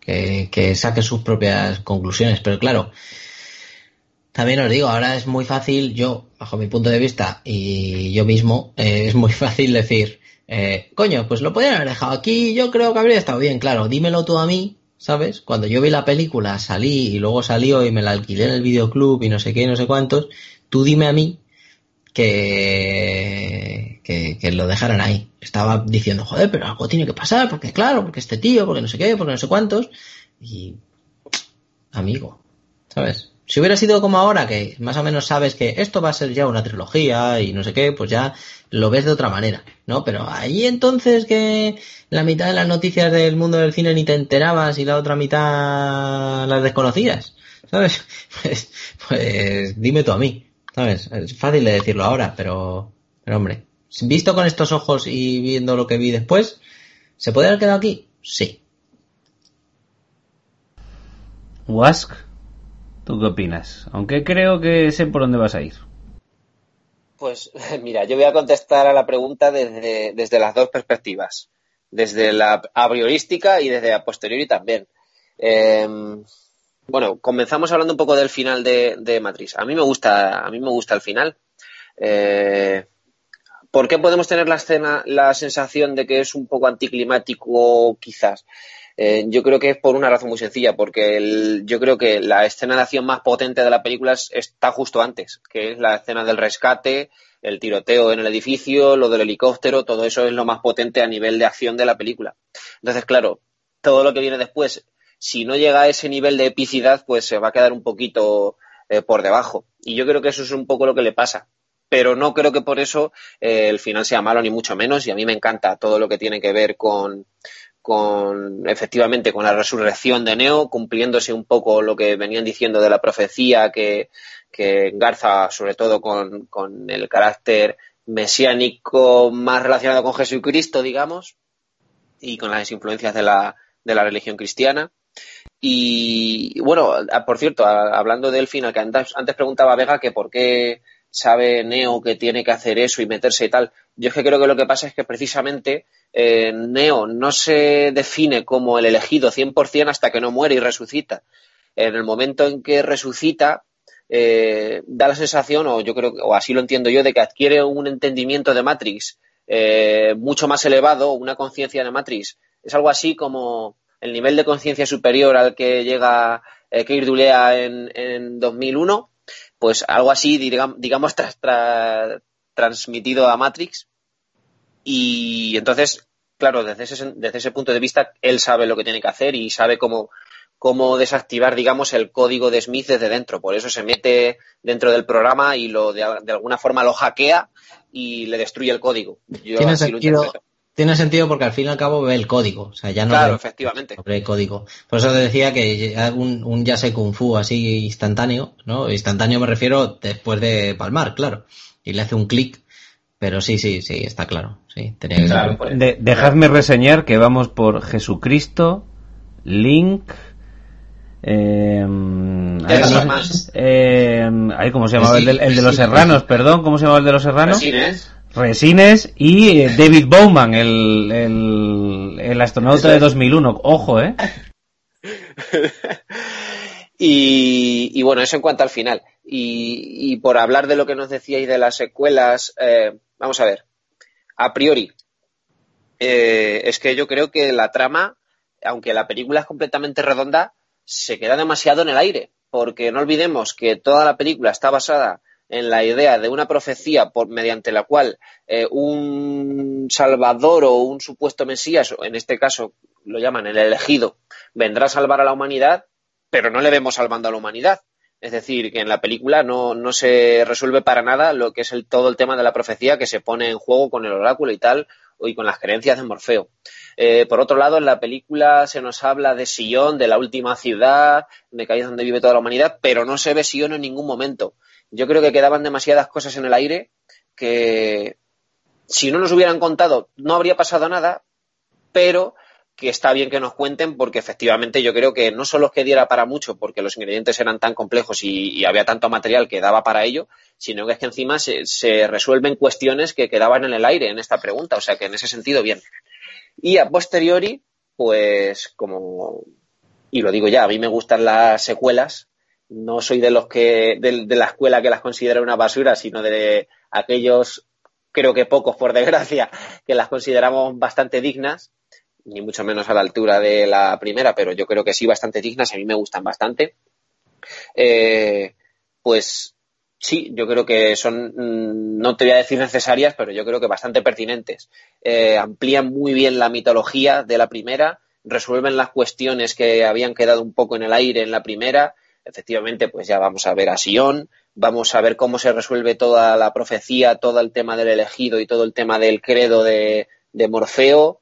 que, que saque sus propias conclusiones. Pero claro, también os digo, ahora es muy fácil, yo, bajo mi punto de vista, y yo mismo, eh, es muy fácil decir, eh, coño, pues lo podrían haber dejado aquí, yo creo que habría estado bien, claro, dímelo tú a mí, ¿sabes? Cuando yo vi la película, salí y luego salió y me la alquilé en el videoclub y no sé qué, no sé cuántos, tú dime a mí que, que, que lo dejaran ahí. Estaba diciendo, joder, pero algo tiene que pasar, porque claro, porque este tío, porque no sé qué, porque no sé cuántos, y amigo, ¿sabes? Si hubiera sido como ahora, que más o menos sabes que esto va a ser ya una trilogía y no sé qué, pues ya lo ves de otra manera, ¿no? Pero ahí entonces que la mitad de las noticias del mundo del cine ni te enterabas y la otra mitad las desconocías, ¿sabes? Pues, pues dime tú a mí, ¿sabes? Es fácil de decirlo ahora, pero, pero hombre, visto con estos ojos y viendo lo que vi después, ¿se puede haber quedado aquí? Sí. Wask, ¿tú qué opinas? Aunque creo que sé por dónde vas a ir. Pues mira, yo voy a contestar a la pregunta desde, desde las dos perspectivas, desde la a priorística y desde la posteriori también. Em, bueno, comenzamos hablando un poco del final de, de, Matrix. A mí me gusta, a mí me gusta el final. Eh, ¿Por qué podemos tener la escena, la sensación de que es un poco anticlimático, quizás? Eh, yo creo que es por una razón muy sencilla, porque el, yo creo que la escena de acción más potente de la película está justo antes, que es la escena del rescate, el tiroteo en el edificio, lo del helicóptero, todo eso es lo más potente a nivel de acción de la película. Entonces, claro, todo lo que viene después, si no llega a ese nivel de epicidad, pues se va a quedar un poquito eh, por debajo. Y yo creo que eso es un poco lo que le pasa pero no creo que por eso eh, el final sea malo, ni mucho menos, y a mí me encanta todo lo que tiene que ver con, con efectivamente con la resurrección de Neo, cumpliéndose un poco lo que venían diciendo de la profecía que, que engarza sobre todo con, con, el carácter mesiánico más relacionado con Jesucristo, digamos, y con las influencias de la, de la religión cristiana. Y bueno, por cierto, hablando del final, que antes, antes preguntaba Vega que por qué sabe Neo que tiene que hacer eso y meterse y tal. Yo es que creo que lo que pasa es que precisamente eh, Neo no se define como el elegido 100% hasta que no muere y resucita. En el momento en que resucita, eh, da la sensación, o yo creo, o así lo entiendo yo, de que adquiere un entendimiento de Matrix eh, mucho más elevado, una conciencia de Matrix. Es algo así como el nivel de conciencia superior al que llega eh, Keir Dulea en, en 2001 pues algo así, digamos, transmitido a Matrix. Y entonces, claro, desde ese, desde ese punto de vista, él sabe lo que tiene que hacer y sabe cómo, cómo desactivar, digamos, el código de Smith desde dentro. Por eso se mete dentro del programa y lo de, alguna forma lo hackea y le destruye el código. Yo ¿Tiene, sentido, tiene sentido porque al fin y al cabo ve el código. O sea, ya no claro, efectivamente. ve el código. Por eso te decía que un, un Yase Kung Fu así instantáneo, ¿no? Instantáneo me refiero después de palmar, claro. Y le hace un clic. Pero sí, sí, sí, está claro. Sí, tenía que dejadme reseñar que vamos por Jesucristo, Link, eh, eh, ¿Cómo se llamaba? El de, el de, los serranos, perdón, ¿cómo se llamaba el de los serranos? Resines y eh, David Bowman, el, el, el astronauta de 2001. Ojo, ¿eh? y, y, bueno, eso en cuanto al final. Y, y, por hablar de lo que nos decíais de las secuelas, eh, vamos a ver. A priori, eh, es que yo creo que la trama, aunque la película es completamente redonda, se queda demasiado en el aire. Porque no olvidemos que toda la película está basada en la idea de una profecía por, mediante la cual eh, un salvador o un supuesto mesías, en este caso lo llaman el elegido, vendrá a salvar a la humanidad, pero no le vemos salvando a la humanidad. Es decir, que en la película no, no se resuelve para nada lo que es el, todo el tema de la profecía que se pone en juego con el oráculo y tal, y con las creencias de Morfeo. Eh, por otro lado, en la película se nos habla de Sion, de la última ciudad, de que ahí es donde vive toda la humanidad, pero no se ve Sion en ningún momento yo creo que quedaban demasiadas cosas en el aire que si no nos hubieran contado no habría pasado nada, pero que está bien que nos cuenten porque efectivamente yo creo que no solo es que diera para mucho porque los ingredientes eran tan complejos y, había tanto material que daba para ello, sino que es que encima se, resuelven cuestiones que quedaban en el aire en esta pregunta, o sea que en ese sentido bien. Y a posteriori, pues como, y lo digo ya, a mí me gustan las secuelas no soy de los que, de, la escuela que las considera una basura, sino de aquellos, creo que pocos por desgracia, que las consideramos bastante dignas, ni mucho menos a la altura de la primera, pero yo creo que sí bastante dignas, a mí me gustan bastante. Eh, pues sí, yo creo que son, mm, no te voy a decir necesarias, pero yo creo que bastante pertinentes. Eh, amplían muy bien la mitología de la primera, resuelven las cuestiones que habían quedado un poco en el aire en la primera, efectivamente, pues ya vamos a ver a Sion, vamos a ver cómo se resuelve toda la profecía, todo el tema del elegido y todo el tema del credo de, Morfeo.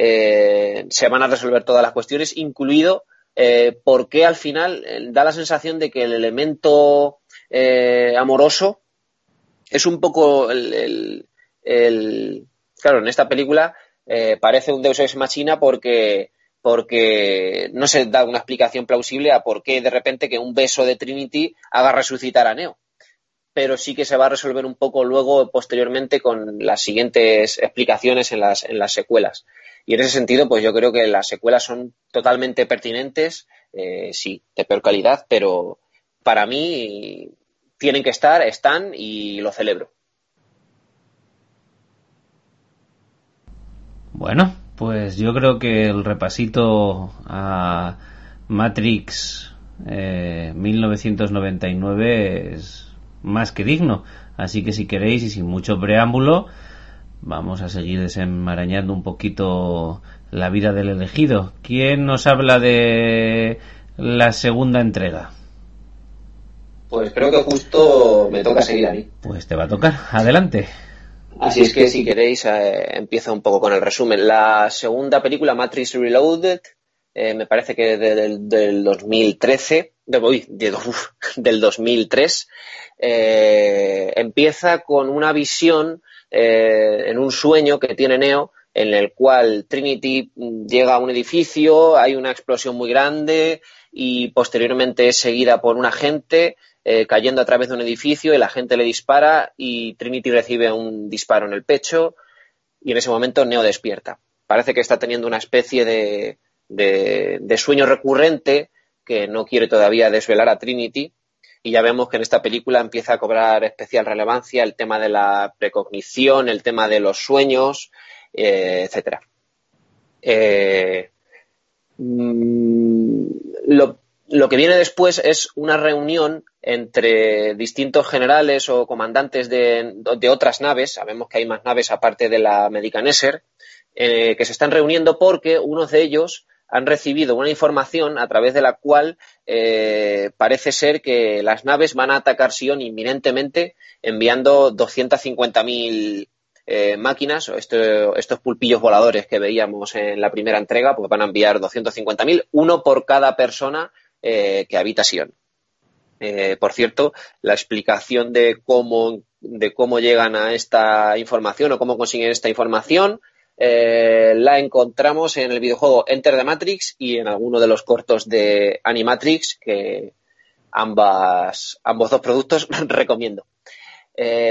Eh, se van a resolver todas las cuestiones, incluido eh, por qué al final eh, da la sensación de que el elemento amoroso es un poco el, claro, en esta película parece un Deus ex machina porque porque no se da una explicación plausible a por qué de repente que un beso de Trinity haga resucitar a Neo. Pero sí que se va a resolver un poco luego, posteriormente, con las siguientes explicaciones en las, en las secuelas. Y en ese sentido, pues yo creo que las secuelas son totalmente pertinentes, eh, sí, de peor calidad, pero para mí tienen que estar, están y lo celebro. Bueno, pues yo creo que el repasito a Matrix 1999 eh, es más que digno. Así que si queréis y sin mucho preámbulo, vamos a seguir desenmarañando un poquito la vida del elegido. ¿Quién nos habla de la segunda entrega? Pues creo que justo me toca seguir a mí. Pues te va a tocar. Adelante. Así es que si queréis eh, empiezo un poco con el resumen. La segunda película, Matrix Reloaded, eh, me parece que del, del 2013, de, del 2003, eh, empieza con una visión en un sueño que tiene Neo en el cual Trinity llega a un edificio, hay una explosión muy grande y posteriormente es seguida por un agente eh, cayendo a través de un edificio, el agente le dispara y Trinity recibe un disparo en el pecho y en ese momento Neo despierta. Parece que está teniendo una especie de, de, sueño recurrente que no quiere todavía desvelar a Trinity y ya vemos que en esta película empieza a cobrar especial relevancia el tema de la precognición, el tema de los sueños, eh, etcétera. Eh, mm, lo, lo que viene después es una reunión entre distintos generales o comandantes de, otras naves, sabemos que hay más naves aparte de la Medicaneser, eh, que se están reuniendo porque unos de ellos han recibido una información a través de la cual eh, parece ser que las naves van a atacar Sion inminentemente enviando 250.000 eh, máquinas, estos pulpillos voladores que veíamos en la primera entrega, pues van a enviar 250.000, uno por cada persona eh, que habita Sion. Eh, por cierto, la explicación de cómo, de cómo llegan a esta información o cómo consiguen esta información eh, la encontramos en el videojuego Enter the Matrix y en alguno de los cortos de Animatrix que ambas, ambos dos productos recomiendo.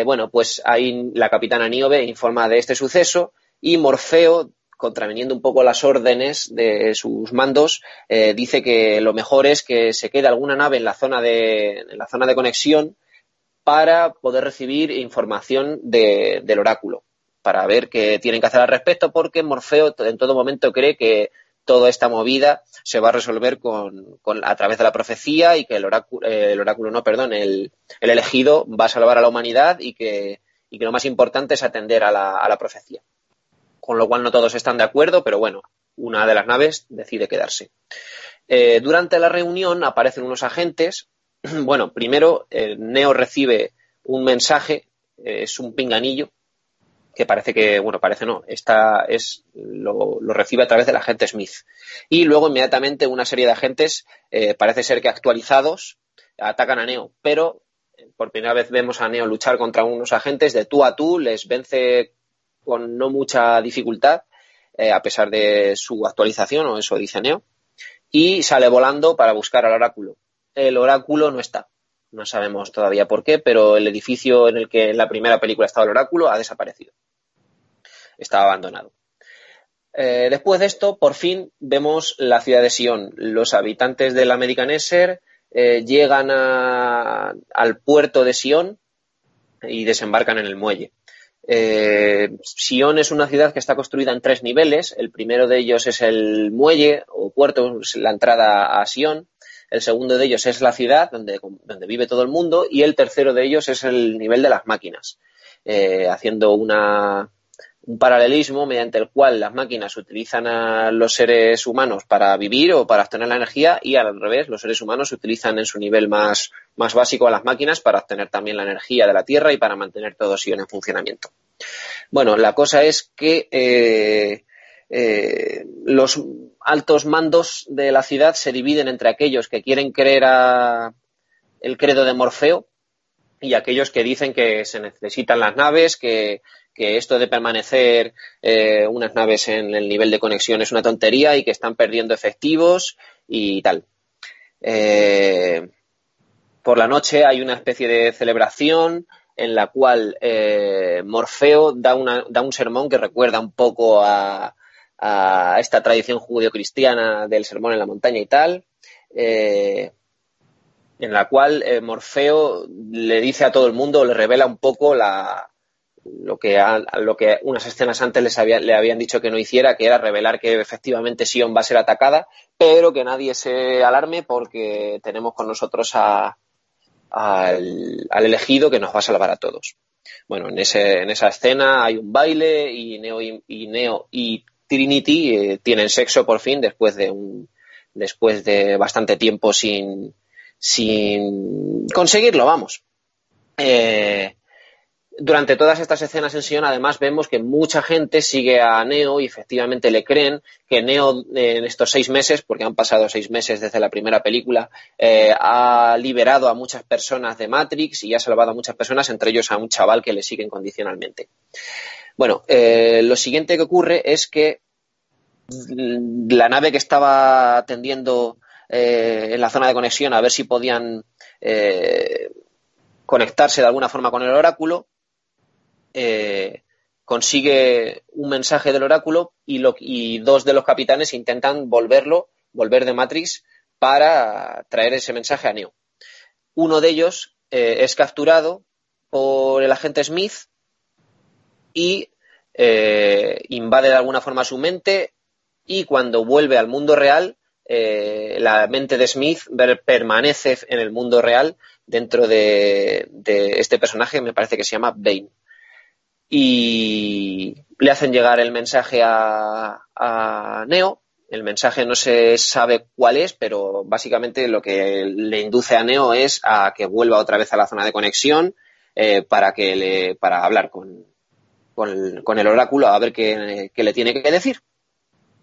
bueno, pues ahí la capitana Niobe informa de este suceso y Morfeo contraveniendo un poco las órdenes de sus mandos, eh, dice que lo mejor es que se quede alguna nave en la zona de, en la zona de conexión para poder recibir información del oráculo, para ver qué tienen que hacer al respecto, porque Morfeo en todo momento cree que toda esta movida se va a resolver con, a través de la profecía y que el oráculo, eh, el oráculo no, perdón, el, elegido va a salvar a la humanidad y que, y que lo más importante es atender a la, a la profecía con lo cual no todos están de acuerdo, pero bueno, una de las naves decide quedarse. Eh, durante la reunión aparecen unos agentes. Bueno, primero eh, Neo recibe un mensaje, es un pinganillo, que parece que, bueno, parece no, esta es, lo, recibe a través del agente Smith. Y luego inmediatamente una serie de agentes, parece ser que actualizados, atacan a Neo, pero por primera vez vemos a Neo luchar contra unos agentes de tú a tú, les vence con no mucha dificultad, eh, a pesar de su actualización, o eso dice Neo, y sale volando para buscar al oráculo. El oráculo no está. No sabemos todavía por qué, pero el edificio en el que en la primera película estaba el oráculo ha desaparecido. Estaba abandonado. Eh, después de esto, por fin vemos la ciudad de Sion. Los habitantes de la Americaneser eh, llegan al puerto de Sion y desembarcan en el muelle. Eh, Sion es una ciudad que está construida en tres niveles. El primero de ellos es el muelle o puerto, la entrada a Sion. El segundo de ellos es la ciudad donde, vive todo el mundo. Y el tercero de ellos es el nivel de las máquinas, eh, haciendo una, un paralelismo mediante el cual las máquinas utilizan a los seres humanos para vivir o para obtener la energía y al revés, los seres humanos utilizan en su nivel más, más básico a las máquinas para obtener también la energía de la Tierra y para mantener todo eso en funcionamiento. Bueno, la cosa es que eh, eh, los altos mandos de la ciudad se dividen entre aquellos que quieren creer a el credo de Morfeo y aquellos que dicen que se necesitan las naves, que que esto de permanecer eh, unas naves en el nivel de conexión es una tontería y que están perdiendo efectivos y tal. Eh, por la noche hay una especie de celebración en la cual eh, Morfeo da, una, da, un sermón que recuerda un poco a, esta tradición judio-cristiana del sermón en la montaña y tal, en la cual Morfeo le dice a todo el mundo, le revela un poco la, lo que, lo que unas escenas antes les le habían dicho que no hiciera, que era revelar que efectivamente Sion va a ser atacada, pero que nadie se alarme porque tenemos con nosotros al, elegido que nos va a salvar a todos. Bueno, en, ese, en esa escena hay un baile y Neo y, Neo y Trinity eh, tienen sexo por fin después de un después de bastante tiempo sin sin conseguirlo, vamos. Eh, durante todas estas escenas en Sion, además, vemos que mucha gente sigue a Neo y efectivamente le creen que Neo en estos seis meses, porque han pasado seis meses desde la primera película, eh, ha liberado a muchas personas de Matrix y ha salvado a muchas personas, entre ellos a un chaval que le sigue incondicionalmente. Bueno, eh, lo siguiente que ocurre es que la nave que estaba atendiendo eh, en la zona de conexión a ver si podían conectarse de alguna forma con el oráculo, eh, consigue un mensaje del oráculo y, dos de los capitanes intentan volverlo, volver de Matrix para traer ese mensaje a Neo. Uno de ellos eh, es capturado por el agente Smith y eh, invade de alguna forma su mente y cuando vuelve al mundo real, la mente de Smith permanece en el mundo real dentro de, de, este personaje, me parece que se llama Bane y le hacen llegar el mensaje a, Neo. El mensaje no se sabe cuál es, pero básicamente lo que le induce a Neo es a que vuelva otra vez a la zona de conexión eh, para que le, para hablar con, con, el, oráculo a ver qué, le tiene que decir.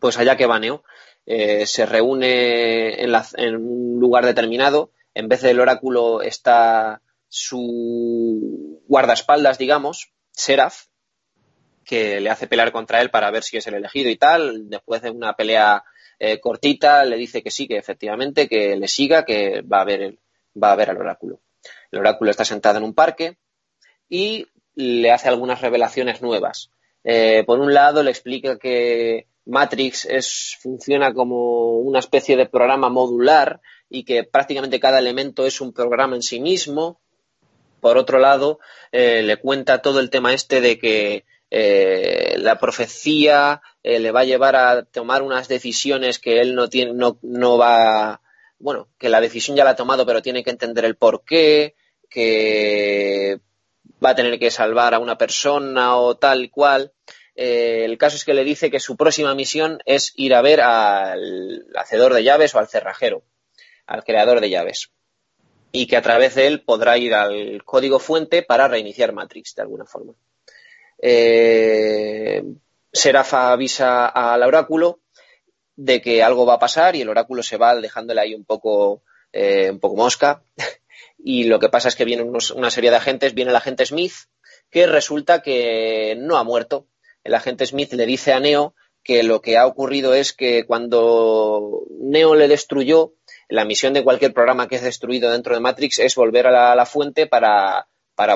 Pues allá que va Neo. Eh, se reúne en, en un lugar determinado. En vez del oráculo está su guardaespaldas, digamos, Seraph, que le hace pelear contra él para ver si es el elegido y tal. Después de una pelea eh, cortita, le dice que sí, que efectivamente, que le siga, que va a ver, va a ver al oráculo. El oráculo está sentado en un parque y le hace algunas revelaciones nuevas. Eh, por un lado, le explica que Matrix es, funciona como una especie de programa modular y que prácticamente cada elemento es un programa en sí mismo por otro lado, eh, le cuenta todo el tema este de que eh, la profecía eh, le va a llevar a tomar unas decisiones que él no tiene, no, no va, bueno, que la decisión ya la ha tomado, pero tiene que entender el por qué, que va a tener que salvar a una persona o tal cual. el caso es que le dice que su próxima misión es ir a ver al hacedor de llaves o al cerrajero, al creador de llaves y que a través de él podrá ir al código fuente para reiniciar Matrix de alguna forma. Eh, Serafa avisa al oráculo de que algo va a pasar y el oráculo se va dejándole ahí un poco, eh, un poco mosca. y lo que pasa es que viene una serie de agentes, viene el agente Smith, que resulta que no ha muerto. El agente Smith le dice a Neo que lo que ha ocurrido es que cuando Neo le destruyó, la misión de cualquier programa que es destruido dentro de Matrix es volver a la, fuente para,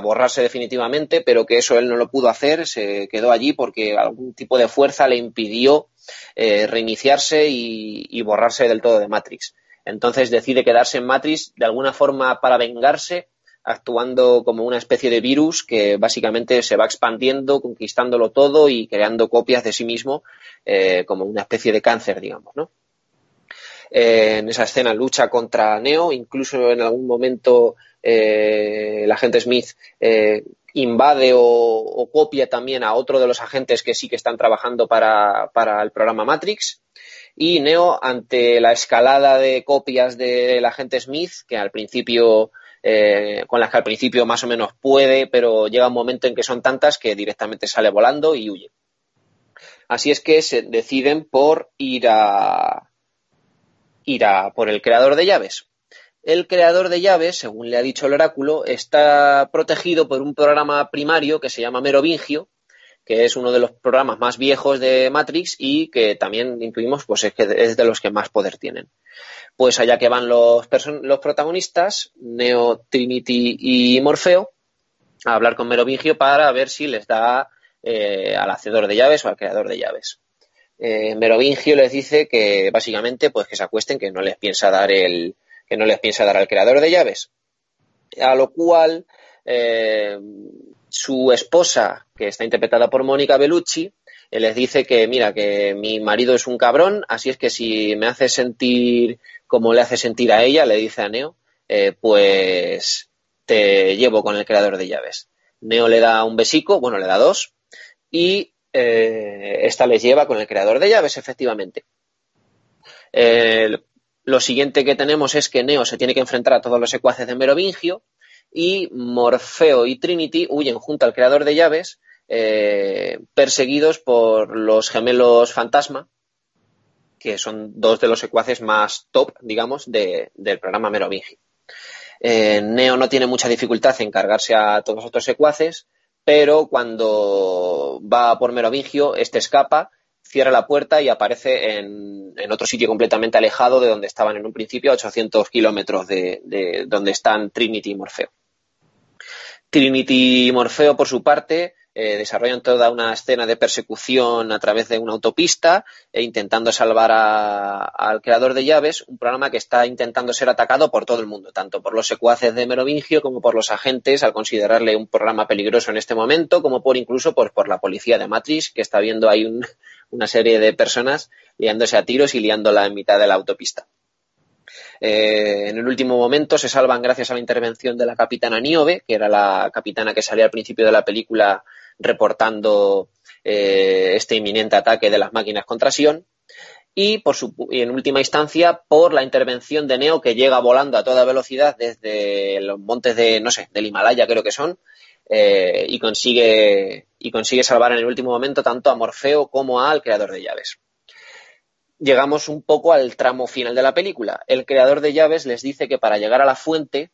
borrarse definitivamente, pero que eso él no lo pudo hacer, se quedó allí porque algún tipo de fuerza le impidió eh, reiniciarse y, borrarse del todo de Matrix. Entonces decide quedarse en Matrix de alguna forma para vengarse, actuando como una especie de virus que básicamente se va expandiendo, conquistándolo todo y creando copias de sí mismo eh, como una especie de cáncer, digamos, ¿no? En esa escena lucha contra Neo, incluso en algún momento eh, el agente Smith eh, invade o, copia también a otro de los agentes que sí que están trabajando para, el programa Matrix. Y Neo, ante la escalada de copias del agente Smith, que al principio, eh, con las que al principio más o menos puede, pero llega un momento en que son tantas que directamente sale volando y huye. Así es que se deciden por ir a, ir a por el creador de llaves. El creador de llaves, según le ha dicho el oráculo, está protegido por un programa primario que se llama Merovingio, que es uno de los programas más viejos de Matrix y que también intuimos pues es, que es de los que más poder tienen. Pues allá que van los, los protagonistas, Neo, Trinity y Morfeo, a hablar con Merovingio para ver si les da eh, al hacedor de llaves o al creador de llaves. Eh, Merovingio les dice que básicamente pues que se acuesten, que no les piensa dar el, que no les piensa dar al creador de llaves. A lo cual eh, su esposa, que está interpretada por Mónica Bellucci, eh, les dice que, mira, que mi marido es un cabrón, así es que si me hace sentir como le hace sentir a ella, le dice a Neo, eh, pues te llevo con el creador de llaves. Neo le da un besico, bueno, le da dos, y esta les lleva con el creador de llaves, efectivamente. Lo siguiente que tenemos es que Neo se tiene que enfrentar a todos los secuaces de Merovingio y Morfeo y Trinity huyen junto al creador de llaves, eh, perseguidos por los gemelos fantasma, que son dos de los secuaces más top, digamos, del programa Merovingio. Eh, Neo no tiene mucha dificultad en cargarse a todos los otros secuaces, pero cuando va por Merovingio, este escapa cierra la puerta y aparece en, otro sitio completamente alejado de donde estaban en un principio, a 800 kilómetros de, donde están Trinity y Morfeo. Trinity y Morfeo, por su parte, eh, desarrollan toda una escena de persecución a través de una autopista e intentando salvar al creador de llaves, un programa que está intentando ser atacado por todo el mundo, tanto por los secuaces de Merovingio como por los agentes al considerarle un programa peligroso en este momento, como por incluso por, por la policía de Matrix, que está viendo ahí un, una serie de personas liándose a tiros y liándola en mitad de la autopista. Eh, en el último momento se salvan gracias a la intervención de la capitana Niobe, que era la capitana que salía al principio de la película reportando eh, este inminente ataque de las máquinas contra Sion. Y, por su, y en última instancia, por la intervención de Neo, que llega volando a toda velocidad desde los montes de, no sé, del Himalaya, creo que son, eh, y, consigue, y consigue salvar en el último momento tanto a Morfeo como al creador de llaves. Llegamos un poco al tramo final de la película. El creador de llaves les dice que para llegar a la fuente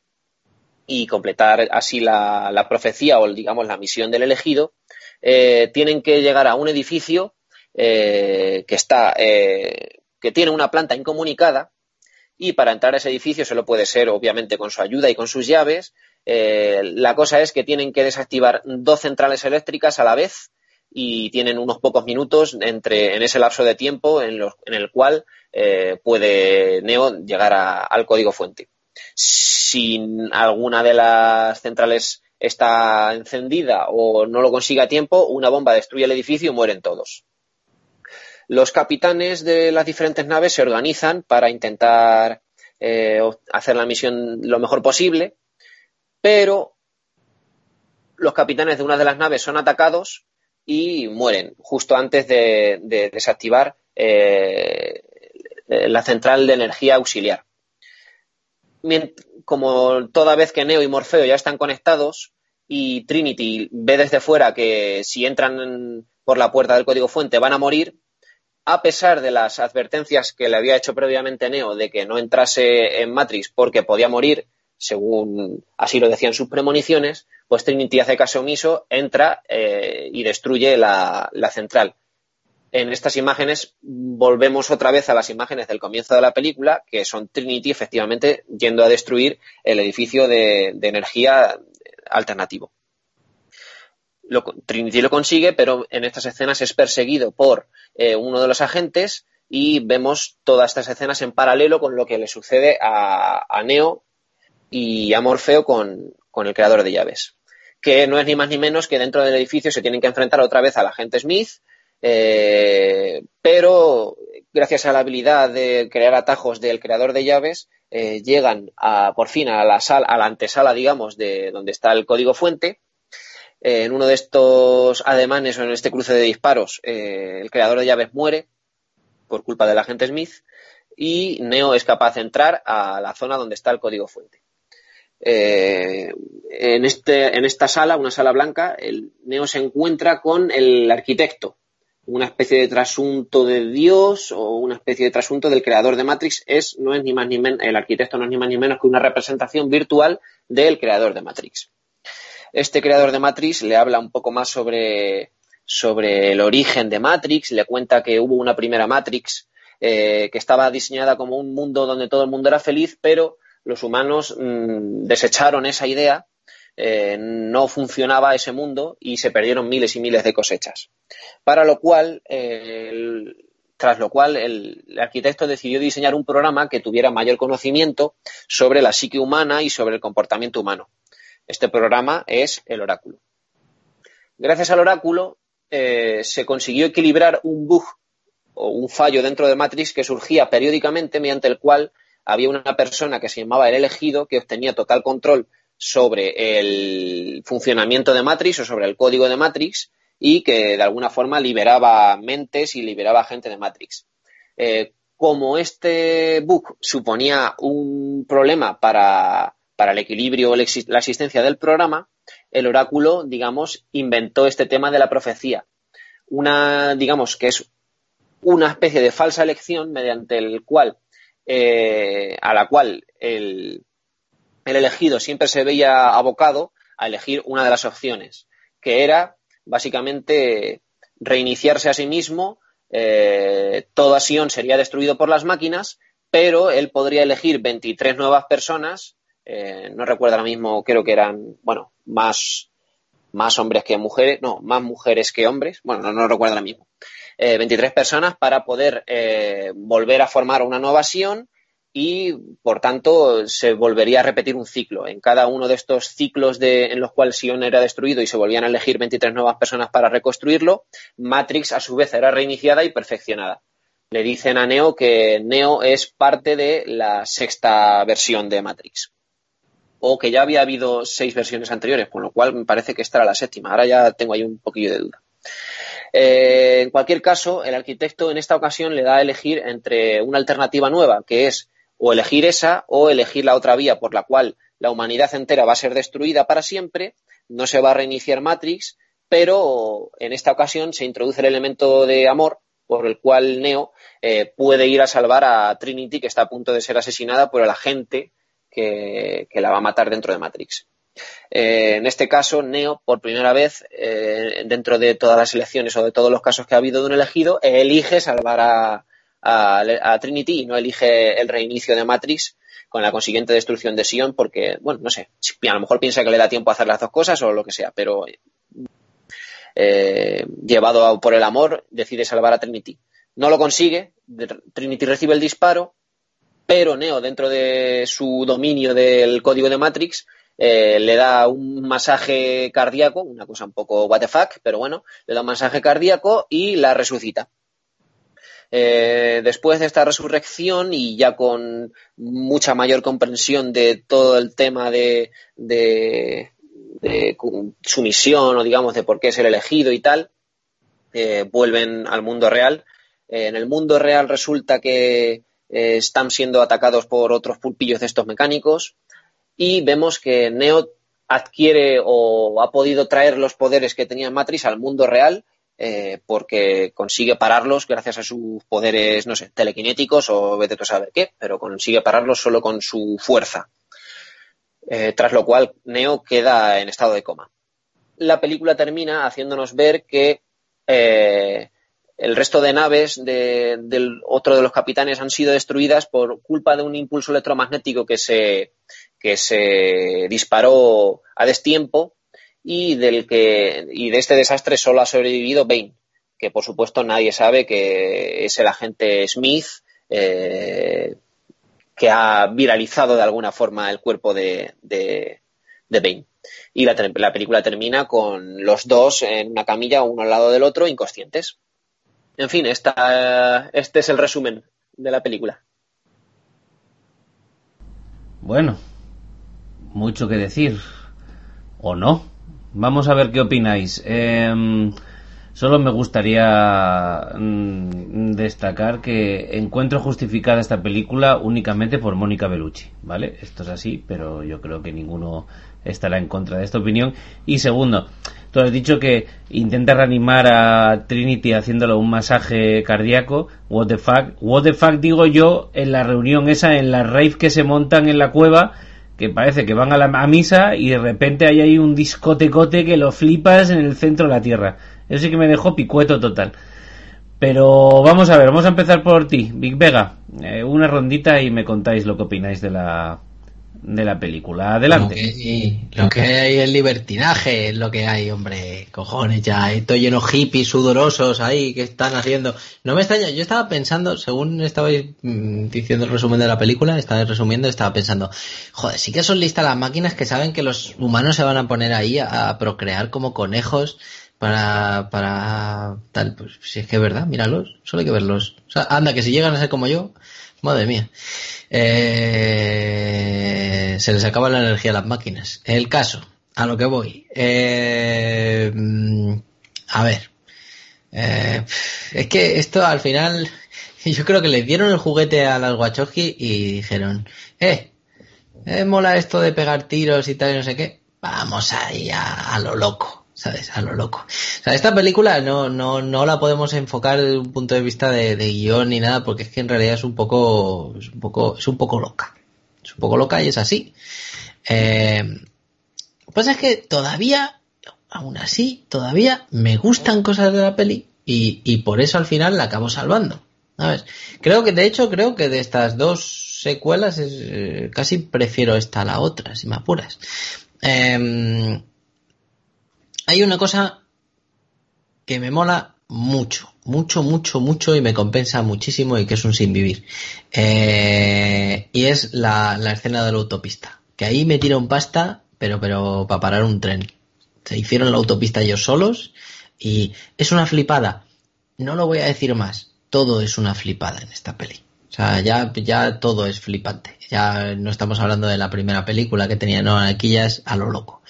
y completar así la, profecía o digamos la misión del elegido, eh, tienen que llegar a un edificio eh, que está que tiene una planta incomunicada y para entrar a ese edificio solo puede ser obviamente con su ayuda y con sus llaves eh, la cosa es que tienen que desactivar dos centrales eléctricas a la vez y tienen unos pocos minutos entre, en ese lapso de tiempo en, el cual eh, puede Neo llegar al código fuente. Si alguna de las centrales está encendida o no lo consigue a tiempo, una bomba destruye el edificio y mueren todos. Los capitanes de las diferentes naves se organizan para intentar eh, hacer la misión lo mejor posible pero los capitanes de una de las naves son atacados y mueren justo antes de, desactivar eh, la central de energía auxiliar. Como toda vez que Neo y Morfeo ya están conectados y Trinity ve desde fuera que si entran por la puerta del código fuente van a morir, a pesar de las advertencias que le había hecho previamente Neo de que no entrase en Matrix porque podía morir según así lo decían sus premoniciones, pues Trinity hace caso omiso, entra eh, y destruye la, central. En estas imágenes volvemos otra vez a las imágenes del comienzo de la película, que son Trinity efectivamente yendo a destruir el edificio de, energía alternativo. Trinity lo consigue, pero en estas escenas es perseguido por eh, uno de los agentes y vemos todas estas escenas en paralelo con lo que le sucede a Neo y a Morfeo con, el creador de llaves, que no es ni más ni menos que dentro del edificio se tienen que enfrentar otra vez al agente Smith, eh, pero gracias a la habilidad de crear atajos del creador de llaves, eh, llegan a, por fin a la, sala, a la antesala, digamos, de donde está el código fuente en uno de estos ademanes o en este cruce de disparos, el creador de llaves muere por culpa del agente Smith y Neo es capaz de entrar a la zona donde está el código fuente. Eh, en, este, en esta sala, una sala blanca, el Neo se encuentra con el arquitecto, una especie de trasunto de Dios o una especie de trasunto del creador de Matrix. Es, no es ni más ni menos, el arquitecto no es ni más ni menos que una representación virtual del creador de Matrix. Este creador de Matrix le habla un poco más sobre, sobre el origen de Matrix, le cuenta que hubo una primera Matrix eh, que estaba diseñada como un mundo donde todo el mundo era feliz, pero los humanos mm, desecharon esa idea, eh, no funcionaba ese mundo y se perdieron miles y miles de cosechas. Para lo cual, tras lo cual, el, arquitecto decidió diseñar un programa que tuviera mayor conocimiento sobre la psique humana y sobre el comportamiento humano. Este programa es el oráculo. Gracias al oráculo eh, se consiguió equilibrar un bug o un fallo dentro de Matrix que surgía periódicamente mediante el cual había una persona que se llamaba el elegido que obtenía total control sobre el funcionamiento de Matrix o sobre el código de Matrix y que de alguna forma liberaba mentes y liberaba gente de Matrix. Eh, como este bug suponía un problema para, el equilibrio o la existencia del programa, el oráculo, digamos, inventó este tema de la profecía. Una, digamos, que es una especie de falsa elección mediante el cual, eh, a la cual el, elegido siempre se veía abocado a elegir una de las opciones, que era básicamente reiniciarse a sí mismo, eh, todo Sion sería destruido por las máquinas, pero él podría elegir 23 nuevas personas, eh, no recuerdo ahora mismo, creo que eran, bueno, más, más hombres que mujeres, no, más mujeres que hombres, bueno, no, no recuerdo ahora mismo, 23 eh, personas para poder eh, volver a formar una nueva Sion y, por tanto, se volvería a repetir un ciclo. En cada uno de estos ciclos de, en los cuales Sion era destruido y se volvían a elegir 23 nuevas personas para reconstruirlo, Matrix, a su vez, era reiniciada y perfeccionada. Le dicen a Neo que Neo es parte de la sexta versión de Matrix. O que ya había habido seis versiones anteriores, con lo cual me parece que esta era la séptima. Ahora ya tengo ahí un poquillo de duda. Eh, en cualquier caso, el arquitecto en esta ocasión le da a elegir entre una alternativa nueva, que es o elegir esa o elegir la otra vía por la cual la humanidad entera va a ser destruida para siempre, no se va a reiniciar Matrix, pero en esta ocasión se introduce el elemento de amor por el cual Neo eh, puede ir a salvar a Trinity, que está a punto de ser asesinada por el agente que la va a matar dentro de Matrix. Eh, en este caso, Neo, por primera vez, eh, dentro de todas las elecciones o de todos los casos que ha habido de un elegido, elige salvar a, Trinity y no elige el reinicio de Matrix con la consiguiente destrucción de Sion porque, bueno, no sé, a lo mejor piensa que le da tiempo a hacer las dos cosas o lo que sea, pero eh, llevado por el amor, decide salvar a Trinity. No lo consigue, Trinity recibe el disparo, pero Neo, dentro de su dominio del código de Matrix, eh, le da un masaje cardíaco, una cosa un poco what the fuck, pero bueno, le da un masaje cardíaco y la resucita. Eh, después de esta resurrección y ya con mucha mayor comprensión de todo el tema de, su misión o digamos de por qué es el elegido y tal, eh, vuelven al mundo real. en el mundo real resulta que están siendo atacados por otros pulpillos de estos mecánicos y vemos que Neo adquiere o ha podido traer los poderes que tenía Matrix al mundo real eh, porque consigue pararlos gracias a sus poderes, no sé, telequinéticos o vete tú a saber qué, pero consigue pararlos solo con su fuerza. Eh, tras lo cual Neo queda en estado de coma. La película termina haciéndonos ver que eh, el resto de naves del otro de los capitanes han sido destruidas por culpa de un impulso electromagnético que se, que se disparó a destiempo y del que y de este desastre solo ha sobrevivido Bane, que por supuesto nadie sabe que es el agente Smith eh, que ha viralizado de alguna forma el cuerpo de, de, Bane. Y la, la película termina con los dos en una camilla, uno al lado del otro, inconscientes. En fin, esta, este es el resumen de la película. Bueno, mucho que decir. ¿O no? Vamos a ver qué opináis. Em, solo me gustaría mm, destacar que encuentro justificada esta película únicamente por Mónica Bellucci, ¿vale? Esto es así, pero yo creo que ninguno estará en contra de esta opinión. Y segundo, tú has dicho que intenta reanimar a Trinity haciéndole un masaje cardíaco. What the fuck? What the fuck digo yo en la reunión esa, en la rave que se montan en la cueva, que parece que van a la misa y de repente hay ahí un discotecote que lo flipas en el centro de la tierra. Eso sí que me dejó picueto total. Pero vamos a ver, vamos a empezar por ti, Big Vega. Eh, una rondita y me contáis lo que opináis de la, de la película. Adelante. Lo que, lo que hay es libertinaje, es lo que hay, hombre. Cojones, ya. Estoy lleno hippies sudorosos ahí que están haciendo. No me extraña, yo estaba pensando, según estabais mm, diciendo el resumen de la película, estaba resumiendo, estaba pensando, joder, sí que son listas las máquinas que saben que los humanos se van a poner ahí a, procrear como conejos para, para tal, pues si es que es verdad, míralos, solo hay que verlos. O sea, anda, que si llegan a ser como yo, madre mía. Eh, se les acaba la energía a las máquinas. El caso, a lo que voy. Eh, a ver. Eh, es que esto al final, yo creo que les dieron el juguete a las Wachowski y dijeron, eh, eh, mola esto de pegar tiros y tal y no sé qué. Vamos ahí a lo loco. ¿Sabes? A lo loco. O sea, esta película no, no, no la podemos enfocar desde un punto de vista de, guion ni nada, porque es que en realidad es un poco, es un poco, es un poco loca. Es un poco loca y es así. Eh, pues es que todavía, aún así, todavía me gustan cosas de la peli y, y por eso al final la acabo salvando. ¿Sabes? Creo que, de hecho, creo que de estas dos secuelas es, eh, casi prefiero esta a la otra, si me apuras. Eh, hay una cosa que me mola mucho, mucho, mucho, mucho y me compensa muchísimo y que es un sin vivir. Eh, y es la, escena de la autopista. Que ahí me tira un pasta, pero, pero para parar un tren. Se hicieron la autopista ellos solos y es una flipada. No lo voy a decir más. Todo es una flipada en esta peli. O sea, ya, ya todo es flipante. Ya no estamos hablando de la primera película que tenía, no, aquí ya es a lo loco.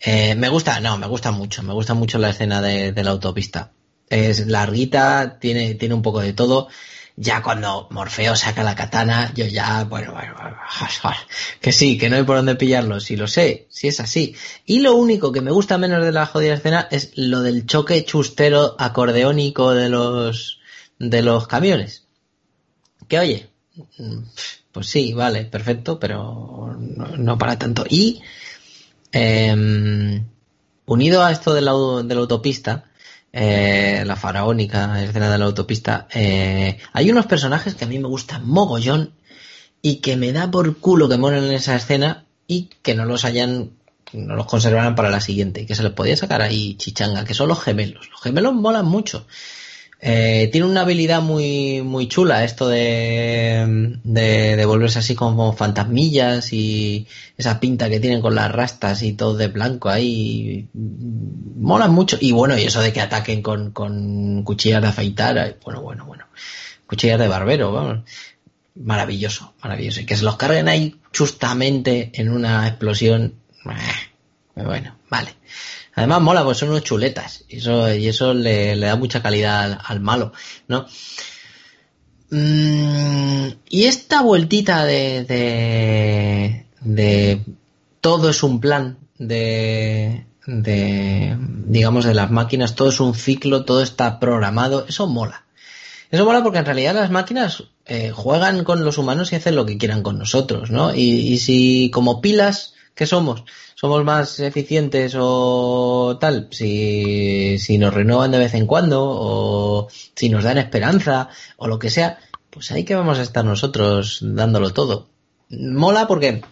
Eh, me gusta, no, me gusta mucho, me gusta mucho la escena de, la autopista. Es larguita, tiene, tiene un poco de todo. Ya cuando Morfeo saca la katana, yo ya, bueno, bueno, que sí, que no hay por dónde pillarlo, si lo sé, si es así. Y lo único que me gusta menos de la jodida escena es lo del choque chustero acordeónico de los, de los camiones. Que oye, pues sí, vale, perfecto, pero no, no para tanto. Y eh, unido a esto de la, de la autopista, eh, la faraónica escena de la autopista, eh, hay unos personajes que a mí me gustan mogollón y que me da por culo que mueren en esa escena y que no los hayan, no los conservaran para la siguiente, que se les podía sacar ahí chichanga, que son los gemelos. Los gemelos molan mucho. Eh, tiene una habilidad muy, muy chula esto de, de, volverse así como fantasmillas y esa pinta que tienen con las rastas y todo de blanco ahí. Molan mucho. Y bueno, y eso de que ataquen con, con cuchillas de afeitar. Bueno, bueno, bueno. Cuchillas de barbero, vamos. Maravilloso, maravilloso. Y que se los carguen ahí justamente en una explosión. Eh, bueno, vale. Además mola, pues son unos chuletas. Y eso, y eso le, da mucha calidad al, malo, ¿no? Mm, y esta vueltita de, de, de todo es un plan de, de, digamos, de las máquinas, todo es un ciclo, todo está programado, eso mola. Eso mola porque en realidad las máquinas eh, juegan con los humanos y hacen lo que quieran con nosotros, ¿no? Y, y si como pilas que somos, somos más eficientes o tal, si, si nos renuevan de vez en cuando o si nos dan esperanza o lo que sea, pues ahí que vamos a estar nosotros dándolo todo. Mola porque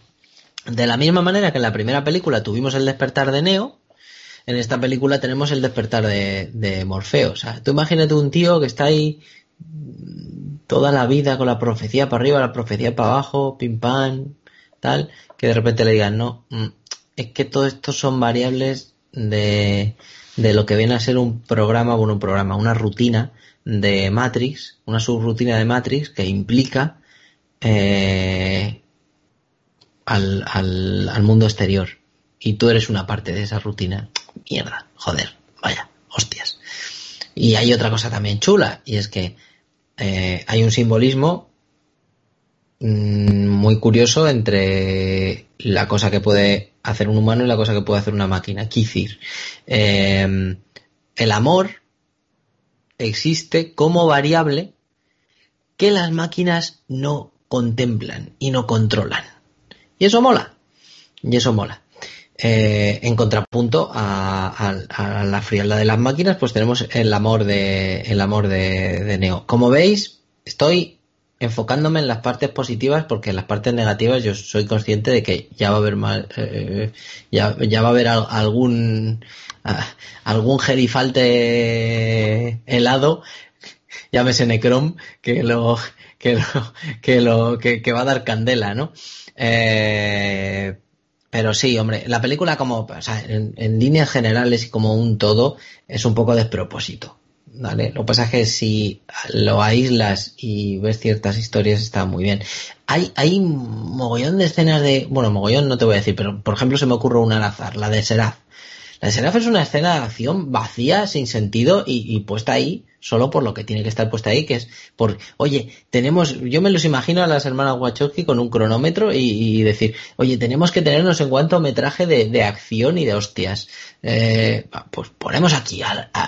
de la misma manera que en la primera película tuvimos el despertar de Neo, en esta película tenemos el despertar de, Morfeo. O sea, tú imagínate un tío que está ahí toda la vida con la profecía para arriba, la profecía para abajo, pim pam, tal, que de repente le digan, no, mm, es que todo esto son variables de, de lo que viene a ser un programa, bueno, un programa, una rutina de Matrix, una subrutina de Matrix que implica eh, al, al, al mundo exterior. Y tú eres una parte de esa rutina. mierda, joder, vaya, hostias. Y hay otra cosa también chula, y es que eh, hay un simbolismo mm, muy curioso entre la cosa que puede hacer un humano y la cosa que puede hacer una máquina. Kizir. Eh, el amor existe como variable que las máquinas no contemplan y no controlan. Y eso mola. Y eso mola. Eh, en contrapunto a, la frialdad de las máquinas, pues tenemos el amor de, el amor de, Neo. Como veis, estoy enfocándome en las partes positivas porque en las partes negativas yo soy consciente de que ya va a haber mal, eh, ya, ya, va a haber algún algún gerifalte helado llámese Necrom que lo que lo que lo que, va a dar candela no eh, pero sí, hombre, la película como, o sea, en, líneas generales y como un todo es un poco despropósito. ¿Vale? Lo que pasa es que si lo aíslas y ves ciertas historias está muy bien. Hay, hay mogollón de escenas de, bueno, mogollón no te voy a decir, pero por ejemplo se me ocurre una al azar, la de Seraph. La de Seraph es una escena de acción vacía, sin sentido y puesta ahí solo por lo que tiene que estar puesta ahí, que es por, oye, tenemos, yo me los imagino a las hermanas Wachowski con un cronómetro y, decir, oye, tenemos que tenernos en cuanto metraje de, de acción y de hostias. Eh, pues ponemos aquí,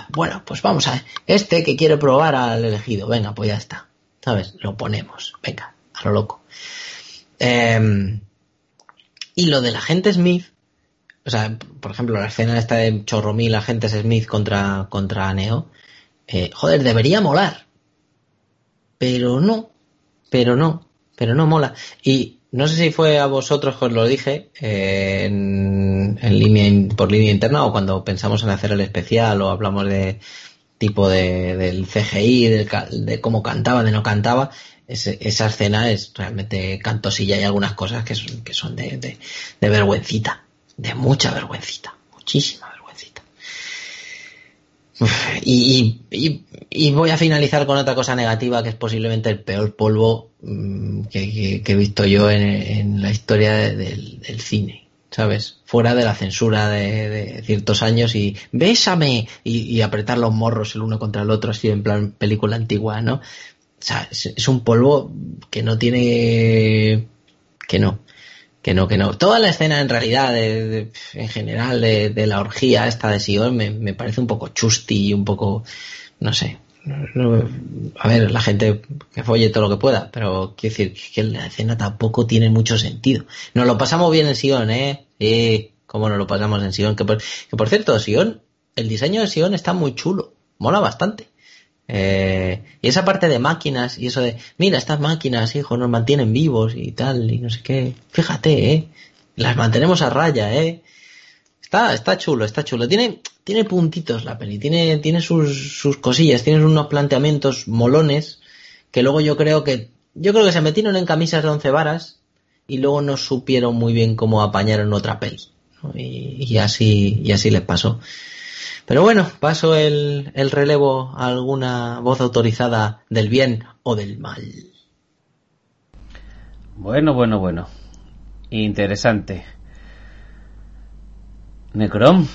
bueno, pues vamos a, este que quiere probar al elegido, venga, pues ya está, ¿sabes? Lo ponemos, venga, a lo loco. Em, y lo del agente Smith, o sea, por ejemplo, la escena esta de Chorromil, agentes Smith contra, contra Neo, eh, joder, debería molar. Pero no, pero no, pero no mola. Y no sé si fue a vosotros que os lo dije eh, en, línea por línea interna o cuando pensamos en hacer el especial o hablamos de tipo de, del CGI, de, cómo cantaba, de no cantaba. esa escena es realmente cantosilla y algunas cosas que son, que son de, de, de vergüencita, de mucha vergüencita, muchísima y, voy a finalizar con otra cosa negativa que es posiblemente el peor polvo mm, que, he visto yo en, la historia del, cine, ¿sabes? Fuera de la censura de, ciertos años y bésame y, apretar los morros el uno contra el otro así en plan película antigua, ¿no? O sea, es un polvo que no tiene... que no que no, que no. Toda la escena en realidad, en general, de, la orgía esta de Sion me, me, parece un poco chusti y un poco, no sé. a ver, la gente que folle todo lo que pueda, pero quiero decir que la escena tampoco tiene mucho sentido. Nos lo pasamos bien en Sion, ¿eh? Sí, cómo nos lo pasamos en Sion. Que por, que por cierto, Sion, el diseño de Sion está muy chulo, mola bastante. Eh, y esa parte de máquinas y eso de, mira, estas máquinas, hijo, nos mantienen vivos y tal, y no sé qué. Fíjate, ¿eh? Las mantenemos a raya, ¿eh? Está, está chulo, está chulo. Tiene, tiene puntitos la peli, tiene, tiene sus, sus cosillas, tiene unos planteamientos molones que luego yo creo que, yo creo que se metieron en camisas de once varas y luego no supieron muy bien cómo apañaron otra peli. Y, y, así, y así les pasó. Pero bueno, paso el, relevo a alguna voz autorizada del bien o del mal. Bueno, bueno, bueno. Interesante. Necrom.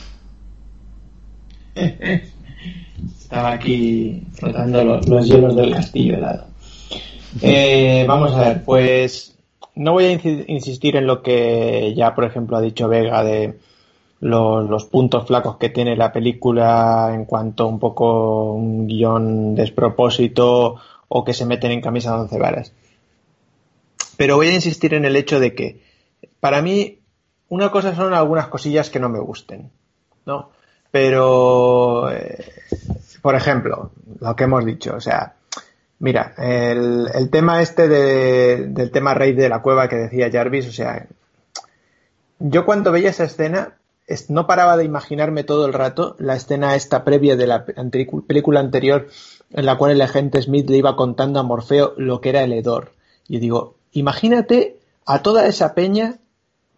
Estaba aquí frotando los, hielos del castillo helado. Eh, vamos a ver, pues no voy a insistir en lo que ya, por ejemplo, ha dicho Vega de los, puntos flacos que tiene la película en cuanto un poco un guion despropósito o que se meten en camisa de once varas. Pero voy a insistir en el hecho de que, para mí, una cosa son algunas cosillas que no me gusten, ¿no? Pero, eh, por ejemplo, lo que hemos dicho, o sea, mira, el, el tema este de, del tema rey de la cueva que decía Jarvis, o sea, yo cuando veía esa escena, no paraba de imaginarme todo el rato la escena esta previa de la película anterior en la cual el agente Smith le iba contando a Morfeo lo que era el hedor. Y digo, imagínate a toda esa peña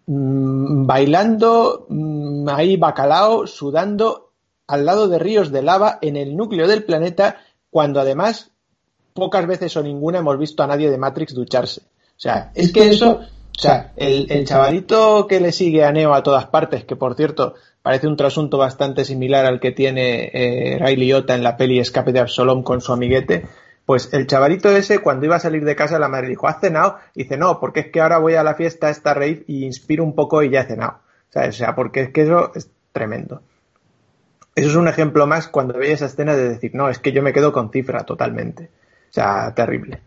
mm, bailando mm, ahí bacalao, sudando al lado de ríos de lava en el núcleo del planeta, cuando además pocas veces o ninguna hemos visto a nadie de Matrix ducharse. O sea, es que eso o sea, el, chavalito que le sigue a Neo a todas partes, que por cierto, parece un trasunto bastante similar al que tiene eh, Ray Liotta en la peli Escape de Absalom con su amiguete, pues el chavalito ese, cuando iba a salir de casa, la madre dijo, ¿has cenado? Y dice, no, porque es que ahora voy a la fiesta, esta rave, y inspiro un poco y ya he cenado. O sea, porque es que eso es tremendo. Eso es un ejemplo más cuando veis esa escena de decir, no, es que yo me quedo con cifra totalmente. O sea, terrible.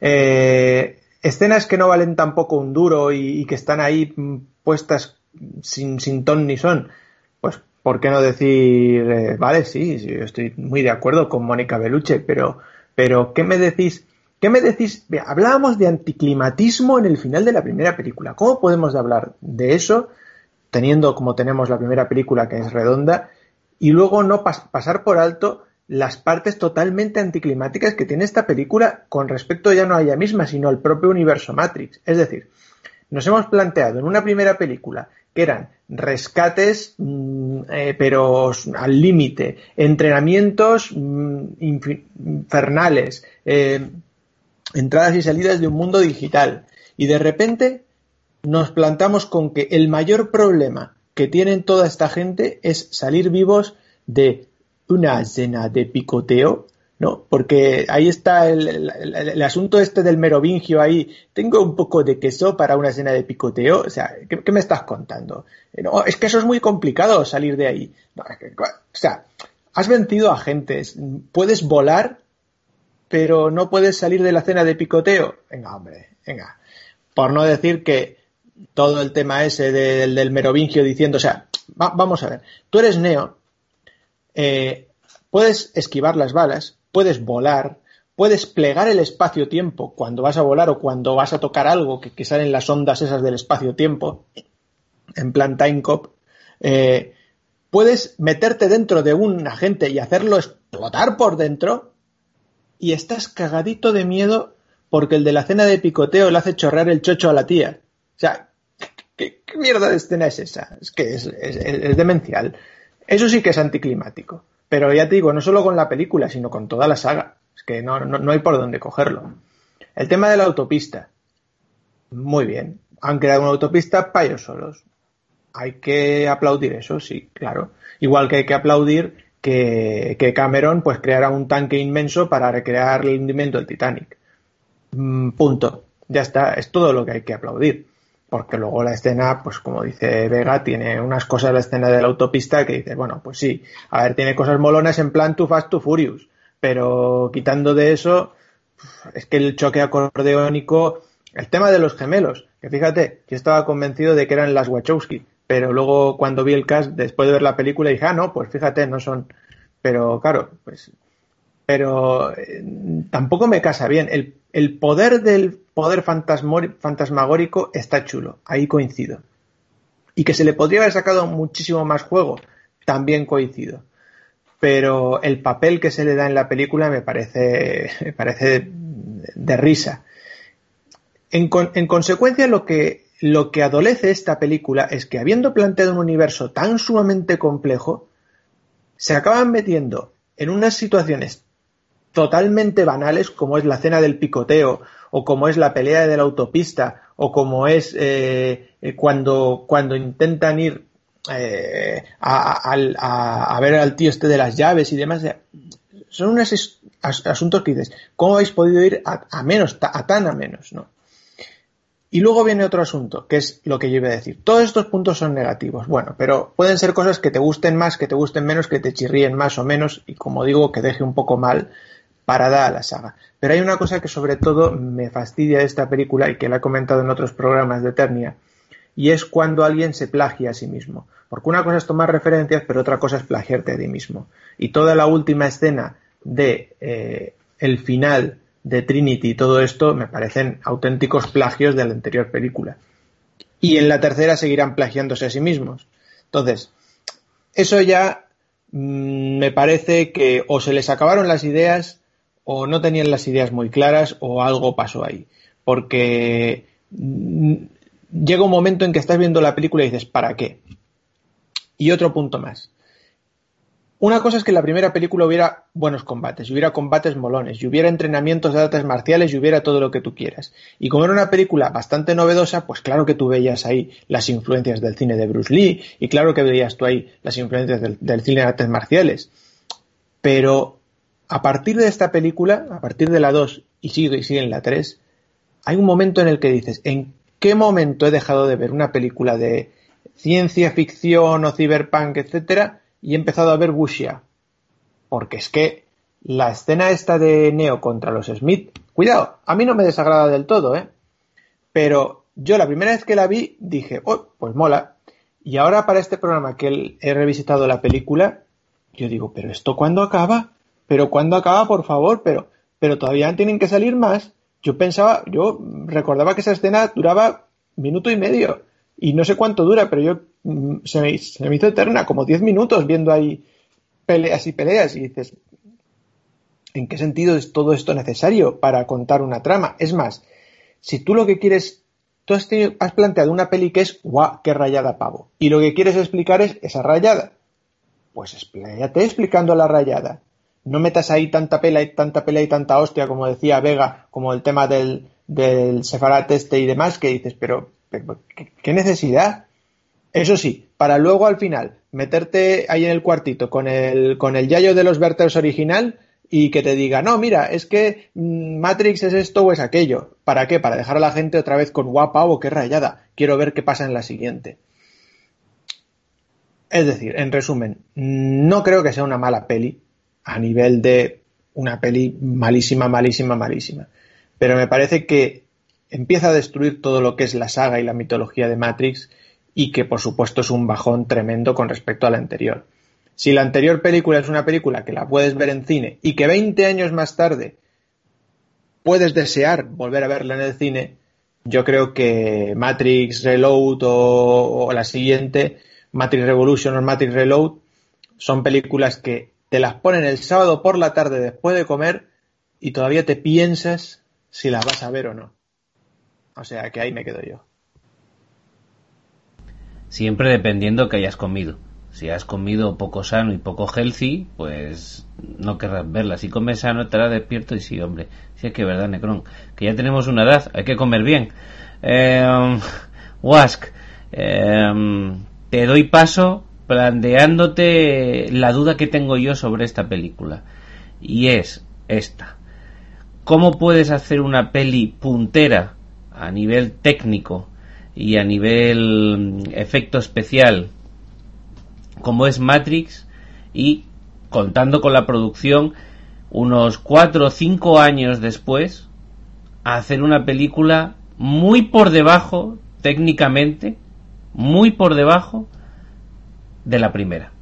Eh, escenas que no valen tampoco un duro y, que están ahí puestas sin, ton ni son. Pues, ¿por qué no decir, eh, vale, sí, sí, estoy muy de acuerdo con Mónica Beluche, pero pero, ¿qué me decís? ¿Qué me decís? hablábamos de anticlimatismo en el final de la primera película. ¿Cómo podemos hablar de eso, teniendo como tenemos la primera película que es redonda, y luego no pasar por alto las partes totalmente anticlimáticas que tiene esta película con respecto ya no a ella misma, sino al propio universo Matrix? Es decir, nos hemos planteado en una primera película que eran rescates, mm, eh, pero al límite, entrenamientos mm, infernales, eh, entradas y salidas de un mundo digital. Y de repente nos plantamos con que el mayor problema que tienen toda esta gente es salir vivos de una escena de picoteo ¿no? Porque ahí está el, asunto este del merovingio ahí. Tengo un poco de queso para una escena de picoteo. O sea, ¿qué, me estás contando? No, es que eso es muy complicado salir de ahí. o sea, has vencido a gentes. Puedes volar, pero no puedes salir de la escena de picoteo. Venga, hombre, venga. Por no decir que todo el tema ese del merovingio diciendo, o sea, vamos a ver, tú eres Neo, eh, puedes esquivar las balas, puedes volar, puedes plegar el espacio-tiempo cuando vas a volar o cuando vas a tocar algo que, salen las ondas esas del espacio-tiempo, en plan time cop, eh, puedes meterte dentro de un agente y hacerlo explotar por dentro y estás cagadito de miedo porque el de la cena de picoteo le hace chorrear el chocho a la tía. O sea, ¿qué, mierda de escena es esa? Es que es demencial. Eso sí que es anticlimático. Pero ya te digo, no solo con la película, sino con toda la saga. Es que no, no, hay por dónde cogerlo. El tema de la autopista. Muy bien. Han creado una autopista para ellos solos. Hay que aplaudir eso, sí, claro. Igual que hay que aplaudir que, que Cameron pues creara un tanque inmenso para recrear el hundimiento del Titanic. Mm, punto. Ya está. Es todo lo que hay que aplaudir porque luego la escena, pues como dice Vega, tiene unas cosas la escena de la autopista que dice, bueno, pues sí, a ver, tiene cosas molonas en plan Too Fast, Too Furious, pero quitando de eso, es que el choque acordeónico, el tema de los gemelos, que fíjate, yo estaba convencido de que eran las Wachowski, pero luego cuando vi el cast, después de ver la película, dije, ah, no, pues fíjate, no son, pero claro, pues, pero eh, tampoco me casa bien. El, el poder del poder fantasmagórico está chulo, ahí coincido. Y que se le podría haber sacado muchísimo más juego, también coincido. Pero el papel que se le da en la película me parece, me parece de risa. En, en consecuencia, lo que, lo que adolece esta película es que habiendo planteado un universo tan sumamente complejo, se acaban metiendo en unas situaciones totalmente banales como es la cena del picoteo o como es la pelea de la autopista, o como es eh, eh, cuando, cuando intentan ir eh, a, ver al tío este de las llaves y demás. Son unos asuntos que dices, ¿cómo habéis podido ir a, menos, a tan a menos? ¿no? Y luego viene otro asunto, que es lo que yo iba a decir. Todos estos puntos son negativos, bueno, pero pueden ser cosas que te gusten más, que te gusten menos, que te chirríen más o menos, y como digo, que deje un poco mal parada a la saga. Pero hay una cosa que sobre todo me fastidia de esta película y que la he comentado en otros programas de Eternia, y es cuando alguien se plagia a sí mismo. Porque una cosa es tomar referencias, pero otra cosa es plagiarte a ti mismo. Y toda la última escena de eh, el final de Trinity y todo esto me parecen auténticos plagios de la anterior película. Y en la tercera seguirán plagiándose a sí mismos. Entonces, eso ya mm, me parece que o se les acabaron las ideas o no tenían las ideas muy claras o algo pasó ahí. Porque mm, llega un momento en que estás viendo la película y dices, ¿para qué? Y otro punto más. una cosa es que en la primera película hubiera buenos combates, y hubiera combates molones, y hubiera entrenamientos de artes marciales, y hubiera todo lo que tú quieras. Y como era una película bastante novedosa, pues claro que tú veías ahí las influencias del cine de Bruce Lee, y claro que veías tú ahí las influencias del, cine de artes marciales. Pero a partir de esta película, a partir de la 2 y sigue y sigue en la 3, hay un momento en el que dices, ¿en qué momento he dejado de ver una película de ciencia ficción o cyberpunk, etcétera? y he empezado a ver Wuxia. Porque es que la escena esta de Neo contra los Smith, cuidado, a mí no me desagrada del todo, ¿eh? Pero yo la primera vez que la vi dije, oh, pues mola. Y ahora para este programa que he revisitado la película, yo digo, pero esto cuándo acaba? Pero cuándo acaba, por favor, pero, pero todavía tienen que salir más. Yo pensaba, yo recordaba que esa escena duraba minuto y medio. Y no sé cuánto dura, pero yo Mm, se me, hizo eterna, como 10 minutos viendo ahí peleas y peleas y dices, ¿en qué sentido es todo esto necesario para contar una trama? Es más, si tú lo que quieres, tú has, planteado una peli que es, guau, qué rayada pavo, y lo que quieres explicar es esa rayada, pues explícate explicando la rayada. No metas ahí tanta pela y tanta pelea y tanta hostia, como decía Vega, como el tema del, del este y demás, que dices, pero, ¿qué necesidad? Eso sí, para luego al final meterte ahí en el cuartito con el, con yayo de los Verters original y que te diga, no, mira, es que mm, Matrix es esto o es aquello. ¿Para qué? Para dejar a la gente otra vez con guapa o qué rayada. Quiero ver qué pasa en la siguiente. Es decir, en resumen, no creo que sea una mala peli a nivel de una peli malísima, malísima, malísima. Pero me parece que empieza a destruir todo lo que es la saga y la mitología de Matrix y que por supuesto es un bajón tremendo con respecto a la anterior. Si la anterior película es una película que la puedes ver en cine y que 20 años más tarde puedes desear volver a verla en el cine, yo creo que Matrix Reload o, la siguiente, Matrix Revolution o Matrix Reload, son películas que te las ponen el sábado por la tarde después de comer y todavía te piensas si las vas a ver o no. O sea que ahí me quedo yo. Siempre dependiendo que hayas comido. Si has comido poco sano y poco healthy, pues no querrás verla. Si comes sano, estarás despierto y sí, hombre. Sí, es que verdad, Necron. Que ya tenemos una edad, hay que comer bien. Eh, Wask, em, te doy paso planteándote la duda que tengo yo sobre esta película. Y es esta. ¿Cómo puedes hacer una peli puntera a nivel técnico y a nivel mm, efecto especial como es Matrix y contando con la producción unos cuatro o cinco años después hacer una película muy por debajo técnicamente muy por debajo de la primera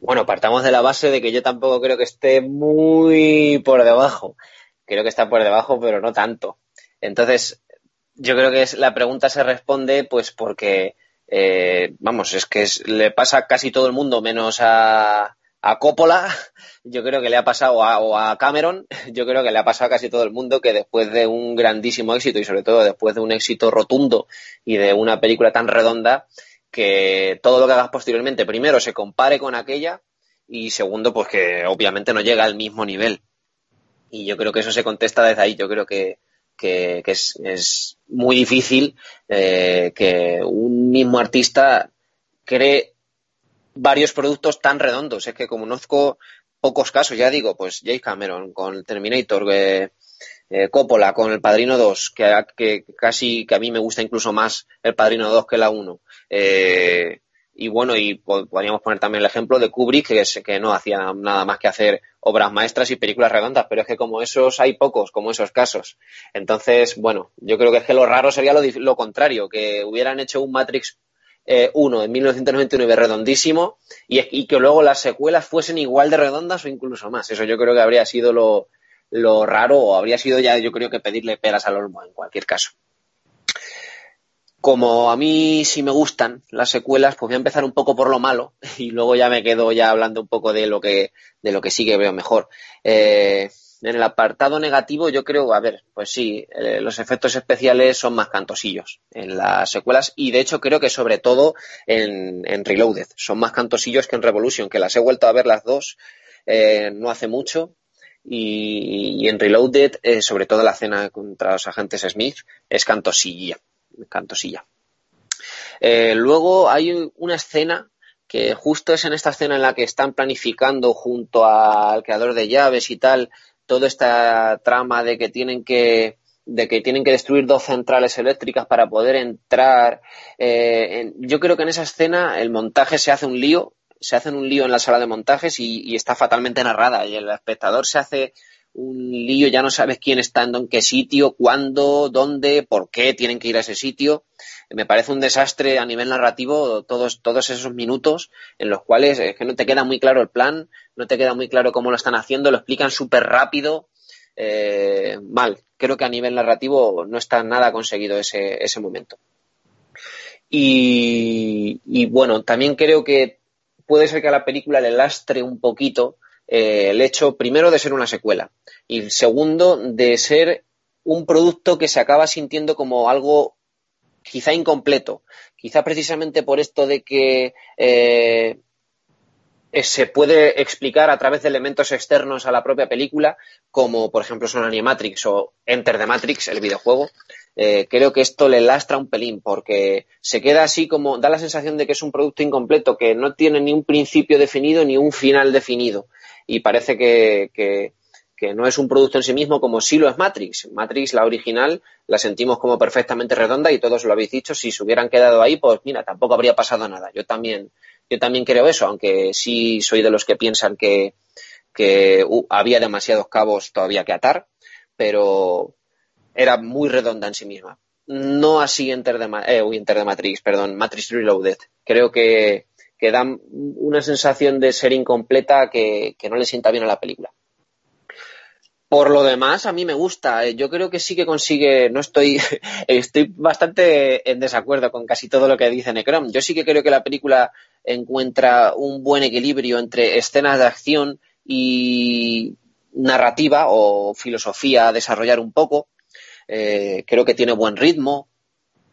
Bueno, partamos de la base de que yo tampoco creo que esté muy por debajo creo que está por debajo, pero no tanto. Entonces, yo creo que la pregunta se responde pues porque, eh, vamos, es que le pasa a casi todo el mundo menos a, a Coppola, yo creo que le ha pasado a, Cameron, yo creo que le ha pasado a casi todo el mundo que después de un grandísimo éxito y sobre todo después de un éxito rotundo y de una película tan redonda, que todo lo que hagas posteriormente, primero se compare con aquella y segundo, pues que obviamente no llega al mismo nivel y yo creo que eso se contesta desde ahí. Yo creo que, es, muy difícil eh, que un mismo artista cree varios productos tan redondos. Es que conozco pocos casos, ya digo, pues James Cameron con Terminator, eh, eh, Coppola con El Padrino 2, que, casi que a mí me gusta incluso más El Padrino 2 que la 1. Eh, y bueno, y podríamos poner también el ejemplo de Kubrick, que, es, que no hacía nada más que hacer obras maestras y películas redondas, pero es que como esos hay pocos, como esos casos. Entonces, bueno, yo creo que es que lo raro sería lo, contrario, que hubieran hecho un Matrix 1 eh, en 1999 redondísimo y, y, que luego las secuelas fuesen igual de redondas o incluso más. Eso yo creo que habría sido lo, lo raro o habría sido ya yo creo que pedirle peras al olmo en cualquier caso como a mí sí me gustan las secuelas, pues voy a empezar un poco por lo malo y luego ya me quedo ya hablando un poco de lo que, de lo que sí que veo mejor. Eh, En el apartado negativo, yo creo, a ver, pues sí, eh, los efectos especiales son más cantosillos en las secuelas y de hecho creo que sobre todo en, Reloaded son más cantosillos que en Revolution, que las he vuelto a ver las dos eh, no hace mucho y, en Reloaded, eh, sobre todo la escena contra los agentes Smith, es cantosilla. cantosilla. luego hay una escena que justo es en esta escena en la que están planificando junto al creador de llaves y tal toda esta trama de que tienen que de que tienen que destruir dos centrales eléctricas para poder entrar. Eh, yo creo que en esa escena el montaje se hace un lío, se hace un lío en la sala de montajes y, está fatalmente narrada y el espectador se hace un lío, ya no sabes quién está en qué sitio, cuándo, dónde, por qué tienen que ir a ese sitio. Me parece un desastre a nivel narrativo todos, todos esos minutos en los cuales es que no te queda muy claro el plan, no te queda muy claro cómo lo están haciendo, lo explican súper rápido, eh, mal. Creo que a nivel narrativo no está nada conseguido ese, ese momento. Y, bueno, también creo que puede ser que a la película le lastre un poquito eh, el hecho, primero, de ser una secuela y segundo, de ser un producto que se acaba sintiendo como algo quizá incompleto, quizá precisamente por esto de que eh, se puede explicar a través de elementos externos a la propia película, como por ejemplo son Animatrix o Enter the Matrix, el videojuego. Eh, creo que esto le lastra un pelín porque se queda así como da la sensación de que es un producto incompleto que no tiene ni un principio definido ni un final definido y parece que, que, que no es un producto en sí mismo como sí lo es Matrix. Matrix, la original, la sentimos como perfectamente redonda y todos lo habéis dicho, si se hubieran quedado ahí, pues mira, tampoco habría pasado nada. Yo también yo también creo eso, aunque sí soy de los que piensan que, uh, había demasiados cabos todavía que atar, pero era muy redonda en sí misma. No así Enter de, eh, Matrix, perdón, Matrix Reloaded. Creo que, que da una sensación de ser incompleta que, que no le sienta bien a la película. Por lo demás, a mí me gusta. Eh, yo creo que sí que consigue. No estoy. Estoy bastante en desacuerdo con casi todo lo que dice Necrom. Yo sí que creo que la película encuentra un buen equilibrio entre escenas de acción y narrativa o filosofía a desarrollar un poco. Eh, creo que tiene buen ritmo.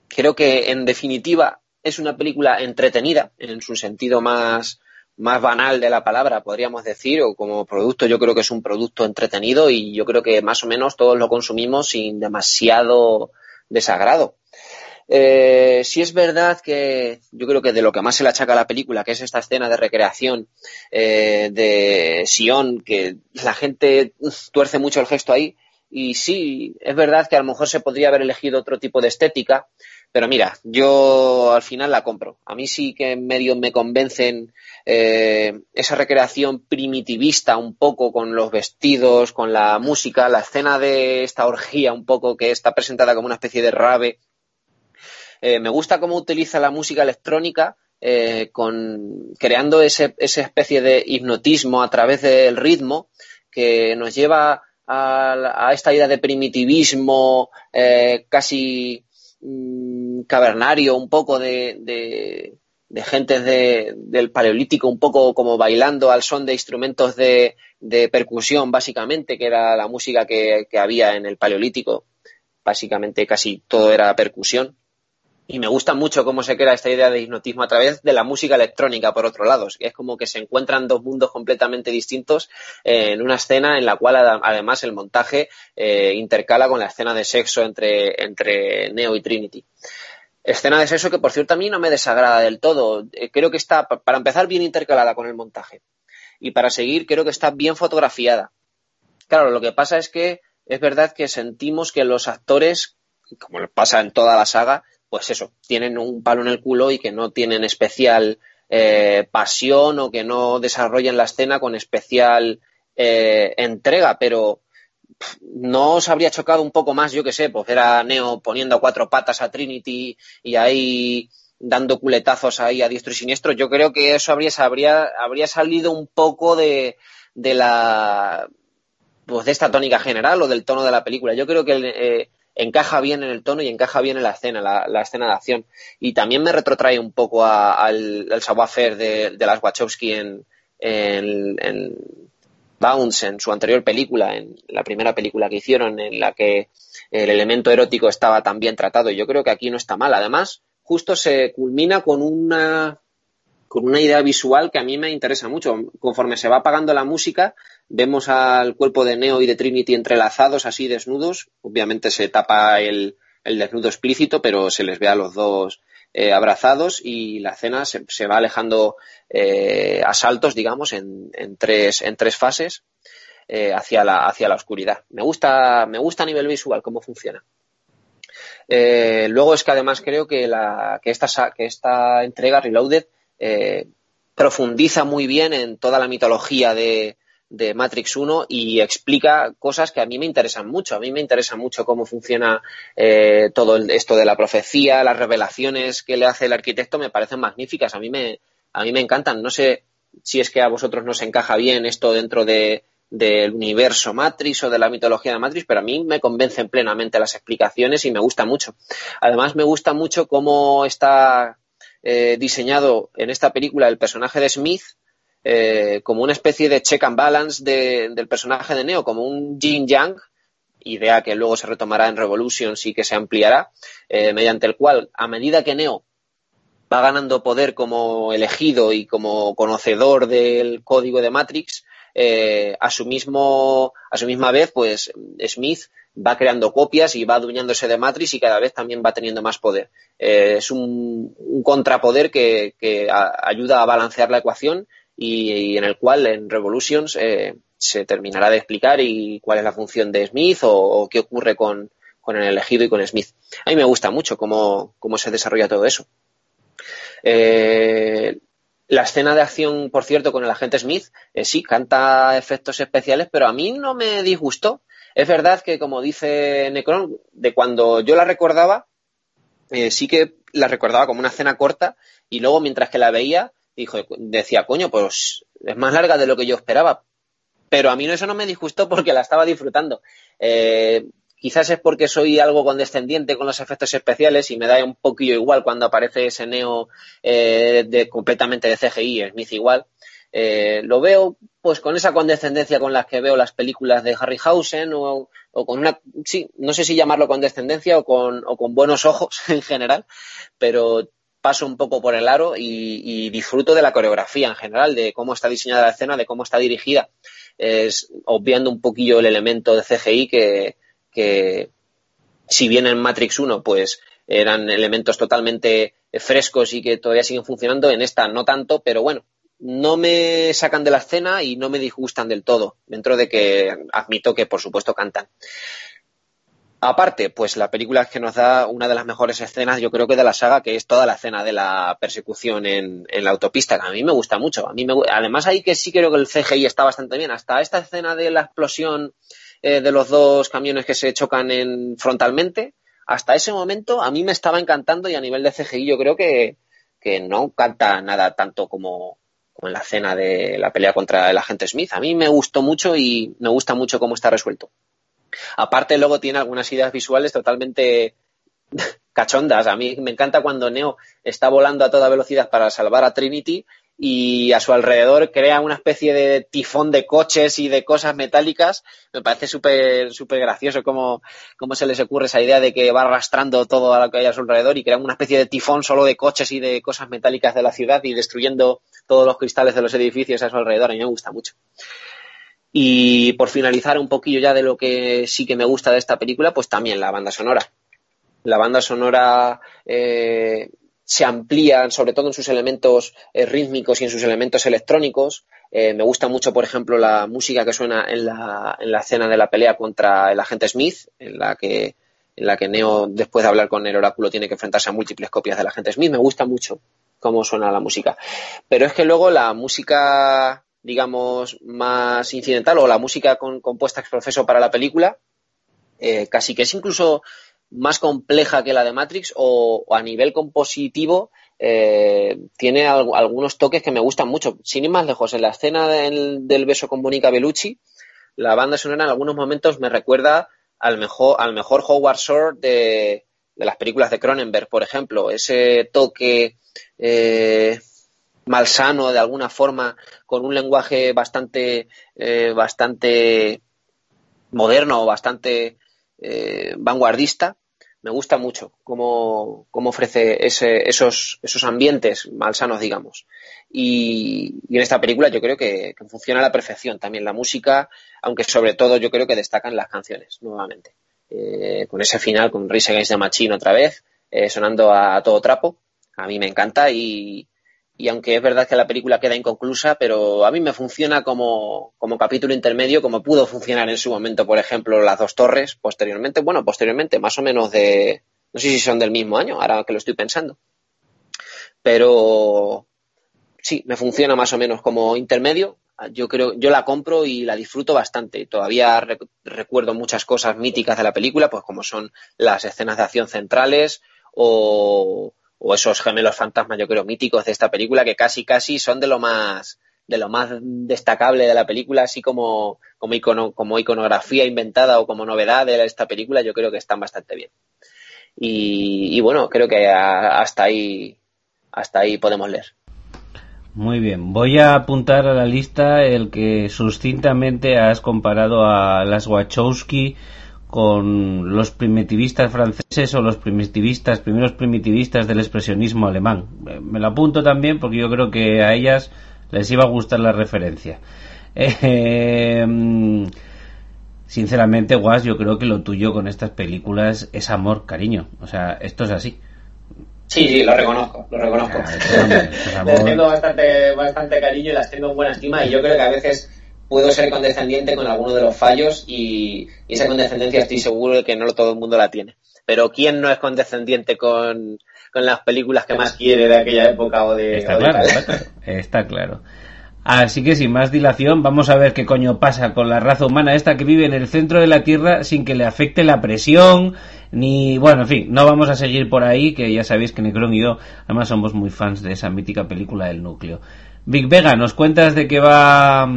Creo que, en definitiva, es una película entretenida en su sentido más más banal de la palabra, podríamos decir, o como producto, yo creo que es un producto entretenido y yo creo que más o menos todos lo consumimos sin demasiado desagrado. Eh, si es verdad que yo creo que de lo que más se le achaca a la película, que es esta escena de recreación eh, de Sion, que la gente tuerce mucho el gesto ahí, y sí, es verdad que a lo mejor se podría haber elegido otro tipo de estética, pero mira, yo al final la compro. A mí sí que medio me convencen eh, esa recreación primitivista un poco con los vestidos, con la música, la escena de esta orgía un poco que está presentada como una especie de rave. Eh, me gusta cómo utiliza la música electrónica eh, con, creando ese, esa especie de hipnotismo a través del ritmo que nos lleva a, a esta idea de primitivismo casi Cavernario, un poco de, de, de gentes del paleolítico, un poco como bailando al son de instrumentos de, de percusión, básicamente, que era la música que, que había en el paleolítico. Básicamente casi todo era percusión y me gusta mucho cómo se crea esta idea de hipnotismo a través de la música electrónica, por otro lado. Es como que se encuentran dos mundos completamente distintos eh, en una escena en la cual además el montaje eh, intercala con la escena de sexo entre, entre Neo y Trinity. Escena de sexo que, por cierto, a mí no me desagrada del todo. Eh, creo que está, para empezar, bien intercalada con el montaje. Y para seguir, creo que está bien fotografiada. Claro, lo que pasa es que es verdad que sentimos que los actores, como pasa en toda la saga, pues eso, tienen un palo en el culo y que no tienen especial eh, pasión o que no desarrollan la escena con especial eh, entrega, pero no os habría chocado un poco más, yo que sé, pues era Neo poniendo cuatro patas a Trinity y ahí dando culetazos ahí a diestro y siniestro. Yo creo que eso habría, habría, salido un poco de, de la pues de esta tónica general o del tono de la película. Yo creo que eh, encaja bien en el tono y encaja bien en la escena, la, escena de acción. Y también me retrotrae un poco al, al savoir-faire de, las Wachowski en, en, Bounce en su anterior película, en la primera película que hicieron, en la que el elemento erótico estaba tan bien tratado. Yo creo que aquí no está mal. Además, justo se culmina con una con una idea visual que a mí me interesa mucho. Conforme se va apagando la música, vemos al cuerpo de Neo y de Trinity entrelazados, así desnudos. Obviamente se tapa el, desnudo explícito, pero se les ve a los dos eh, abrazados y la escena se, va alejando eh, a saltos, digamos, en, tres, en tres fases eh, hacia, la, hacia la oscuridad. Me gusta, me gusta a nivel visual cómo funciona. Luego es que además creo que, la, que, esta, que esta entrega, Reloaded, profundiza muy bien en toda la mitología de, de Matrix 1 y explica cosas que a mí me interesan mucho. A mí me interesa mucho cómo funciona eh, todo esto de la profecía, las revelaciones que le hace el arquitecto me parecen magníficas. A mí me, a mí me encantan. No sé si es que a vosotros nos encaja bien esto dentro de, del universo Matrix o de la mitología de Matrix, pero a mí me convencen plenamente las explicaciones y me gusta mucho. Además, me gusta mucho cómo está eh, diseñado en esta película el personaje de Smith eh, como una especie de check and balance de, del personaje de Neo, como un yin yang, idea que luego se retomará en Revolutions y que se ampliará, eh, mediante el cual, a medida que Neo va ganando poder como elegido y como conocedor del código de Matrix, eh, a su mismo, a su misma vez, pues Smith va creando copias y va adueñándose de Matrix y cada vez también va teniendo más poder. Es un, contrapoder que, ayuda a balancear la ecuación y, en el cual en Revolutions eh, se terminará de explicar y cuál es la función de Smith o, o qué ocurre con, con, el elegido y con Smith. A mí me gusta mucho cómo, cómo se desarrolla todo eso. Eh, la escena de acción, por cierto, con el agente Smith, eh, sí, canta efectos especiales, pero a mí no me disgustó. Es verdad que, como dice Necron, de cuando yo la recordaba, eh, sí que la recordaba como una escena corta y luego mientras que la veía, dijo, decía, coño, pues es más larga de lo que yo esperaba. Pero a mí eso no me disgustó porque la estaba disfrutando. Eh, quizás es porque soy algo condescendiente con los efectos especiales y me da un poquillo igual cuando aparece ese Neo eh, de, completamente de CGI, Smith igual. Eh, lo veo pues con esa condescendencia con la que veo las películas de Harryhausen o, o con una, sí, no sé si llamarlo condescendencia o con, o con buenos ojos en general, pero paso un poco por el aro y, y, disfruto de la coreografía en general, de cómo está diseñada la escena, de cómo está dirigida. Es obviando un poquillo el elemento de CGI que, si bien en Matrix 1 pues eran elementos totalmente frescos y que todavía siguen funcionando, en esta no tanto, pero bueno, no me sacan de la escena y no me disgustan del todo, dentro de que admito que por supuesto cantan. Aparte, pues la película es que nos da una de las mejores escenas, yo creo que de la saga, que es toda la escena de la persecución en, en la autopista, que a mí me gusta mucho. A mí me, además ahí que sí creo que el CGI está bastante bien. Hasta esta escena de la explosión eh, de los dos camiones que se chocan en, frontalmente, hasta ese momento a mí me estaba encantando y a nivel de CGI yo creo que, que no canta nada tanto como, como en la escena de la pelea contra el agente Smith. A mí me gustó mucho y me gusta mucho cómo está resuelto. Aparte, luego tiene algunas ideas visuales totalmente cachondas. A mí me encanta cuando Neo está volando a toda velocidad para salvar a Trinity y a su alrededor crea una especie de tifón de coches y de cosas metálicas. Me parece súper súper gracioso cómo, cómo se les ocurre esa idea de que va arrastrando todo a lo que hay a su alrededor y crea una especie de tifón solo de coches y de cosas metálicas de la ciudad y destruyendo todos los cristales de los edificios a su alrededor. A mí me gusta mucho. Y por finalizar un poquillo ya de lo que sí que me gusta de esta película, pues también la banda sonora. La banda sonora eh, se amplía, sobre todo en sus elementos eh, rítmicos y en sus elementos electrónicos. Eh, me gusta mucho, por ejemplo, la música que suena en la, en la escena de la pelea contra el agente Smith, en la que en la que Neo, después de hablar con el oráculo, tiene que enfrentarse a múltiples copias del agente Smith. Me gusta mucho cómo suena la música. Pero es que luego la música digamos, más incidental o la música con, compuesta ex proceso para la película, eh, casi que es incluso más compleja que la de Matrix o, a nivel compositivo eh, tiene al, algunos toques que me gustan mucho. Sin ir más lejos, en la escena del, beso con Mónica Bellucci, la banda sonora en algunos momentos me recuerda al mejor, al mejor Howard Shore de, de las películas de Cronenberg, por ejemplo. Ese toque eh, malsano de alguna forma, con un lenguaje bastante, eh, bastante moderno bastante eh, vanguardista. Me gusta mucho cómo, cómo ofrece ese, esos, esos ambientes malsanos, digamos. Y, en esta película yo creo que, funciona a la perfección también la música, aunque sobre todo yo creo que destacan las canciones, nuevamente. Eh, con ese final, con Rise Against the Machine otra vez, sonando a, a todo trapo. A mí me encanta y, y aunque es verdad que la película queda inconclusa, pero a mí me funciona como, como, capítulo intermedio, como pudo funcionar en su momento, por ejemplo, Las dos torres, posteriormente, bueno, posteriormente, más o menos de, no sé si son del mismo año, ahora que lo estoy pensando, pero sí, me funciona más o menos como intermedio, yo creo, yo la compro y la disfruto bastante. Todavía re recuerdo muchas cosas míticas de la película, pues como son las escenas de acción centrales o, o esos gemelos fantasmas, yo creo, míticos de esta película, que casi, casi son de lo más, de lo más destacable de la película, así como, como, icono, como iconografía inventada o como novedad de esta película, yo creo que están bastante bien. Y, bueno, creo que hasta ahí, hasta ahí podemos leer. Muy bien, voy a apuntar a la lista el que sucintamente has comparado a las Wachowski con los primitivistas franceses o los primitivistas, primeros primitivistas del expresionismo alemán. Me lo apunto también porque yo creo que a ellas les iba a gustar la referencia. Eh, sinceramente, Guas, yo creo que lo tuyo con estas películas es amor, cariño. O sea, esto es así. Sí, sí, lo reconozco, lo reconozco. Les tengo bastante, bastante cariño y las tengo en buena estima y yo creo que a veces puedo ser condescendiente con alguno de los fallos y, y, esa condescendencia estoy seguro de que no todo el mundo la tiene. Pero ¿quién no es condescendiente con, con las películas que más quiere de aquella época o de... Está o de claro, está claro, está claro. Así que sin más dilación, vamos a ver qué coño pasa con la raza humana esta que vive en el centro de la Tierra sin que le afecte la presión, ni... Bueno, en fin, no vamos a seguir por ahí, que ya sabéis que Necron y yo además somos muy fans de esa mítica película del núcleo. Big Vega, ¿nos cuentas de qué va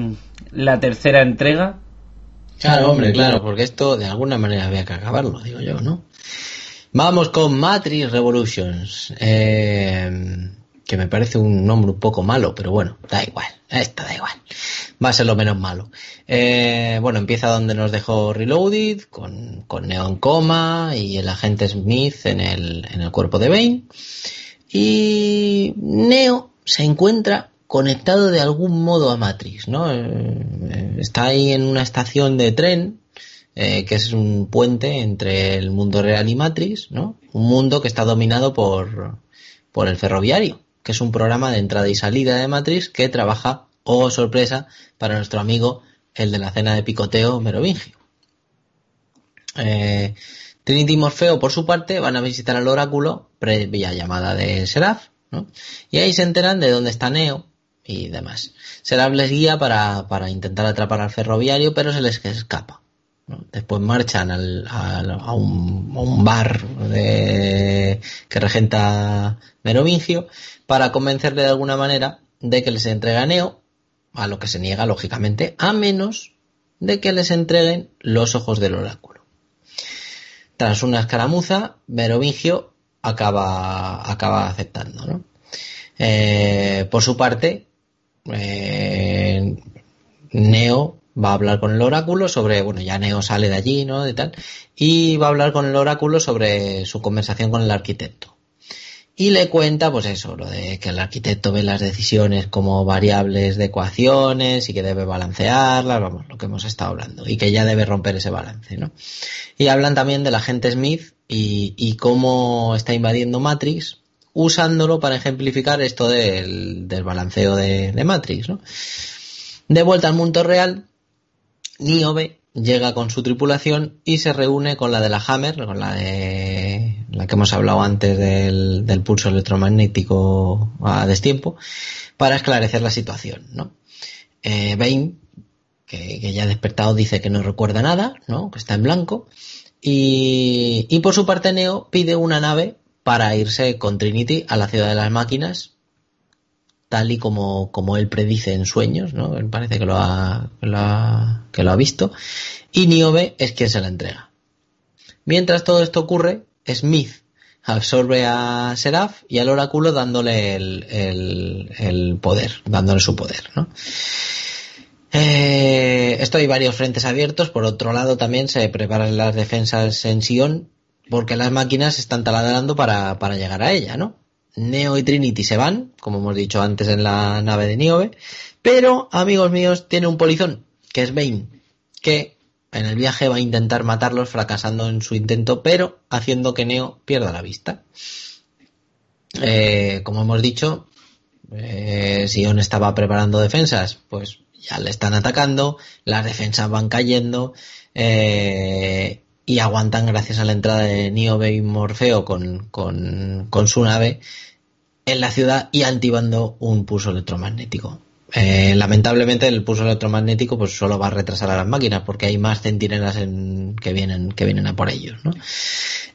la tercera entrega? Claro, hombre, claro, porque esto de alguna manera había que acabarlo, digo yo, ¿no? Vamos con Matrix Revolutions, eh, que me parece un nombre un poco malo, pero bueno, da igual, esto da igual, va a ser lo menos malo. Eh, bueno, empieza donde nos dejó Reloaded, con, con Neo en coma y el agente Smith en el, en el cuerpo de Bane. Y Neo se encuentra conectado de algún modo a Matrix, ¿no? Eh, está ahí en una estación de tren, eh, que es un puente entre el mundo real y Matrix, ¿no? Un mundo que está dominado por, por el ferroviario, que es un programa de entrada y salida de Matrix que trabaja, oh sorpresa, para nuestro amigo, el de la cena de picoteo Merovingio. Eh, Trinity y Morfeo, por su parte, van a visitar al oráculo previa llamada de Seraph, ¿no? Y ahí se enteran de dónde está Neo, y demás. Seraph les guía para, para, intentar atrapar al ferroviario, pero se les escapa. Después marchan al, al, a, un, a, un, bar de, que regenta Merovingio para convencerle de alguna manera de que les entregue a Neo, a lo que se niega lógicamente, a menos de que les entreguen los ojos del oráculo. Tras una escaramuza, Merovingio acaba, acaba aceptando. ¿no? Eh, por su parte, eh, Neo va a hablar con el oráculo sobre, bueno, ya Neo sale de allí, ¿no? De tal, y va a hablar con el oráculo sobre su conversación con el arquitecto. Y le cuenta, pues eso, lo de que el arquitecto ve las decisiones como variables de ecuaciones y que debe balancearlas, vamos, lo que hemos estado hablando, y que ya debe romper ese balance, ¿no? Y hablan también del agente Smith y, y cómo está invadiendo Matrix, usándolo para ejemplificar esto del, del balanceo de, Matrix. ¿no? De vuelta al mundo real, Niobe llega con su tripulación y se reúne con la de la Hammer, con la de la que hemos hablado antes del, pulso electromagnético a destiempo, para esclarecer la situación. ¿no? Eh, que, que, ya ha despertado, dice que no recuerda nada, ¿no? que está en blanco, y, y por su parte Neo pide una nave para irse con Trinity a la ciudad de las máquinas, tal y como, como él predice en sueños, ¿no? Él parece que lo ha, lo ha, que lo ha visto. Y Niobe es quien se la entrega. Mientras todo esto ocurre, Smith, absorbe a Seraph y al oráculo dándole el, poder, dándole su poder, ¿no? Eh, esto hay varios frentes abiertos. Por otro lado, también se preparan las defensas en Sion porque las máquinas están taladrando para, para llegar a ella, ¿no? Neo y Trinity se van, como hemos dicho antes en la nave de Niobe, pero, amigos míos, tiene un polizón, que es Bane, que en el viaje va a intentar matarlos fracasando en su intento, pero haciendo que Neo pierda la vista. Eh, como hemos dicho, eh, Sion estaba preparando defensas, pues ya le están atacando, las defensas van cayendo eh, y aguantan gracias a la entrada de Niobe y Morfeo con, con su nave en la ciudad y activando un pulso electromagnético. Eh, lamentablemente el pulso electromagnético pues solo va a retrasar a las máquinas porque hay más centinelas que vienen que vienen a por ellos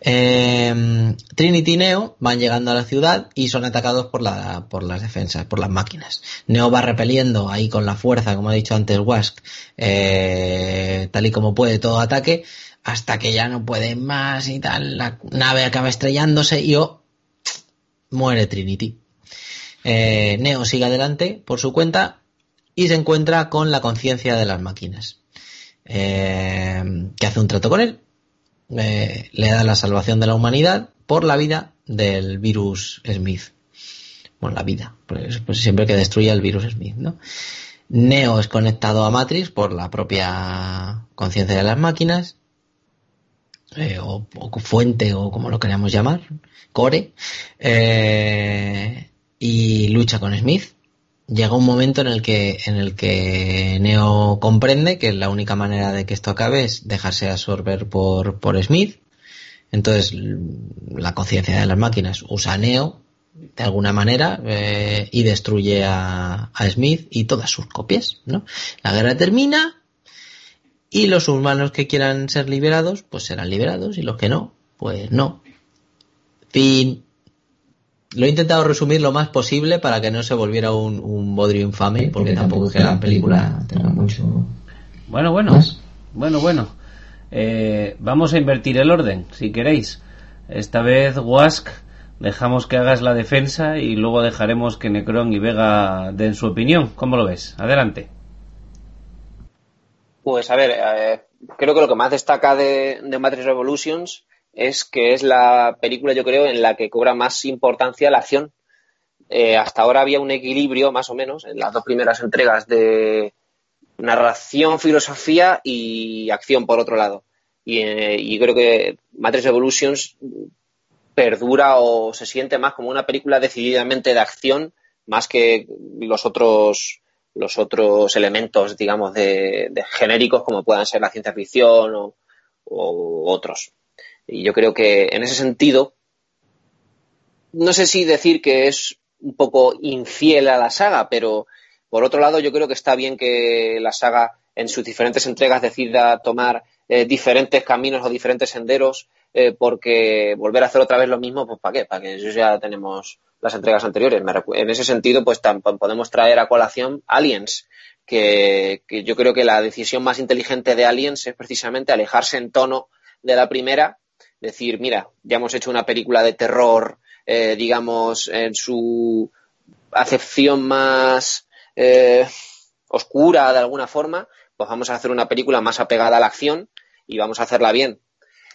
eh, Trinity y Neo van llegando a la ciudad y son atacados por la por las defensas por las máquinas Neo va repeliendo ahí con la fuerza como ha dicho antes Wask eh, tal y como puede todo ataque hasta que ya no puede más y tal la nave acaba estrellándose y oh, muere Trinity eh, Neo sigue adelante por su cuenta y se encuentra con la conciencia de las máquinas, eh, que hace un trato con él, eh, le da la salvación de la humanidad por la vida del virus Smith. Bueno, la vida, pues siempre que destruya el virus Smith, ¿no? Neo es conectado a Matrix por la propia conciencia de las máquinas, o, fuente, o como lo queramos llamar, core. Eh, y lucha con Smith. Llega un momento en el que, en el que Neo comprende que la única manera de que esto acabe es dejarse absorber por, por Smith. Entonces, la conciencia de las máquinas usa a Neo de alguna manera eh, y destruye a, a, Smith y todas sus copias. ¿no? La guerra termina y los humanos que quieran ser liberados, pues serán liberados y los que no, pues no. Fin. Lo he intentado resumir lo más posible para que no se volviera un, un bodrio infame, porque, tampoco es que la película tenga mucho. Bueno, bueno, bueno, bueno. Eh, vamos a invertir el orden, si queréis. Esta vez, Wask, dejamos que hagas la defensa y luego dejaremos que Necron y Vega den su opinión. ¿Cómo lo ves? Adelante. Pues a ver, eh, creo que lo que más destaca de, Matrix Revolutions es que es la película, yo creo, en la que cobra más importancia la acción. Eh, hasta ahora había un equilibrio, más o menos, en las dos primeras entregas de narración, filosofía y acción, por otro lado. Y, eh, creo que Matrix Evolutions perdura o se siente más como una película decididamente de acción, más que los otros los otros elementos, digamos, de, genéricos como puedan ser la ciencia ficción o otros. Y yo creo que en ese sentido, no sé si decir que es un poco infiel a la saga, pero por otro lado yo creo que está bien que la saga en sus diferentes entregas decida tomar eh, diferentes caminos o diferentes senderos, eh, porque volver a hacer otra vez lo mismo, pues ¿para qué? Para que ya tenemos las entregas anteriores. en ese sentido, pues podemos traer a colación Aliens, que, yo creo que la decisión más inteligente de Aliens es precisamente alejarse en tono de la primera decir, mira, ya hemos hecho una película de terror, eh, digamos, en su acepción más eh, oscura de alguna forma, pues vamos a hacer una película más apegada a la acción y vamos a hacerla bien.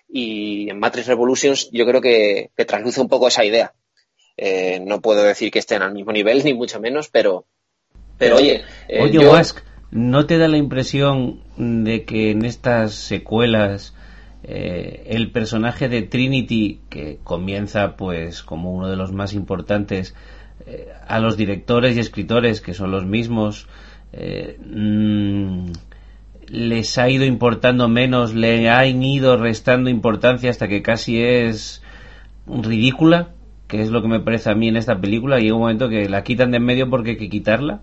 Y en Matrix Revolutions yo creo que, que trasluce un poco esa idea. Eh, no puedo decir que estén al mismo nivel, ni mucho menos, pero, pero oye. oye, ¿no te da la impresión de que en estas secuelas eh, el personaje de Trinity, que comienza pues como uno de los más importantes, eh, a los directores y escritores, que son los mismos, eh, mm, les ha ido importando menos, le han ido restando importancia hasta que casi es ridícula, es lo que me parece a mí en esta película, y hay un momento que la quitan de en medio porque hay que quitarla.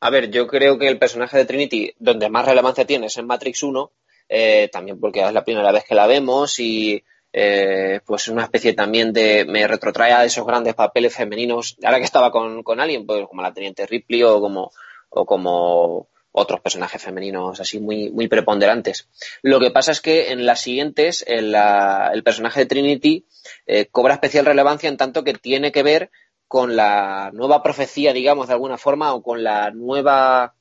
A ver, yo creo que el personaje de Trinity, donde más relevancia tiene es en Matrix 1, eh, también porque es la primera vez que la vemos y eh, pues es una especie también de me retrotrae a esos grandes papeles femeninos ahora que estaba con, con alguien pues como la teniente Ripley o como o como otros personajes femeninos así muy, muy preponderantes. Lo que pasa es que en las siguientes, el personaje de Trinity eh, cobra especial relevancia en tanto que tiene que ver con la nueva profecía, digamos, de alguna forma, o con la nueva,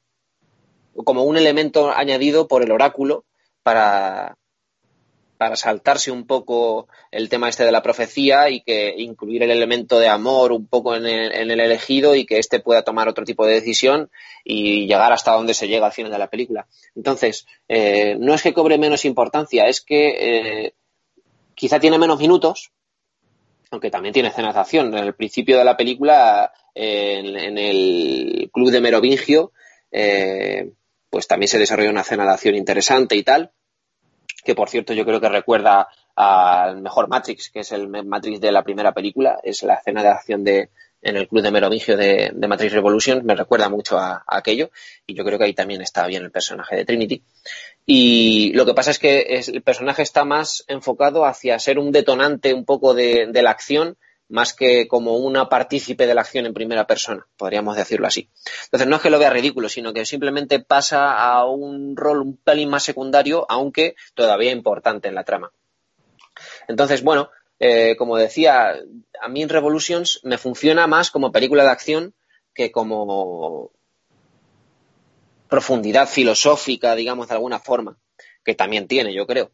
como un elemento añadido por el oráculo para, para saltarse un poco el tema este de la profecía y que incluir el elemento de amor un poco en el, elegido y que éste pueda tomar otro tipo de decisión y llegar hasta donde se llega al final de la película. Entonces, eh, no es que cobre menos importancia, es que eh, quizá tiene menos minutos, aunque también tiene escenas de acción. En el principio de la película, en, el club de Merovingio, eh, pues también se desarrolla una escena de acción interesante y tal que por cierto yo creo que recuerda al mejor Matrix, que es el Matrix de la primera película, es la escena de acción de en el club de Merovingio de, Matrix Revolution, me recuerda mucho a, aquello, y yo creo que ahí también está bien el personaje de Trinity. Y lo que pasa es que el personaje está más enfocado hacia ser un detonante un poco de la acción más que como una partícipe de la acción en primera persona, podríamos decirlo así. Entonces, no es que lo vea ridículo, sino que simplemente pasa a un rol un pelín más secundario, aunque todavía importante en la trama. Entonces, bueno, eh, como decía, a mí Revolutions me funciona más como película de acción que como profundidad filosófica, digamos, de alguna forma, que también tiene, yo creo.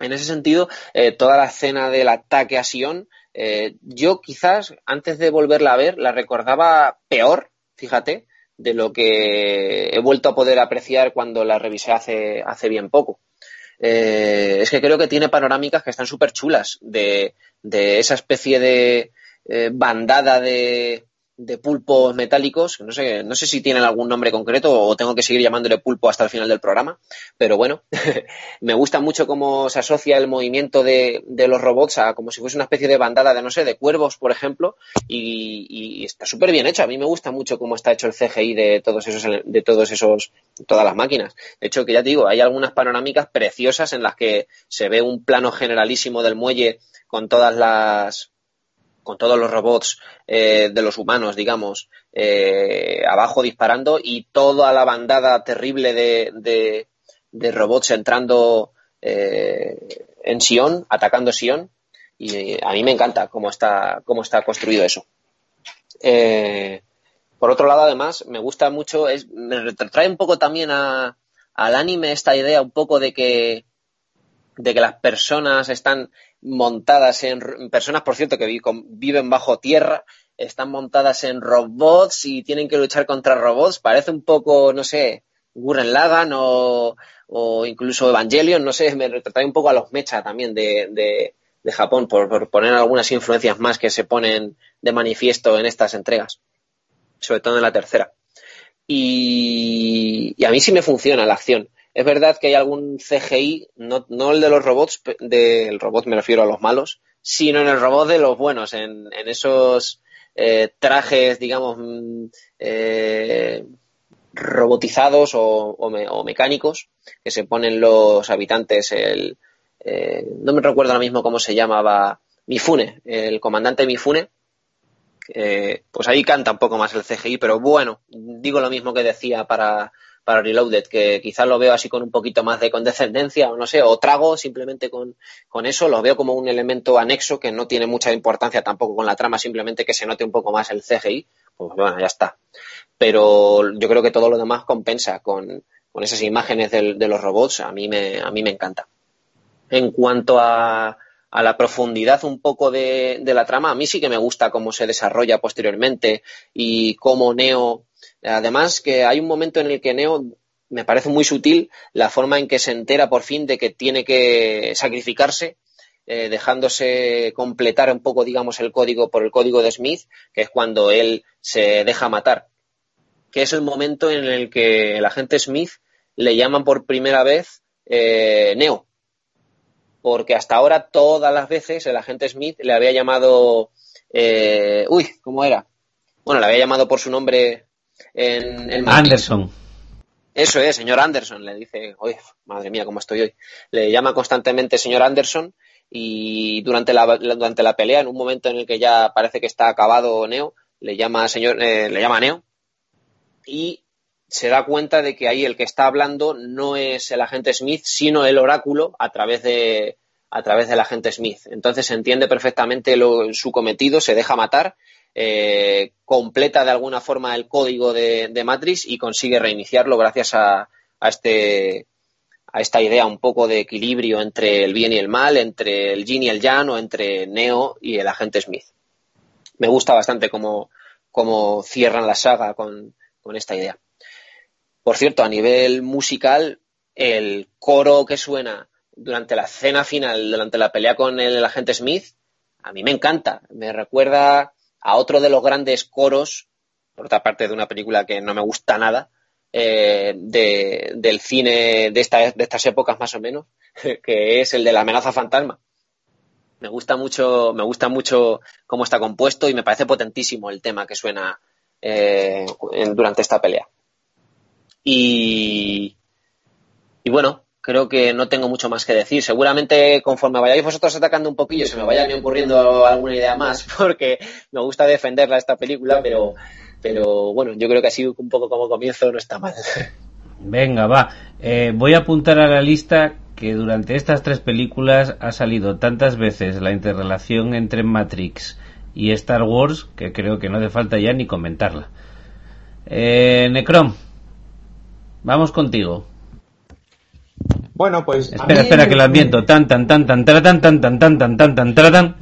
En ese sentido, eh, toda la escena del ataque a Sion eh, yo quizás antes de volverla a ver la recordaba peor, fíjate, de lo que he vuelto a poder apreciar cuando la revisé hace, hace bien poco. Eh, es que creo que tiene panorámicas que están súper chulas de, de, esa especie de eh, bandada de, de pulpos metálicos, no sé, no sé si tienen algún nombre concreto o tengo que seguir llamándole pulpo hasta el final del programa, pero bueno, me gusta mucho cómo se asocia el movimiento de, los robots a como si fuese una especie de bandada de, no sé, de cuervos, por ejemplo, y, está súper bien hecho. A mí me gusta mucho cómo está hecho el CGI de todos esos, de todos esos, todas las máquinas. De hecho, que ya te digo, hay algunas panorámicas preciosas en las que se ve un plano generalísimo del muelle con todas las con todos los robots eh, de los humanos, digamos, eh, abajo disparando y toda la bandada terrible de, de, robots entrando eh, en Sion, atacando Sion. Y a mí me encanta cómo está, cómo está construido eso. por otro lado, además, me gusta mucho, es, me retrae un poco también a, al anime esta idea un poco de que, de que las personas están montadas en personas, por cierto, que viven bajo tierra, están montadas en robots y tienen que luchar contra robots. Parece un poco, no sé, Gurren Lagan o, incluso Evangelion, no sé, me retrae un poco a los mecha también de, de, Japón, por, poner algunas influencias más que se ponen de manifiesto en estas entregas, sobre todo en la tercera. Y, a mí sí me funciona la acción. Es verdad que hay algún CGI, no, el de los robots, del robot me refiero a los malos, sino en el robot de los buenos, en, esos eh, trajes, digamos, mm, eh, robotizados o, mecánicos que se ponen los habitantes. El, eh, no me recuerdo ahora mismo cómo se llamaba Mifune, el comandante Mifune. Pues ahí canta un poco más el CGI, pero bueno, digo lo mismo que decía para para Reloaded, que quizás lo veo así con un poquito más de condescendencia, o no sé, o trago simplemente con, con eso, lo veo como un elemento anexo que no tiene mucha importancia tampoco con la trama, simplemente que se note un poco más el CGI, pues bueno, ya está. Pero yo creo que todo lo demás compensa con, con esas imágenes de los robots, a mí me, a mí me encanta. En cuanto a, a la profundidad un poco de, la trama, a mí sí que me gusta cómo se desarrolla posteriormente y cómo Neo Además, que hay un momento en el que Neo me parece muy sutil la forma en que se entera por fin de que tiene que sacrificarse, eh, dejándose completar un poco, digamos, el código por el código de Smith, que es cuando él se deja matar. Que es el momento en el que el agente Smith le llaman por primera vez eh, Neo. Porque hasta ahora, todas las veces, el agente Smith le había llamado. Eh, uy, ¿cómo era? Bueno, le había llamado por su nombre en Anderson. Eso es, señor Anderson, le dice, oye, madre mía, cómo estoy hoy. Le llama constantemente señor Anderson y durante la, durante la pelea, en un momento en el que ya parece que está acabado Neo, le llama señor, eh, le llama Neo y se da cuenta de que ahí el que está hablando no es el agente Smith, sino el oráculo a través de a través del agente Smith. Entonces entiende perfectamente su cometido, se deja matar, eh, completa de alguna forma el código de, de, Matrix y consigue reiniciarlo gracias a, a, este a esta idea un poco de equilibrio entre el bien y el mal, entre el yin y el yang o entre Neo y el agente Smith. Me gusta bastante cómo, cómo cierran la saga con, con esta idea. Por cierto, a nivel musical, el coro que suena durante la escena final, durante la pelea con el agente Smith, a mí me encanta. Me recuerda a otro de los grandes coros, por otra parte de una película que no me gusta nada, eh, de, del cine de, esta, de estas épocas más o menos, que es el de la amenaza fantasma. Me gusta mucho, me gusta mucho cómo está compuesto y me parece potentísimo el tema que suena eh, durante esta pelea. Y, bueno, creo que no tengo mucho más que decir. Seguramente conforme vayáis vosotros atacando un poquillo se me vaya a mí ocurriendo alguna idea más porque me gusta defenderla esta película, pero, pero bueno, yo creo que así un poco como comienzo no está mal. Venga, va. Eh, voy a apuntar a la lista que durante estas tres películas ha salido tantas veces la interrelación entre Matrix y Star Wars que creo que no hace falta ya ni comentarla. Eh, Necrom, vamos contigo. Bueno, pues. Espera, espera, que lo ambiento. Tan, tan, tan, tan, tan, tan, tan, tan, tan, tan, tan, tan, tan.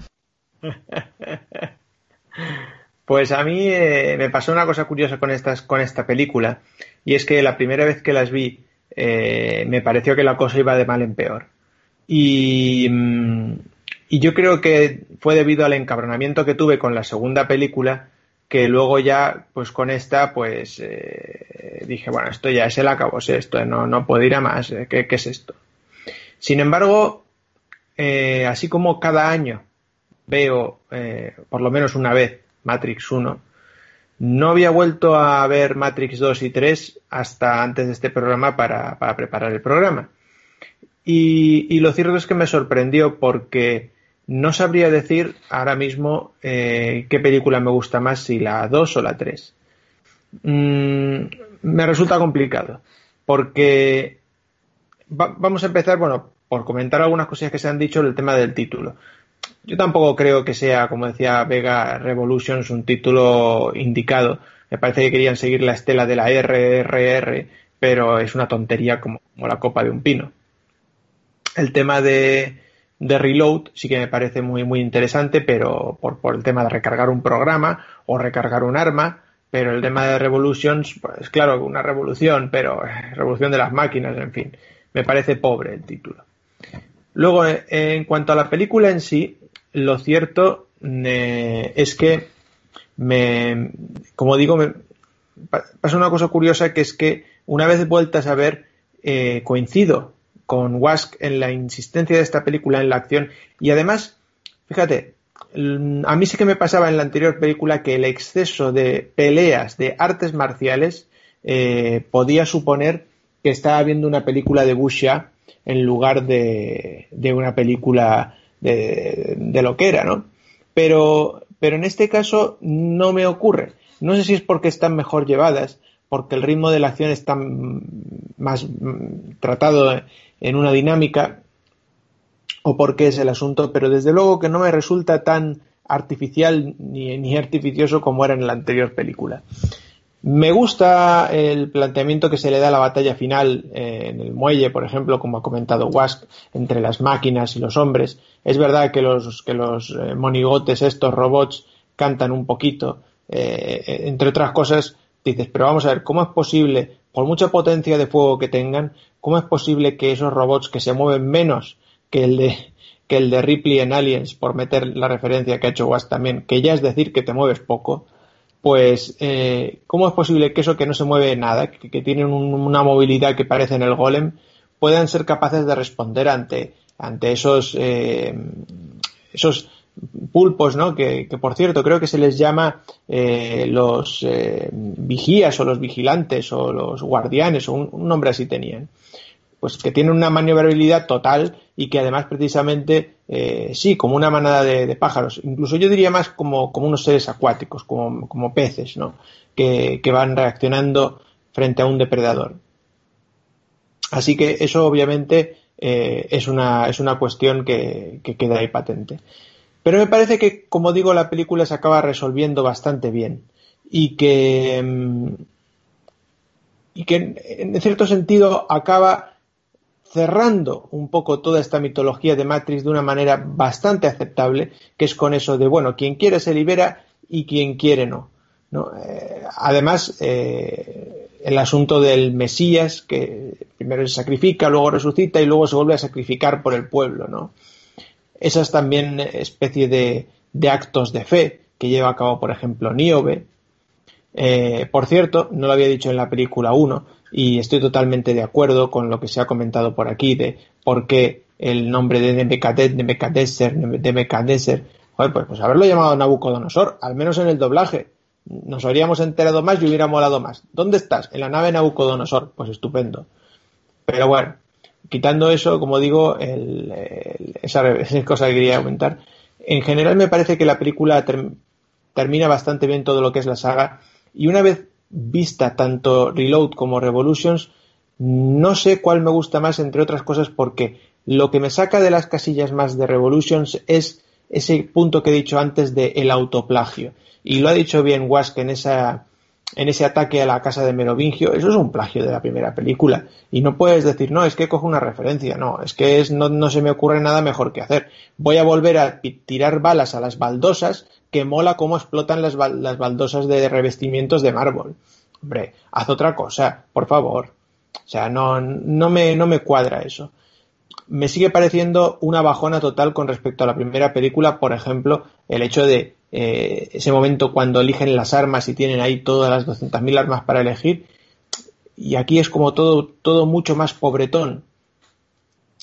Pues a mí eh, me pasó una cosa curiosa con, estas, con esta película, y es que la primera vez que las vi eh, me pareció que la cosa iba de mal en peor. Y, y yo creo que fue debido al encabronamiento que tuve con la segunda película, que luego ya, pues con esta, pues eh, dije, bueno, esto ya es el acabo, esto no, no puedo ir a más, eh, ¿qué, es esto? Sin embargo, eh, así como cada año veo, por lo menos una vez, Matrix 1, no había vuelto a ver Matrix 2 y 3 hasta antes de este programa para, para preparar el programa. Y, y, lo cierto es que me sorprendió porque no sabría decir ahora mismo eh, qué película me gusta más, si la 2 o la 3. Mm, me resulta complicado, porque vamos a empezar, bueno, por comentar algunas cosillas que se han dicho el tema del título. Yo tampoco creo que sea, como decía Vega Revolutions, un título indicado. Me parece que querían seguir la estela de la RRR, pero es una tontería como la copa de un pino. El tema de, de Reload sí que me parece muy, muy interesante, pero por, por el tema de recargar un programa o recargar un arma, pero el tema de Revolutions, pues claro, una revolución, pero eh, revolución de las máquinas, en fin, me parece pobre el título. Luego, eh, en cuanto a la película en sí, lo cierto eh, es que me, como digo, me pasa una cosa curiosa que es que una vez vueltas a ver, coincido con Wask en la insistencia de esta película en la acción y además, fíjate, a mí sí que me pasaba en la anterior película que el exceso de peleas de artes marciales eh, podía suponer que estaba viendo una película de Busha en lugar de, de una película de, de, lo que era, ¿no? Pero, pero en este caso no me ocurre. No sé si es porque están mejor llevadas, porque el ritmo de la acción está más tratado en una dinámica o por qué es el asunto, pero desde luego que no me resulta tan artificial ni, ni artificioso como era en la anterior película. Me gusta el planteamiento que se le da a la batalla final eh, en el muelle, por ejemplo, como ha comentado Wask, entre las máquinas y los hombres. Es verdad que los, que los eh, monigotes, estos robots, cantan un poquito. Eh, entre otras cosas, dices, pero vamos a ver, ¿cómo es posible, por mucha potencia de fuego que tengan, ¿Cómo es posible que esos robots que se mueven menos que el de, que el de Ripley en Aliens, por meter la referencia que ha hecho Was también, que ya es decir que te mueves poco, pues eh, ¿cómo es posible que eso que no se mueve nada, que, que tienen una movilidad que parece en el golem, puedan ser capaces de responder ante, ante esos, eh, esos pulpos, ¿no? Que, que, por cierto creo que se les llama eh, los eh, vigías o los vigilantes o los guardianes o un, nombre así tenían pues que tienen una maniobrabilidad total y que además precisamente eh, sí, como una manada de, pájaros, incluso yo diría más como, como unos seres acuáticos, como, como peces, ¿no? Que, que, van reaccionando frente a un depredador. Así que eso obviamente es, una, es una cuestión que, queda ahí patente. Pero me parece que, como digo, la película se acaba resolviendo bastante bien y que, mm, y que en cierto sentido acaba cerrando un poco toda esta mitología de Matrix de una manera bastante aceptable, que es con eso de, bueno, quien quiere se libera y quien quiere no. Eh, además, eh, el asunto del Mesías, que primero se sacrifica, luego resucita y luego se vuelve a sacrificar por el pueblo, ¿no? Esas también especie de, actos de fe que lleva a cabo, por ejemplo, Niobe. Eh, por cierto, no lo había dicho en la película 1, y estoy totalmente de acuerdo con lo que se ha comentado por aquí de por qué el nombre de Nebuchadnezzar, de joder, pues, pues haberlo llamado Nabucodonosor, al menos en el doblaje, nos habríamos enterado más y hubiera molado más. ¿Dónde estás? En la nave Nabucodonosor, pues estupendo. Pero bueno, quitando eso, como digo, esa, cosa que quería comentar, en general me parece que la película termina bastante bien todo lo que es la saga y una vez vista tanto Reload como Revolutions, no sé cuál me gusta más, entre otras cosas, porque lo que me saca de las casillas más de Revolutions es ese punto que he dicho antes de el autoplagio. Y lo ha dicho bien Wask en esa en ese ataque a la casa de Merovingio, eso es un plagio de la primera película. Y no puedes decir, no, es que cojo una referencia, no, es que es, no, no se me ocurre nada mejor que hacer. Voy a volver a tirar balas a las baldosas que mola cómo explotan las, baldosas de revestimientos de mármol. Hombre, haz otra cosa, por favor. O sea, no, no, me, no me cuadra eso. Me sigue pareciendo una bajona total con respecto a la primera película, por ejemplo, el hecho de eh, ese momento cuando eligen las armas y tienen ahí todas las 200.000 armas para elegir. Y aquí es como todo, todo mucho más pobretón.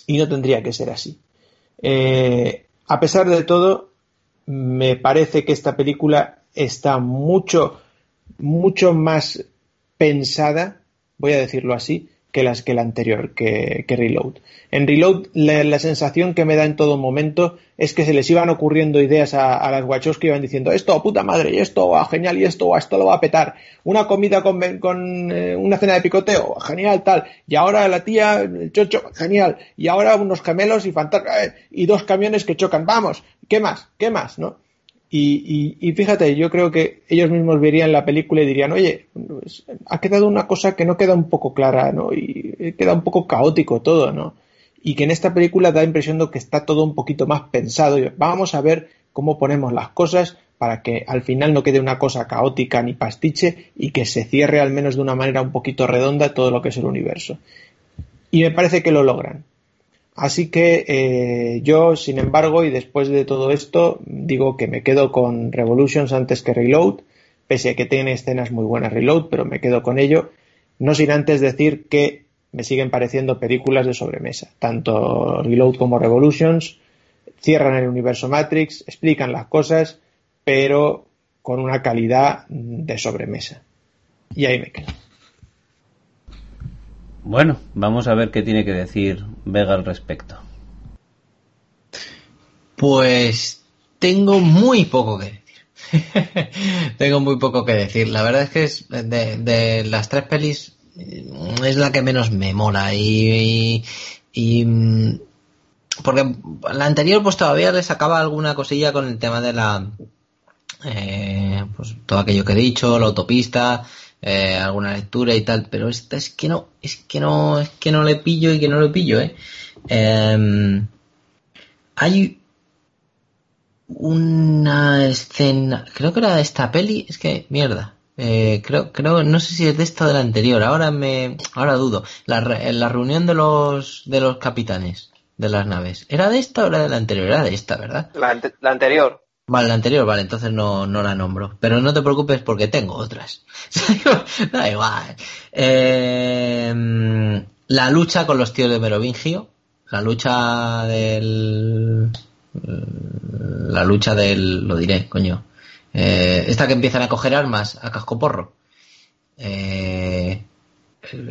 Y no tendría que ser así. Eh, a pesar de todo, me parece que esta película está mucho, mucho más pensada, voy a decirlo así, que las que la anterior, que, Reload. En Reload la, sensación que me da en todo momento es que se les iban ocurriendo ideas a, las guachos que iban diciendo esto, puta madre, y esto, va genial, y esto, esto lo va a petar. Una comida con, con eh, una cena de picoteo, genial, tal. Y ahora la tía, el chocho, genial. Y ahora unos gemelos y eh, y dos camiones que chocan. Vamos, ¿qué más? ¿Qué más? ¿No? Y, fíjate, yo creo que ellos mismos verían la película y dirían, oye, pues, ha quedado una cosa que no queda un poco clara, ¿no? Y queda un poco caótico todo, ¿no? Y que en esta película da la impresión de que está todo un poquito más pensado. Vamos a ver cómo ponemos las cosas para que al final no quede una cosa caótica ni pastiche y que se cierre al menos de una manera un poquito redonda todo lo que es el universo. Y me parece que lo logran. Así que eh, yo, sin embargo, y después de todo esto, digo que me quedo con Revolutions antes que Reload, pese a que tiene escenas muy buenas Reload, pero me quedo con ello, no sin antes decir que me siguen pareciendo películas de sobremesa. Tanto Reload como Revolutions cierran el universo Matrix, explican las cosas, pero con una calidad de sobremesa. Y ahí me quedo. Bueno, vamos a ver qué tiene que decir Vega al respecto. Pues tengo muy poco que decir. tengo muy poco que decir. La verdad es que es de, las tres pelis es la que menos me mola y, porque la anterior pues todavía le sacaba alguna cosilla con el tema de la eh, pues todo aquello que he dicho, la autopista, eh, alguna lectura y tal, pero esta es que no, es que no, es que no le pillo y que no le pillo, ¿eh? Em, hay una escena, creo que era de esta peli, es que mierda, eh, creo, creo, no sé si es de esta o de la anterior, ahora me, ahora dudo, la, la reunión de los, de los capitanes de las naves, ¿era de esta o era de la anterior? Era de esta, ¿verdad? la anterior. Vale, la anterior, vale, entonces no, no la nombro. Pero no te preocupes porque tengo otras. da igual. Em, la lucha con los tíos de Merovingio. La lucha del... La lucha del... Lo diré, coño. Eh, esta que empiezan a coger armas a cascoporro. Eh,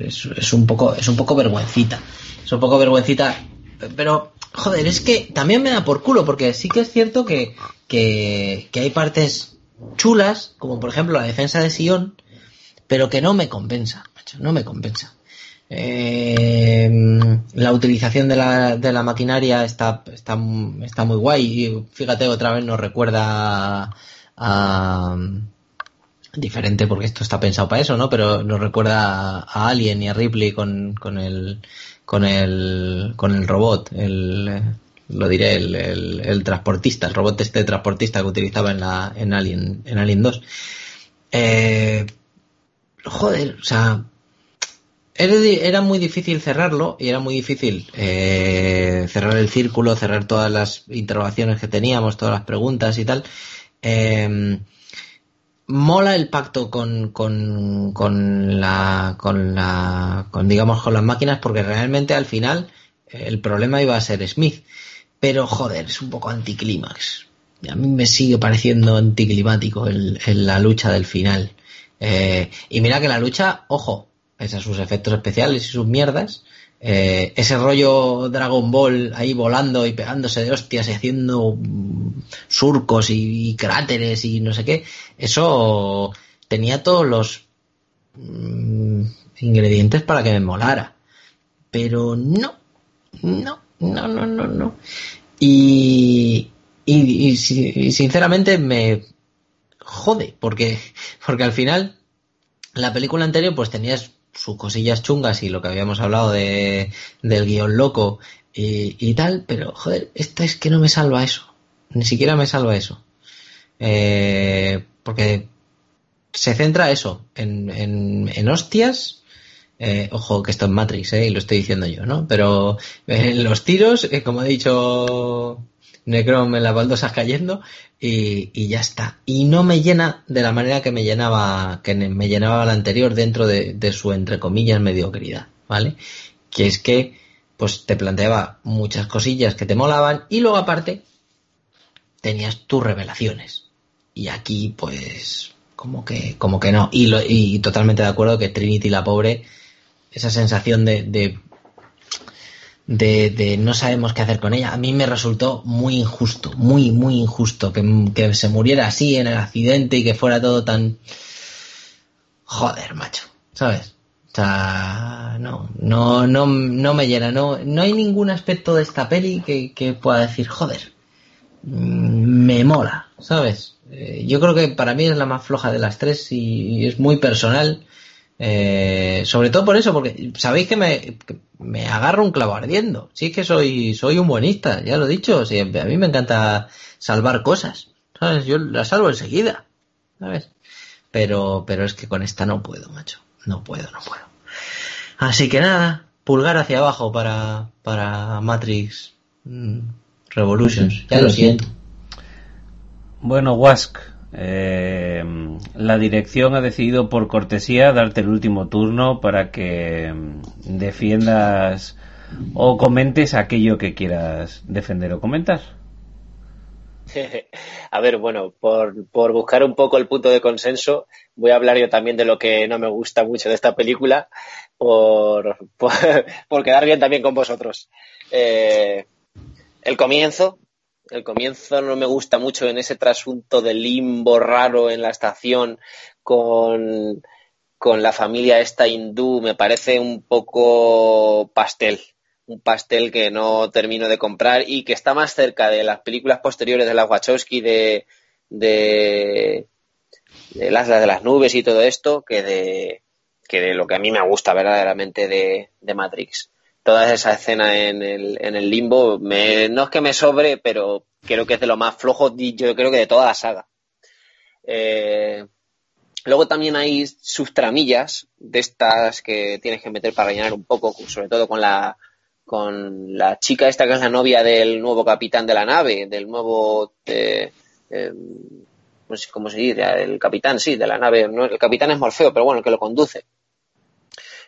es, es, un poco, es un poco vergüencita. Es un poco vergüencita. Pero joder, es que también me da por culo, porque sí que es cierto que, que, hay partes chulas, como por ejemplo la defensa de Sion, pero que no me compensa, macho, no me compensa. Eh, la utilización de la, de la maquinaria está, está, está muy guay y fíjate otra vez nos recuerda a, diferente porque esto está pensado para eso, ¿no? Pero nos recuerda a Alien y a Ripley con, con el con el con el robot, el lo diré, el, el, transportista, el robot este transportista que utilizaba en la en Alien en Alien 2. Eh, joder, o sea, era, muy difícil cerrarlo y era muy difícil eh, cerrar el círculo, cerrar todas las interrogaciones que teníamos, todas las preguntas y tal. Eh, mola el pacto con, con, con la, con la, con digamos con las máquinas porque realmente al final el problema iba a ser Smith. Pero joder, es un poco anticlímax. A mí me sigue pareciendo anticlimático el, la lucha del final. Eh, y mira que la lucha, ojo, pese a sus efectos especiales y sus mierdas, eh, ese rollo Dragon Ball ahí volando y pegándose de hostias y haciendo surcos y, cráteres y no sé qué, eso tenía todos los mm, ingredientes para que me molara. Pero no, no, no, no, no, no. Y, y, y sinceramente me jode, porque, porque al final la película anterior pues tenías sus cosillas chungas y lo que habíamos hablado de, del guion loco y, tal, pero joder, esta es que no me salva eso. Ni siquiera me salva eso. Eh, porque se centra eso, en, en, en hostias. Eh, ojo, que esto es Matrix, eh, y lo estoy diciendo yo, ¿no? Pero en los tiros, como he dicho Necrom en las baldosas cayendo y, y, ya está. Y no me llena de la manera que me llenaba, que me llenaba la anterior dentro de, de su, entre comillas, mediocridad, ¿vale? Que es que, pues te planteaba muchas cosillas que te molaban y luego aparte tenías tus revelaciones. Y aquí, pues, como que, como que no. Y, lo, y totalmente de acuerdo que Trinity la pobre, esa sensación de, de de, no sabemos qué hacer con ella, a mí me resultó muy injusto, muy, muy injusto que, que, se muriera así en el accidente y que fuera todo tan... Joder, macho, ¿sabes? O sea, no, no, no, no me llena, no, no hay ningún aspecto de esta peli que, que pueda decir, joder, me mola, ¿sabes? Eh, yo creo que para mí es la más floja de las tres y es muy personal eh, sobre todo por eso, porque sabéis que me, me agarro un clavo ardiendo. Sí que soy, soy un buenista, ya lo he dicho. a mí me encanta salvar cosas. ¿Sabes? Yo la salvo enseguida. ¿Sabes? Pero, pero es que con esta no puedo, macho. No puedo, no puedo. Así que nada, pulgar hacia abajo para, para Matrix mm, Revolutions. Ya lo siento. Bueno, Wask, eh, la dirección ha decidido por cortesía darte el último turno para que mm, defiendas o comentes aquello que quieras defender o comentar. A ver, bueno, por, por, buscar un poco el punto de consenso, voy a hablar yo también de lo que no me gusta mucho de esta película, por, por, quedar bien también con vosotros. Eh, el comienzo, el comienzo no me gusta mucho en ese trasunto de limbo raro en la estación con, con la familia esta hindú. Me parece un poco pastel. Un pastel que no termino de comprar y que está más cerca de las películas posteriores de la Wachowski de, de, de las de las nubes y todo esto que de, que de lo que a mí me gusta verdaderamente de, de Matrix toda esa escena en el, en el limbo, me, no es que me sobre, pero creo que es de lo más flojo, yo creo que de toda la saga. Eh, luego también hay sus tramillas de estas que tienes que meter para rellenar un poco, sobre todo con la, con la chica esta que es la novia del nuevo capitán de la nave, del nuevo, eh, eh, cómo se dice, el capitán, sí, de la nave, el capitán es Morfeo, pero bueno, el que lo conduce.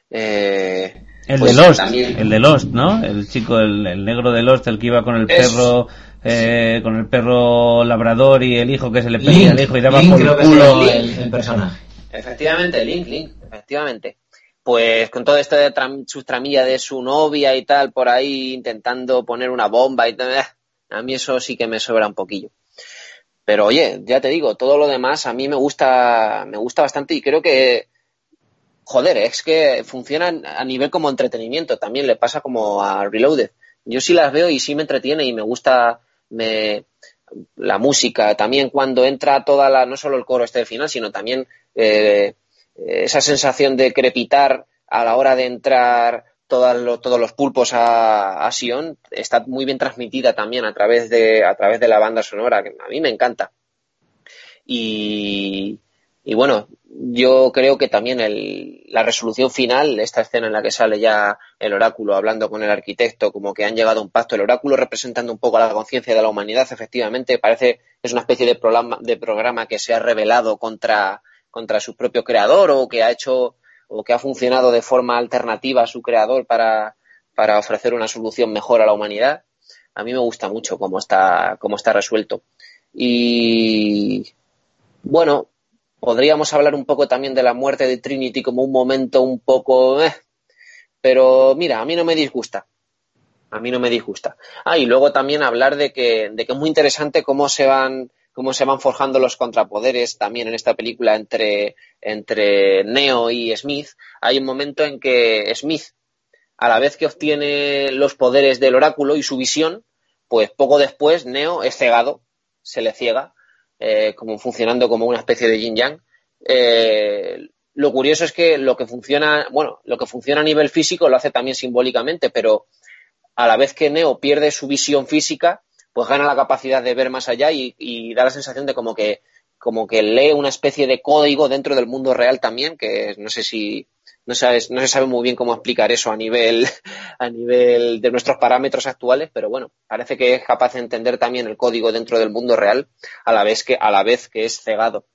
Eh, el pues de Lost, el de Lost, ¿no? El chico, el, negro de Lost, el que iba con el perro, eh, con el perro labrador y el hijo que se le pedía al hijo y daba por el culo el, personaje. Efectivamente, Link, Link, efectivamente. Pues con todo esto de sus tramillas de su novia y tal, por ahí intentando poner una bomba y tal, eh, a mí eso sí que me sobra un poquillo. Pero oye, ya te digo, todo lo demás a mí me gusta, me gusta bastante y creo que joder, es que funcionan a nivel como entretenimiento, también le pasa como a Reloaded. Yo sí las veo y sí me entretiene y me gusta la música, también cuando entra toda la, no solo el coro este del final, sino también eh, esa sensación de crepitar a la hora de entrar todos los pulpos a, a, Sion está muy bien transmitida también a través de, a través de la banda sonora, que a mí me encanta. Y, y bueno, yo creo que también el, la resolución final, esta escena en la que sale ya el oráculo hablando con el arquitecto, como que han llegado a un pacto, el oráculo representando un poco la conciencia de la humanidad, efectivamente, parece es una especie de programa, de programa que se ha revelado contra, contra su propio creador o que ha hecho o que ha funcionado de forma alternativa a su creador para, para ofrecer una solución mejor a la humanidad. A mí me gusta mucho cómo está, cómo está resuelto. Y bueno, podríamos hablar un poco también de la muerte de Trinity como un momento un poco... Eh, pero mira, a mí no me disgusta. A mí no me disgusta. Ah, y luego también hablar de que, de que es muy interesante cómo se van cómo se van forjando los contrapoderes también en esta película entre, entre Neo y Smith. Hay un momento en que Smith, a la vez que obtiene los poderes del oráculo y su visión, pues poco después Neo es cegado, se le ciega, eh, como funcionando como una especie de yin yang. Eh, lo curioso es que lo que funciona, bueno, lo que funciona a nivel físico lo hace también simbólicamente, pero a la vez que Neo pierde su visión física, pues gana la capacidad de ver más allá y, da la sensación de como que, como que lee una especie de código dentro del mundo real también, que no sé si, no, sabes, no se sabe muy bien cómo explicar eso a nivel, a nivel de nuestros parámetros actuales, pero bueno, parece que es capaz de entender también el código dentro del mundo real a la vez que, a la vez que es cegado.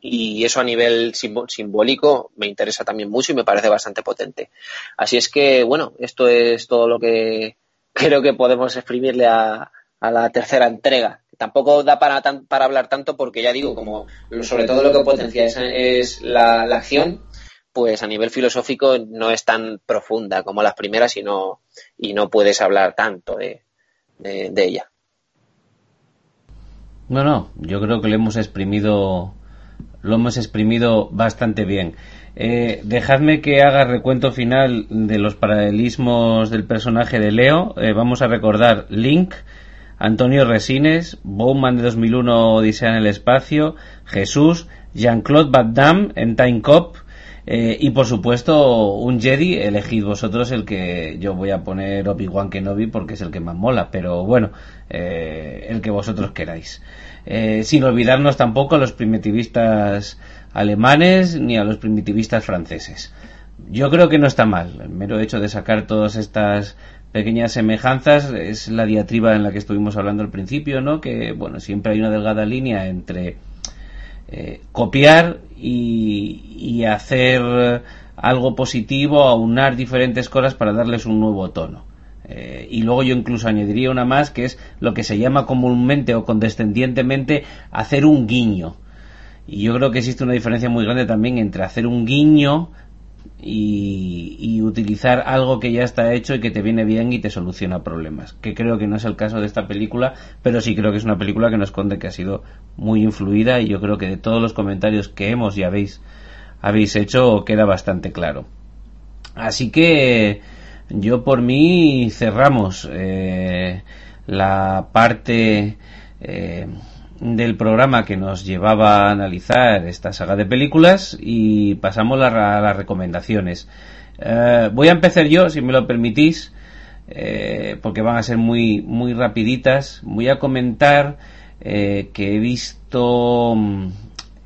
Y eso a nivel simbólico me interesa también mucho y me parece bastante potente. Así es que, bueno, esto es todo lo que creo que podemos exprimirle a, a la tercera entrega. Tampoco da para, para hablar tanto porque ya digo, como sobre todo lo que potencia es, la, acción, pues a nivel filosófico no es tan profunda como las primeras y no, y no puedes hablar tanto de, de, ella. No, no, yo creo que lo hemos exprimido, lo hemos exprimido bastante bien. Eh, dejadme que haga recuento final de los paralelismos del personaje de Leo. Eh, vamos a recordar Link, Antonio Resines, Bowman de 2001 Odisea en el espacio, Jesús, Jean-Claude Van Damme en Time Cop eh, y por supuesto un Jedi, elegid vosotros el que yo voy a poner Obi-Wan Kenobi porque es el que más mola, pero bueno, eh, el que vosotros queráis. Eh, sin olvidarnos tampoco a los primitivistas alemanes ni a los primitivistas franceses. Yo creo que no está mal, el mero hecho de sacar todas estas pequeñas semejanzas es la diatriba en la que estuvimos hablando al principio, ¿no? Que, bueno, siempre hay una delgada línea entre eh, copiar y, hacer algo positivo, aunar diferentes cosas para darles un nuevo tono. Eh, y luego yo incluso añadiría una más que es lo que se llama comúnmente o condescendientemente hacer un guiño. Y yo creo que existe una diferencia muy grande también entre hacer un guiño y, utilizar algo que ya está hecho y que te viene bien y te soluciona problemas. Que creo que no es el caso de esta película, pero sí creo que es una película que nos esconde que ha sido muy influida y yo creo que de todos los comentarios que hemos y habéis, habéis hecho queda bastante claro. Así que yo por mí cerramos eh, la parte eh, del programa que nos llevaba a analizar esta saga de películas y pasamos a, las recomendaciones. Eh, voy a empezar yo, si me lo permitís, eh, porque van a ser muy, muy rapiditas. Voy a comentar eh, que he visto, mm,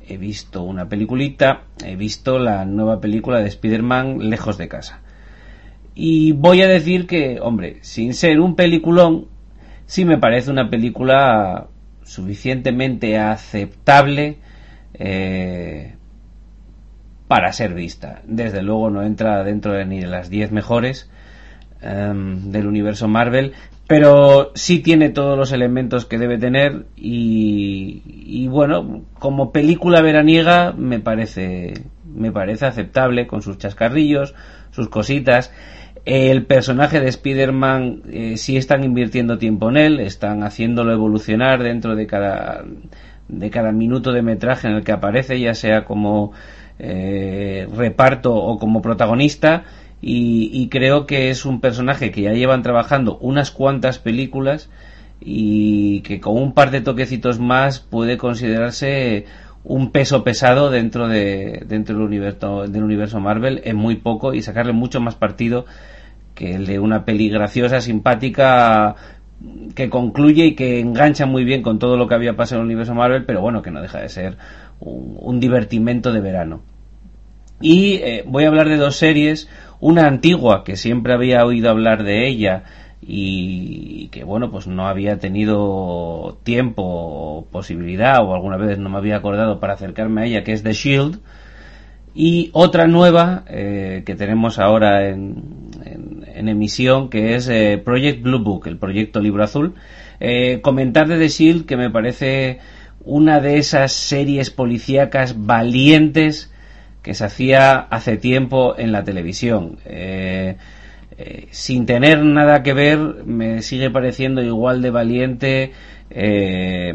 he visto una peliculita, he visto la nueva película de Spider-Man Lejos de casa. Y voy a decir que, hombre, sin ser un peliculón, sí me parece una película suficientemente aceptable eh, para ser vista. Desde luego no entra dentro de ni de las 10 mejores em, del universo Marvel, pero sí tiene todos los elementos que debe tener y, y, bueno, como película veraniega me parece me parece aceptable con sus chascarrillos, sus cositas el personaje de Spider-Man eh, sí están invirtiendo tiempo en él, están haciéndolo evolucionar dentro de cada, de cada minuto de metraje en el que aparece, ya sea como reparto o como protagonista. Y, creo que es un personaje que ya llevan trabajando unas cuantas películas y que con un par de toquecitos más puede considerarse un peso pesado dentro de dentro del universo del universo Marvel. En muy poco y sacarle mucho más partido que el de una peli graciosa simpática que concluye y que engancha muy bien con todo lo que había pasado en el universo Marvel pero bueno que no deja de ser un, divertimento de verano. Y eh, voy a hablar de dos series una antigua que siempre había oído hablar de ella y que bueno pues no había tenido tiempo o posibilidad o alguna vez no me había acordado para acercarme a ella que es The Shield. Y otra nueva eh, que tenemos ahora en, emisión que es eh, Project Blue Book el proyecto libro azul eh, comentar de The Shield que me parece una de esas series policíacas valientes que se hacía hace tiempo en la televisión. Eh, eh, sin tener nada que ver, me sigue pareciendo igual de valiente eh,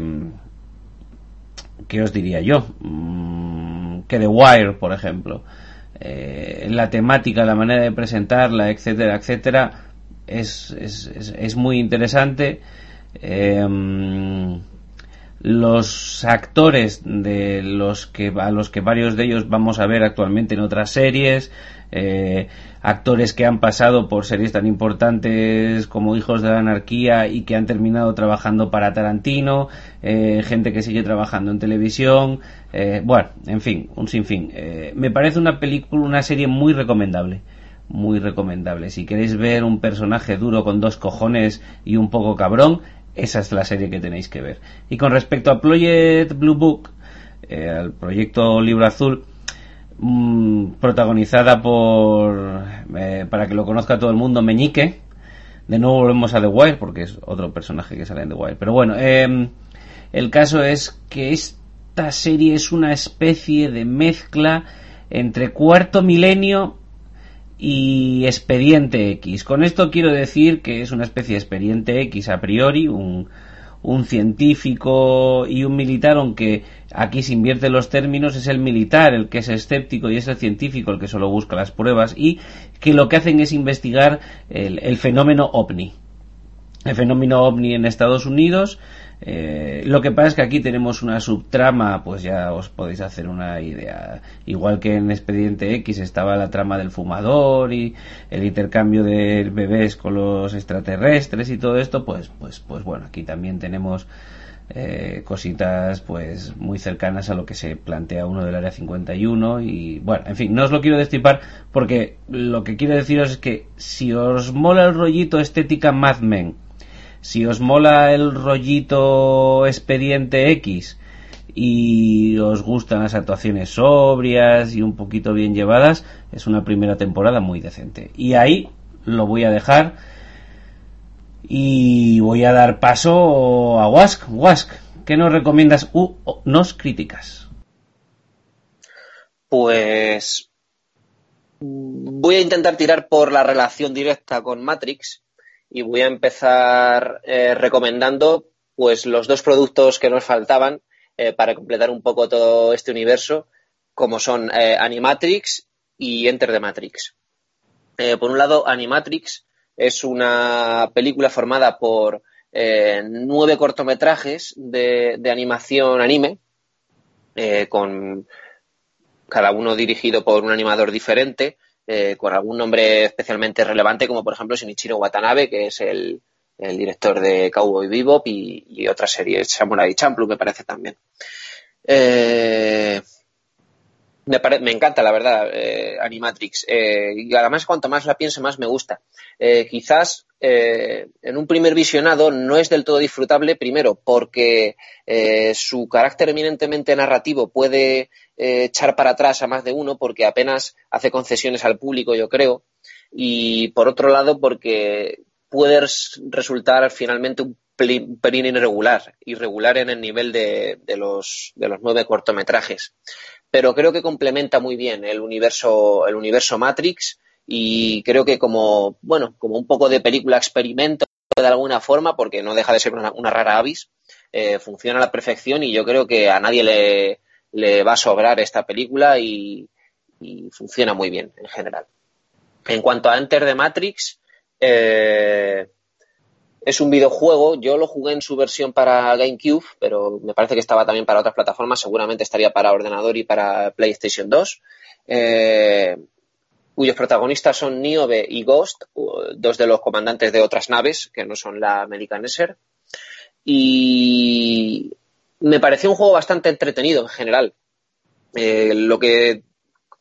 que os diría yo mm, que The Wire, por ejemplo. La temática, la manera de presentarla, etcétera, etcétera, es, es, es muy interesante. Los actores de los que a los que varios de ellos vamos a ver actualmente en otras series eh, actores que han pasado por series tan importantes como Hijos de la Anarquía y que han terminado trabajando para Tarantino eh, gente que sigue trabajando en televisión eh, bueno en fin un sinfín me parece una película una serie muy recomendable muy recomendable si queréis ver un personaje duro con dos cojones y un poco cabrón esa es la serie que tenéis que ver. Y con respecto a Project Blue Book, eh, al proyecto Libro Azul, mm, protagonizada por, eh, para que lo conozca todo el mundo, Meñique. De nuevo volvemos a The Wire, porque es otro personaje que sale en The Wire. Pero bueno, em, el caso es que esta serie es una especie de mezcla entre cuarto milenio y expediente X. Con esto quiero decir que es una especie de expediente X a priori, un, un científico y un militar, aunque aquí se invierten los términos, es el militar el que es escéptico y es el científico el que solo busca las pruebas y que lo que hacen es investigar el, fenómeno ovni. El fenómeno ovni en Estados Unidos eh, lo que pasa es que aquí tenemos una subtrama, pues ya os podéis hacer una idea. Igual que en Expediente X estaba la trama del fumador y el intercambio de bebés con los extraterrestres y todo esto, pues, pues, pues bueno, aquí también tenemos eh, cositas pues muy cercanas a lo que se plantea uno del área 51 y bueno, en fin, no os lo quiero destripar porque lo que quiero deciros es que si os mola el rollito estética Mad Men si os mola el rollito expediente X y os gustan las actuaciones sobrias y un poquito bien llevadas, es una primera temporada muy decente. Y ahí lo voy a dejar y voy a dar paso a Wask. Wask, ¿qué nos recomiendas u nos críticas? Pues voy a intentar tirar por la relación directa con Matrix y voy a empezar eh, recomendando pues los dos productos que nos faltaban eh, para completar un poco todo este universo, como son eh, Animatrix y Enter the Matrix. por un lado, Animatrix es una película formada por nueve cortometrajes de, animación anime, con cada uno dirigido por un animador diferente, eh, con algún nombre especialmente relevante, como por ejemplo Shinichiro Watanabe, que es el, director de Cowboy Bebop y, otras series, Samurai Champloo, me parece también. Eh, me, encanta, la verdad, eh, Animatrix. y además, cuanto más la pienso, más me gusta. quizás en un primer visionado no es del todo disfrutable, primero, porque su carácter eminentemente narrativo puede eh, echar para atrás a más de uno porque apenas hace concesiones al público, yo creo. Y por otro lado, porque puede resultar finalmente un pelín irregular, irregular en el nivel de, los, de los nueve cortometrajes. Pero creo que complementa muy bien el universo, el universo Matrix y creo que como, bueno, como un poco de película experimento de alguna forma, porque no deja de ser una, rara avis, eh, funciona a la perfección y yo creo que a nadie le, le va a sobrar esta película y, funciona muy bien en general. En cuanto a Enter the Matrix, eh, es un videojuego, yo lo jugué en su versión para GameCube, pero me parece que estaba también para otras plataformas, seguramente estaría para ordenador y para PlayStation 2, eh, cuyos protagonistas son Niobe y Ghost, dos de los comandantes de otras naves, que no son la American Esser. Y me pareció un juego bastante entretenido en general. Eh, lo que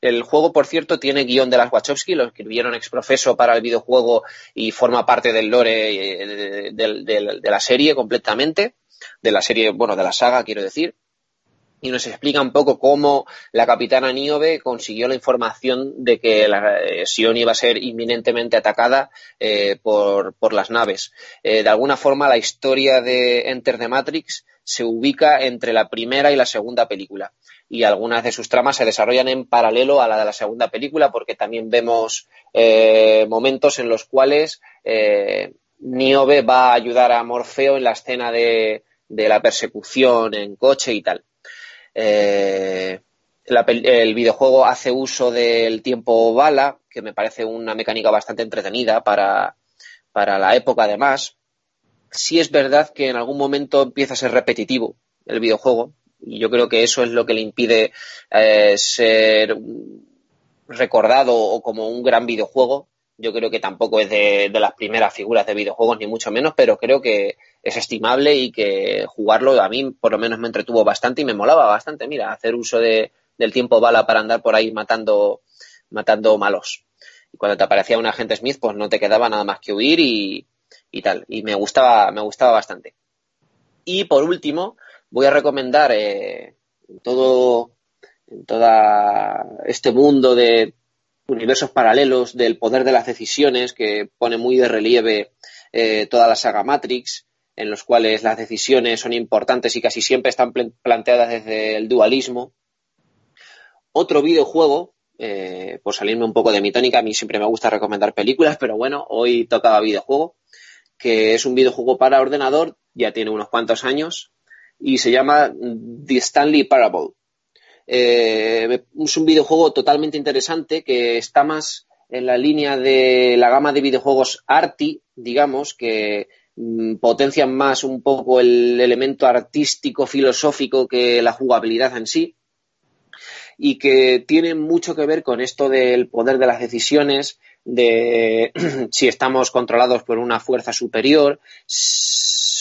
el juego, por cierto, tiene guion de las Wachowski, lo escribieron ex profeso para el videojuego y forma parte del lore eh, de, la serie completamente, de la serie, bueno, de la saga, quiero decir y nos explica un poco cómo la capitana Niobe consiguió la información de que la eh, Sion iba a ser inminentemente atacada eh, por, por, las naves. de alguna forma, la historia de Enter the Matrix se ubica entre la primera y la segunda película y algunas de sus tramas se desarrollan en paralelo a la de la segunda película porque también vemos eh, momentos en los cuales eh, Niobe va a ayudar a Morfeo en la escena de, la persecución en coche y tal. Eh, el videojuego hace uso del tiempo bala, que me parece una mecánica bastante entretenida para, para la época además. Sí es verdad que en algún momento empieza a ser repetitivo el videojuego, y yo creo que eso es lo que le impide eh, ser recordado o como un gran videojuego. Yo creo que tampoco es de, las primeras figuras de videojuegos, ni mucho menos, pero creo que es estimable y que jugarlo a mí por lo menos me entretuvo bastante y me molaba bastante. Mira, hacer uso de, del tiempo bala para andar por ahí matando, matando malos. Y cuando te aparecía un agente Smith, pues no te quedaba nada más que huir y, y tal. Y me gustaba, me gustaba bastante. Y por último, voy a recomendar eh, todo, en este mundo de universos paralelos del poder de las decisiones que pone muy de relieve eh, toda la saga Matrix, en los cuales las decisiones son importantes y casi siempre están planteadas desde el dualismo. Otro videojuego, eh, por salirme un poco de mi tónica, a mí siempre me gusta recomendar películas, pero bueno, hoy tocaba videojuego, que es un videojuego para ordenador, ya tiene unos cuantos años, y se llama The Stanley Parable. Eh, es un videojuego totalmente interesante que está más en la línea de la gama de videojuegos arty, digamos, que mm, potencian más un poco el elemento artístico, filosófico que la jugabilidad en sí y que tiene mucho que ver con esto del poder de las decisiones, de si estamos controlados por una fuerza superior,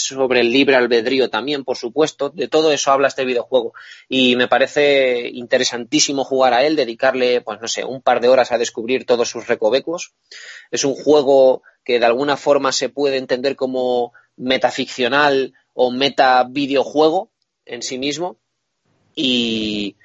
sobre el libre albedrío también, por supuesto. De todo eso habla este videojuego. Y me parece interesantísimo jugar a él, dedicarle, pues no sé, un par de horas a descubrir todos sus recovecos. Es un juego que de alguna forma se puede entender como metaficcional o meta videojuego en sí mismo. Y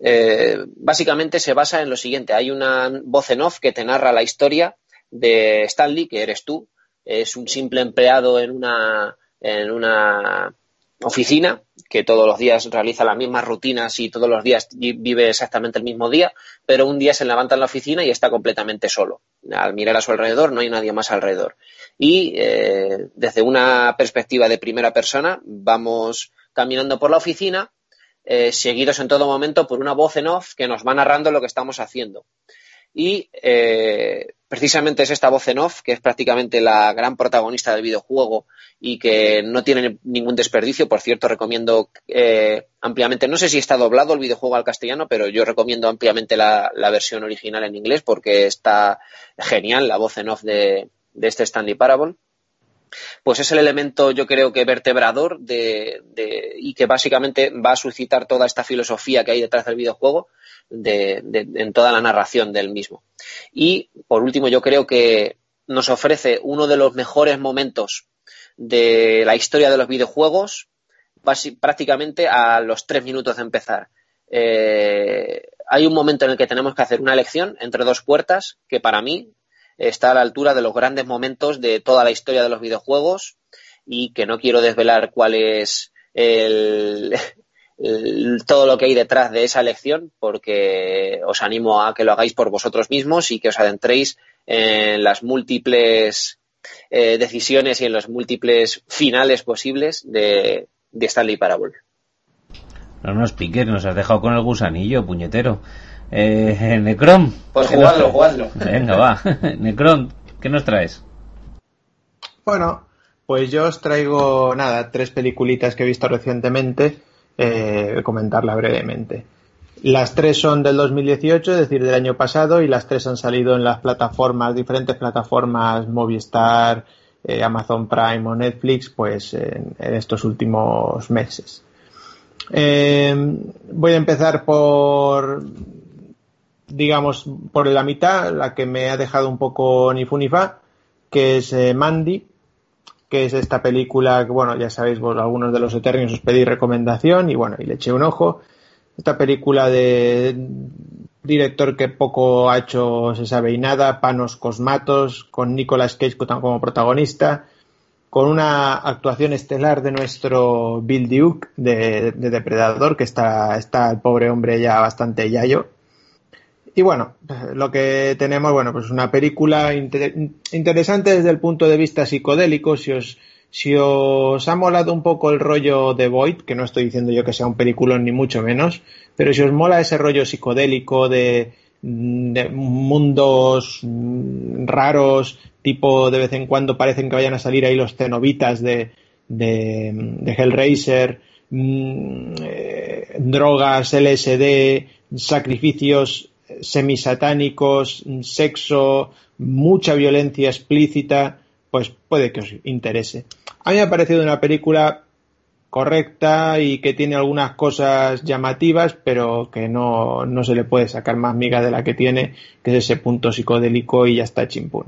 eh, básicamente se basa en lo siguiente. Hay una voz en off que te narra la historia de Stanley, que eres tú. Es un simple empleado en una en una oficina que todos los días realiza las mismas rutinas y todos los días vive exactamente el mismo día, pero un día se levanta en la oficina y está completamente solo. Al mirar a su alrededor no hay nadie más alrededor. Y eh, desde una perspectiva de primera persona vamos caminando por la oficina, eh, seguidos en todo momento por una voz en off que nos va narrando lo que estamos haciendo. Y eh, precisamente es esta voz en off, que es prácticamente la gran protagonista del videojuego y que no tiene ningún desperdicio. Por cierto, recomiendo eh, ampliamente, no sé si está doblado el videojuego al castellano, pero yo recomiendo ampliamente la, versión original en inglés porque está genial la voz en off de, este Stanley Parable pues es el elemento, yo creo que vertebrador de, y que básicamente va a suscitar toda esta filosofía que hay detrás del videojuego en toda la narración del mismo. Y por último, yo creo que nos ofrece uno de los mejores momentos de la historia de los videojuegos prácticamente a los tres minutos de empezar. Eh, hay un momento en el que tenemos que hacer una elección entre dos puertas que para mí está a la altura de los grandes momentos de toda la historia de los videojuegos y que no quiero desvelar cuál es el, todo lo que hay detrás de esa elección porque os animo a que lo hagáis por vosotros mismos y que os adentréis en las múltiples eh, decisiones y en los múltiples finales posibles de, Stanley Parable. No nos piques, nos has dejado con el gusanillo, puñetero. Eh, Necron. Pues jugadlo, jugadlo. Venga, va. Necron, ¿qué nos traes? Bueno, pues yo os traigo, nada, tres peliculitas que he visto recientemente, eh, comentarla brevemente. Las tres son del 2018, es decir, del año pasado, y las tres han salido en las plataformas, diferentes plataformas, Movistar, eh, Amazon Prime o Netflix, pues en, estos últimos meses. Eh, voy a empezar por, digamos, por la mitad, la que me ha dejado un poco ni fu ni fa, que es eh, Mandy, que es esta película que, bueno, ya sabéis, vos algunos de los eternos os pedí recomendación y bueno, y le eché un ojo esta película de director que poco ha hecho se sabe y nada, Panos Cosmatos, con Nicolas Cage como protagonista, con una actuación estelar de nuestro Bill Duke de, Depredador, que está, está el pobre hombre ya bastante yayo. Y bueno, lo que tenemos, bueno, pues una película interesante desde el punto de vista psicodélico, si os, si os ha molado un poco el rollo de Void, que no estoy diciendo yo que sea un peliculón ni mucho menos, pero si os mola ese rollo psicodélico de, mundos raros, tipo de vez en cuando parecen que vayan a salir ahí los cenobitas de, de, Hellraiser, mm, eh, drogas, LSD, sacrificios semisatánicos, sexo, mucha violencia explícita, pues puede que os interese. A mí me ha parecido una película correcta y que tiene algunas cosas llamativas, pero que no, no se le puede sacar más miga de la que tiene, que es ese punto psicodélico y ya está chimpún.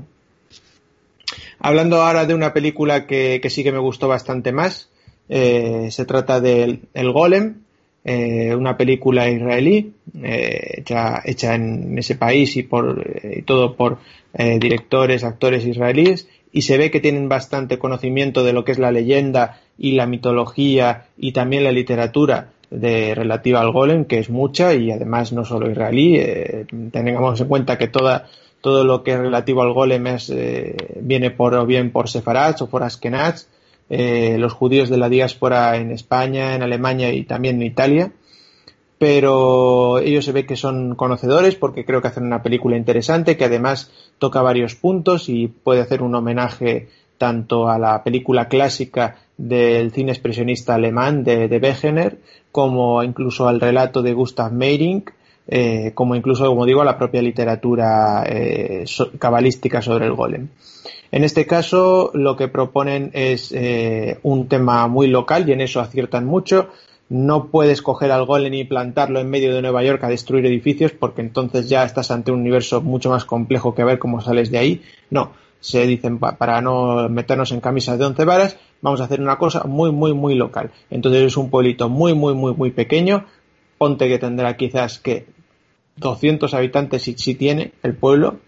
Hablando ahora de una película que, que sí que me gustó bastante más, eh, se trata de El Golem, eh, una película israelí eh, hecha, hecha, en ese país y, por, y todo por directores, actores israelíes y se ve que tienen bastante conocimiento de lo que es la leyenda y la mitología y también la literatura de relativa al golem, que es mucha y además no solo israelí. Eh, tengamos en cuenta que toda, todo lo que es relativo al golem es, eh, viene por, o bien por sefarats o por askenaz, eh, los judíos de la diáspora en España, en Alemania y también en Italia. Pero ellos se ve que son conocedores porque creo que hacen una película interesante que además toca varios puntos y puede hacer un homenaje tanto a la película clásica del cine expresionista alemán de, de Wegener como incluso al relato de Gustav Meyrink eh, como incluso, como digo, la propia literatura eh, cabalística sobre el golem. En este caso, lo que proponen es eh, un tema muy local y en eso aciertan mucho no puedes coger al golem y plantarlo en medio de Nueva York a destruir edificios porque entonces ya estás ante un universo mucho más complejo que ver cómo sales de ahí. No, se dicen para no meternos en camisas de once varas, vamos a hacer una cosa muy, muy, muy local. Entonces es un pueblito muy, muy, muy, muy pequeño. Ponte que tendrá quizás que 200 habitantes si, tiene el pueblo.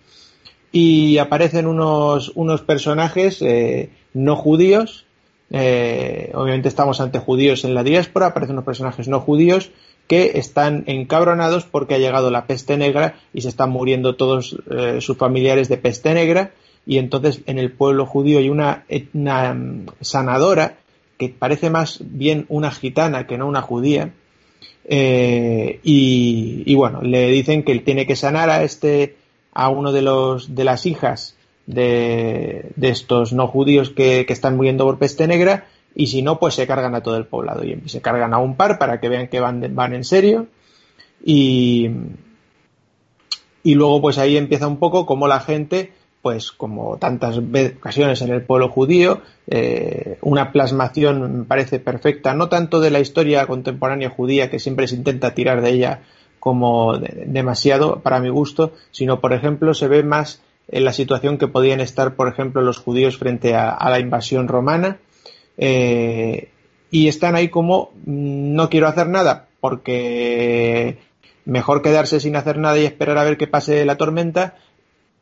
Y aparecen unos, unos personajes eh, no judíos. Eh, obviamente estamos ante judíos en la diáspora, aparecen unos personajes no judíos que están encabronados porque ha llegado la peste negra y se están muriendo todos eh, sus familiares de peste negra. Y entonces en el pueblo judío hay una, mm, sanadora que parece más bien una gitana que no una judía eh, y, y, bueno le dicen que tiene que sanar a este a uno de los de las hijas de, estos no judíos que, están muriendo por peste negra y si no, pues se cargan a todo el poblado y se cargan a un par para que vean que van, van en serio. Y, y luego pues ahí empieza un poco como la gente pues como tantas ocasiones en el pueblo judío, eh, una plasmación me parece perfecta, no tanto de la historia contemporánea judía que siempre se intenta tirar de ella como demasiado para mi gusto, sino por ejemplo se ve más en la situación que podían estar, por ejemplo, los judíos frente a, la invasión romana. Eh, y están ahí como mm, no quiero hacer nada porque mejor quedarse sin hacer nada y esperar a ver qué pase la tormenta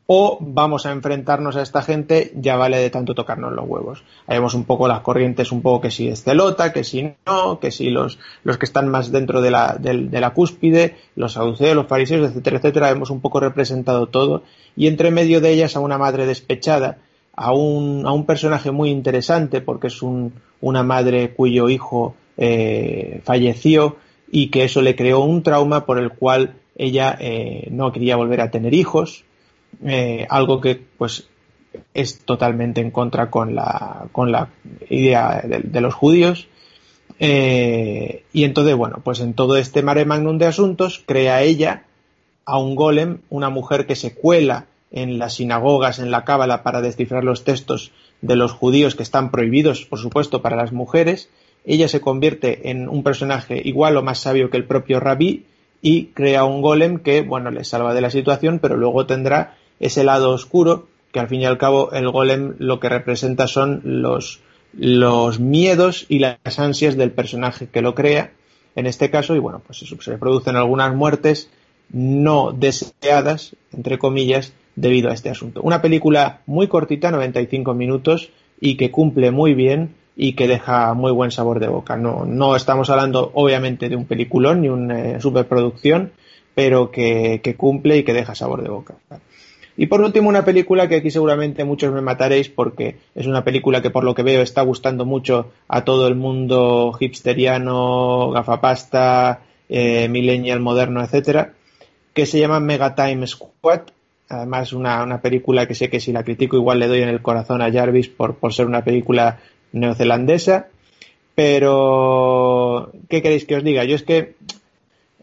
o vamos a enfrentarnos a esta gente, ya vale de tanto tocarnos los huevos. Ahí vemos un poco las corrientes, un poco que si es celota, que si no, que si los, los que están más dentro de la, de, la cúspide, los saduceos, los fariseos, etcétera, etcétera, hemos un poco representado todo. Y entre medio de ellas a una madre despechada, a un, a un personaje muy interesante porque es un, una madre cuyo hijo eh, falleció y que eso le creó un trauma por el cual ella eh, no quería volver a tener hijos, eh, algo que pues es totalmente en contra con la, con la idea de, los judíos. Eh, y entonces, bueno, pues en todo este mare magnum de asuntos, crea ella a un golem, una mujer que se cuela en las sinagogas, en la cábala, para descifrar los textos de los judíos que están prohibidos, por supuesto, para las mujeres. Ella se convierte en un personaje igual o más sabio que el propio rabí y crea un golem que, bueno, le salva de la situación, pero luego tendrá ese lado oscuro que al fin y al cabo el golem lo que representa son los, los miedos y las ansias del personaje que lo crea, en este caso, y bueno, pues se producen algunas muertes no deseadas, entre comillas, debido a este asunto. Una película muy cortita, 95 minutos, y que cumple muy bien y que deja muy buen sabor de boca. No, no estamos hablando, obviamente, de un peliculón ni una eh, superproducción, pero que, que cumple y que deja sabor de boca. Y por último, una película que aquí seguramente muchos me mataréis porque es una película que por lo que veo está gustando mucho a todo el mundo hipsteriano, gafapasta, eh, millennial moderno, etcétera, que se llama Megatime Squad. Además, una, una película que sé que si la critico igual le doy en el corazón a Jarvis por, por ser una película neozelandesa. Pero, ¿qué queréis que os diga? Yo es que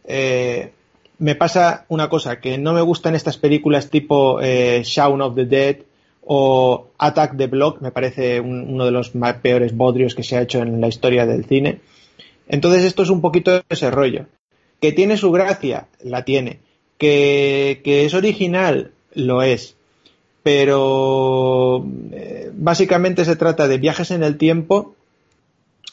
eh, me pasa una cosa, que no me gustan estas películas tipo eh, Shaun of the Dead o Attack the Block, me parece uno de los más peores bodrios que se ha hecho en la historia del cine. Entonces esto es un poquito ese rollo. Que tiene su gracia, la tiene. Que, es original, lo es. Pero eh, básicamente se trata de viajes en el tiempo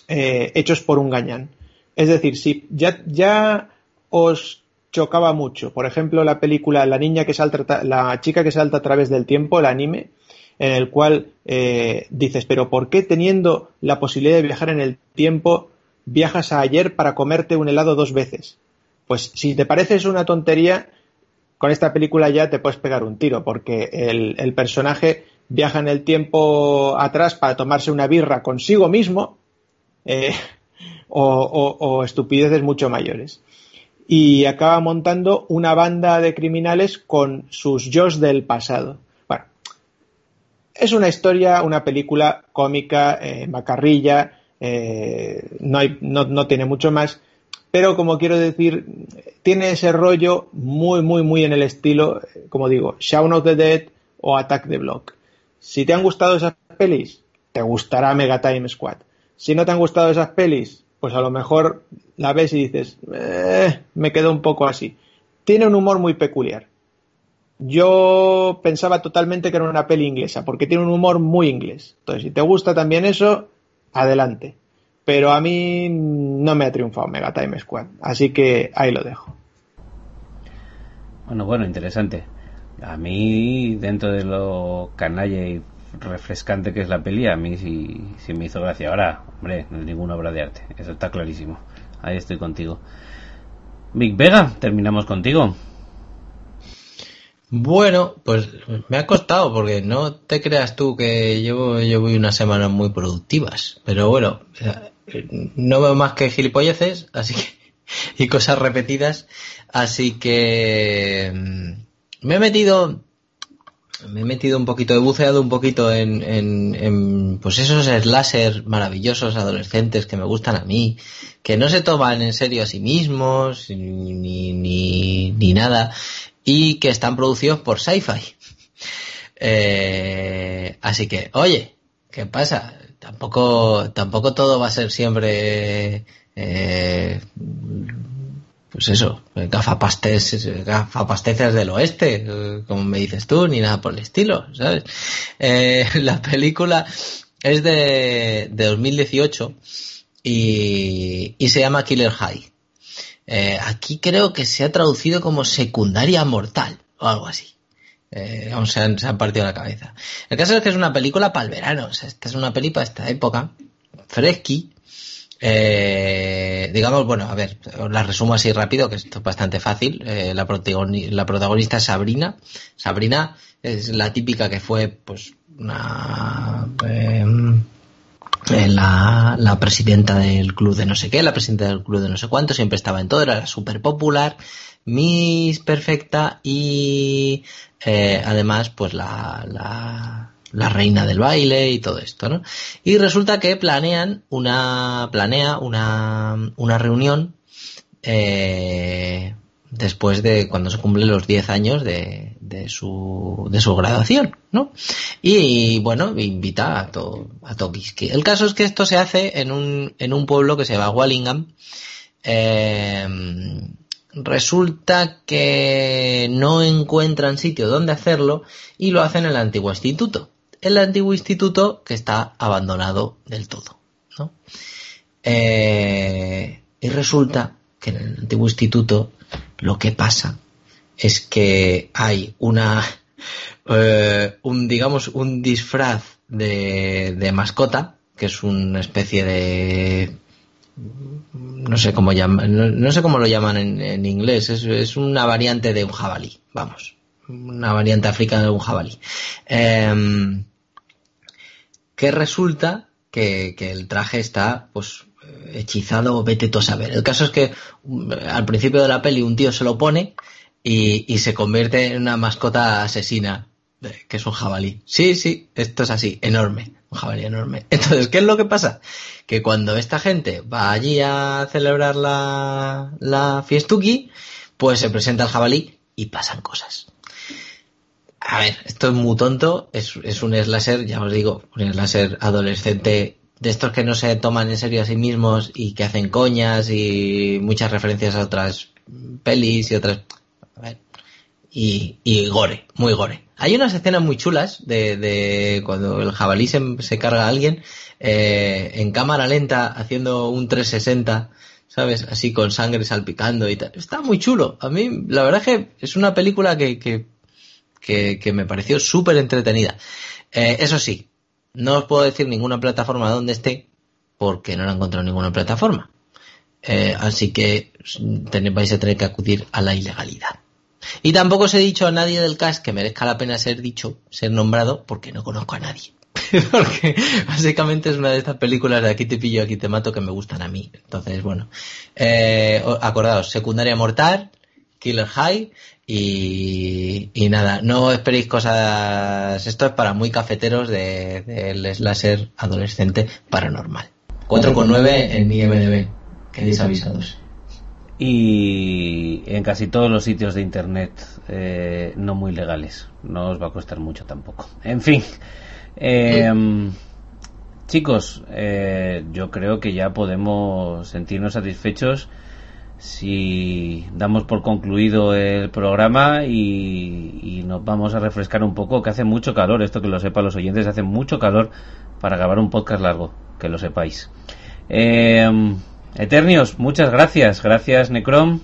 eh, hechos por un gañán. Es decir, si ya, ya os chocaba mucho. Por ejemplo, la película La niña que salta, la chica que salta a través del tiempo, el anime, en el cual eh, dices, pero ¿por qué teniendo la posibilidad de viajar en el tiempo viajas a ayer para comerte un helado dos veces? Pues si te parece una tontería, con esta película ya te puedes pegar un tiro, porque el, personaje viaja en el tiempo atrás para tomarse una birra consigo mismo eh, o estupideces mucho mayores y acaba montando una banda de criminales con sus yo del pasado. Bueno, es una historia, una película cómica, eh, macarrilla, eh, no, no, tiene mucho más, pero como quiero decir, tiene ese rollo muy, muy, muy en el estilo, como digo, Shaun of the Dead o Attack the Block. Si te han gustado esas pelis, te gustará Mega Time Squad. Si no te han gustado esas pelis, pues a lo mejor la ves y dices, eh, me quedo un poco así. Tiene un humor muy peculiar. Yo pensaba totalmente que era una peli inglesa, porque tiene un humor muy inglés. Entonces, si te gusta también eso, adelante. Pero a mí no me ha triunfado Mega Time Squad, así que ahí lo dejo. Bueno, bueno, interesante. A mí, dentro de lo canalla y refrescante que es la peli, a mí sí, sí me hizo gracia. Ahora, hombre, no es ninguna obra de arte, eso está clarísimo. Ahí estoy contigo. Big Vega, terminamos contigo. Bueno, pues me ha costado porque no te creas tú que llevo, llevo unas semanas muy productivas. Pero bueno, no veo más que gilipolleces, así que, y cosas repetidas. Así que mm, me he metido me he metido un poquito, he buceado un poquito en, en, pues esos slasher maravillosos adolescentes que me gustan a mí, que no se toman en serio a sí mismos, ni, ni, ni nada, y que están producidos por sci-fi. Eh, así que, oye, ¿qué pasa? Tampoco, tampoco todo va a ser siempre eh, pues eso, gafapastes, gafapasteces del oeste, como me dices tú, ni nada por el estilo, ¿sabes? Eh, la película es de, de 2018 y, y, se llama Killer High. Eh, aquí creo que se ha traducido como secundaria mortal o algo así. Eh, aún se han, partido la cabeza. El caso es que es una película para el verano, o sea, esta es una película para esta época, fresqui, eh, digamos, bueno, a ver, la resumo así rápido, que esto es bastante fácil. Eh, la, la, protagonista es Sabrina. Sabrina es la típica que fue, pues, una, em, eh, la, la, presidenta del club de no sé qué, la presidenta del club de no sé cuánto, siempre estaba en todo, era súper popular, Miss perfecta y eh, además pues la, la, la, reina del baile y todo esto, ¿no? Y resulta que planean una, planea una, una reunión eh, después de cuando se cumplen los 10 años de, de, su, de su graduación, ¿no? Y, bueno, invita a, to, a. El caso es que esto se hace en un, en un pueblo que se llama Wallingham. Eh, resulta que no encuentran sitio donde hacerlo y lo hacen en el antiguo instituto. El antiguo instituto que está abandonado del todo, ¿no? Eh, y resulta que en el antiguo instituto lo que pasa es que hay una, eh, un, digamos, un disfraz de, mascota, que es una especie de no sé cómo llaman, no, sé cómo lo llaman en, inglés, es, es, una variante de un jabalí, vamos, una variante africana de un jabalí. Em, que resulta que, que, el traje está, pues, hechizado, vete tú a saber. El caso es que mm, al principio de la peli un tío se lo pone y, y se convierte en una mascota asesina, que es un jabalí. Sí, sí, esto es así, enorme, un jabalí enorme. Entonces, ¿qué es lo que pasa? Que cuando esta gente va allí a celebrar la, la pues se presenta el jabalí y pasan cosas. A ver, esto es muy tonto, es, es un slasher, ya os digo, un slasher adolescente de estos que no se toman en serio a sí mismos y que hacen coñas y muchas referencias a otras pelis y otras... Y, y gore, muy gore. Hay unas escenas muy chulas de, de cuando el jabalí se, se carga a alguien eh, en cámara lenta haciendo un 360, ¿sabes? Así con sangre salpicando y tal. Está muy chulo. A mí, la verdad es que es una película que, que, que, me pareció súper entretenida. Eh, eso sí, no os puedo decir ninguna plataforma donde esté, porque no la he encontrado en ninguna plataforma. Eh, así que vais a tener que acudir a la ilegalidad. Y tampoco os he dicho a nadie del cast que merezca la pena ser dicho, ser nombrado, porque no conozco a nadie. porque básicamente es una de estas películas de aquí te pillo, aquí te mato que me gustan a mí. Entonces, bueno, eh, acordaos, Secundaria Mortal, Killer High y, nada, no esperéis cosas. Esto es para muy cafeteros del de, slasher adolescente paranormal. 4,9 en IMDb. Quedéis avisados. Y en casi todos los sitios de internet eh, no muy legales. No os va a costar mucho tampoco. En fin. Eh, chicos, eh, yo creo que ya podemos sentirnos satisfechos si damos por concluido el programa y, nos vamos a refrescar un poco, que hace mucho calor, esto que lo sepan los oyentes, hace mucho calor para grabar un podcast largo, que lo sepáis. Eh, Eternios, muchas gracias. Gracias, Necrom.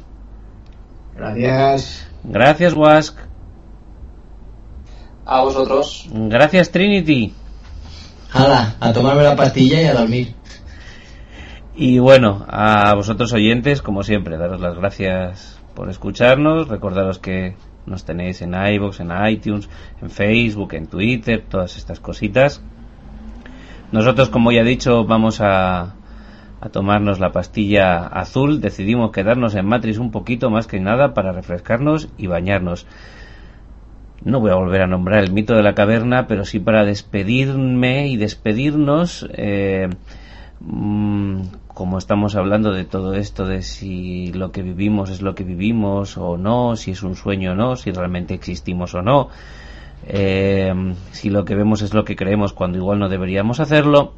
Gracias. Gracias, Wask. A vosotros. Gracias, Trinity. Hala, a tomarme la pastilla y a dormir. Y bueno, a vosotros oyentes, como siempre, daros las gracias por escucharnos. Recordaros que nos tenéis en iVoox, en iTunes, en Facebook, en Twitter, todas estas cositas. Nosotros, como ya he dicho, vamos a, a tomarnos la pastilla azul. Decidimos quedarnos en Matrix un poquito más que nada para refrescarnos y bañarnos. No voy a volver a nombrar el mito de la caverna, pero sí para despedirme y despedirnos. Eh, mm, como estamos hablando de todo esto, de si lo que vivimos es lo que vivimos o no, si es un sueño o no, si realmente existimos o no, eh, si lo que vemos es lo que creemos cuando igual no deberíamos hacerlo,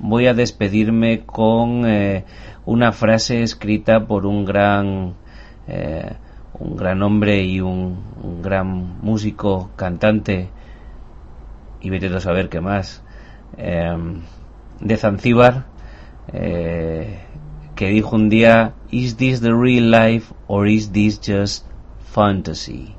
voy a despedirme con eh, una frase escrita por un gran eh, un gran hombre y un, un, gran músico, cantante y vete a saber qué más eh, de Zanzíbar eh, que dijo un día, ¿Is this the real life or is this just fantasy?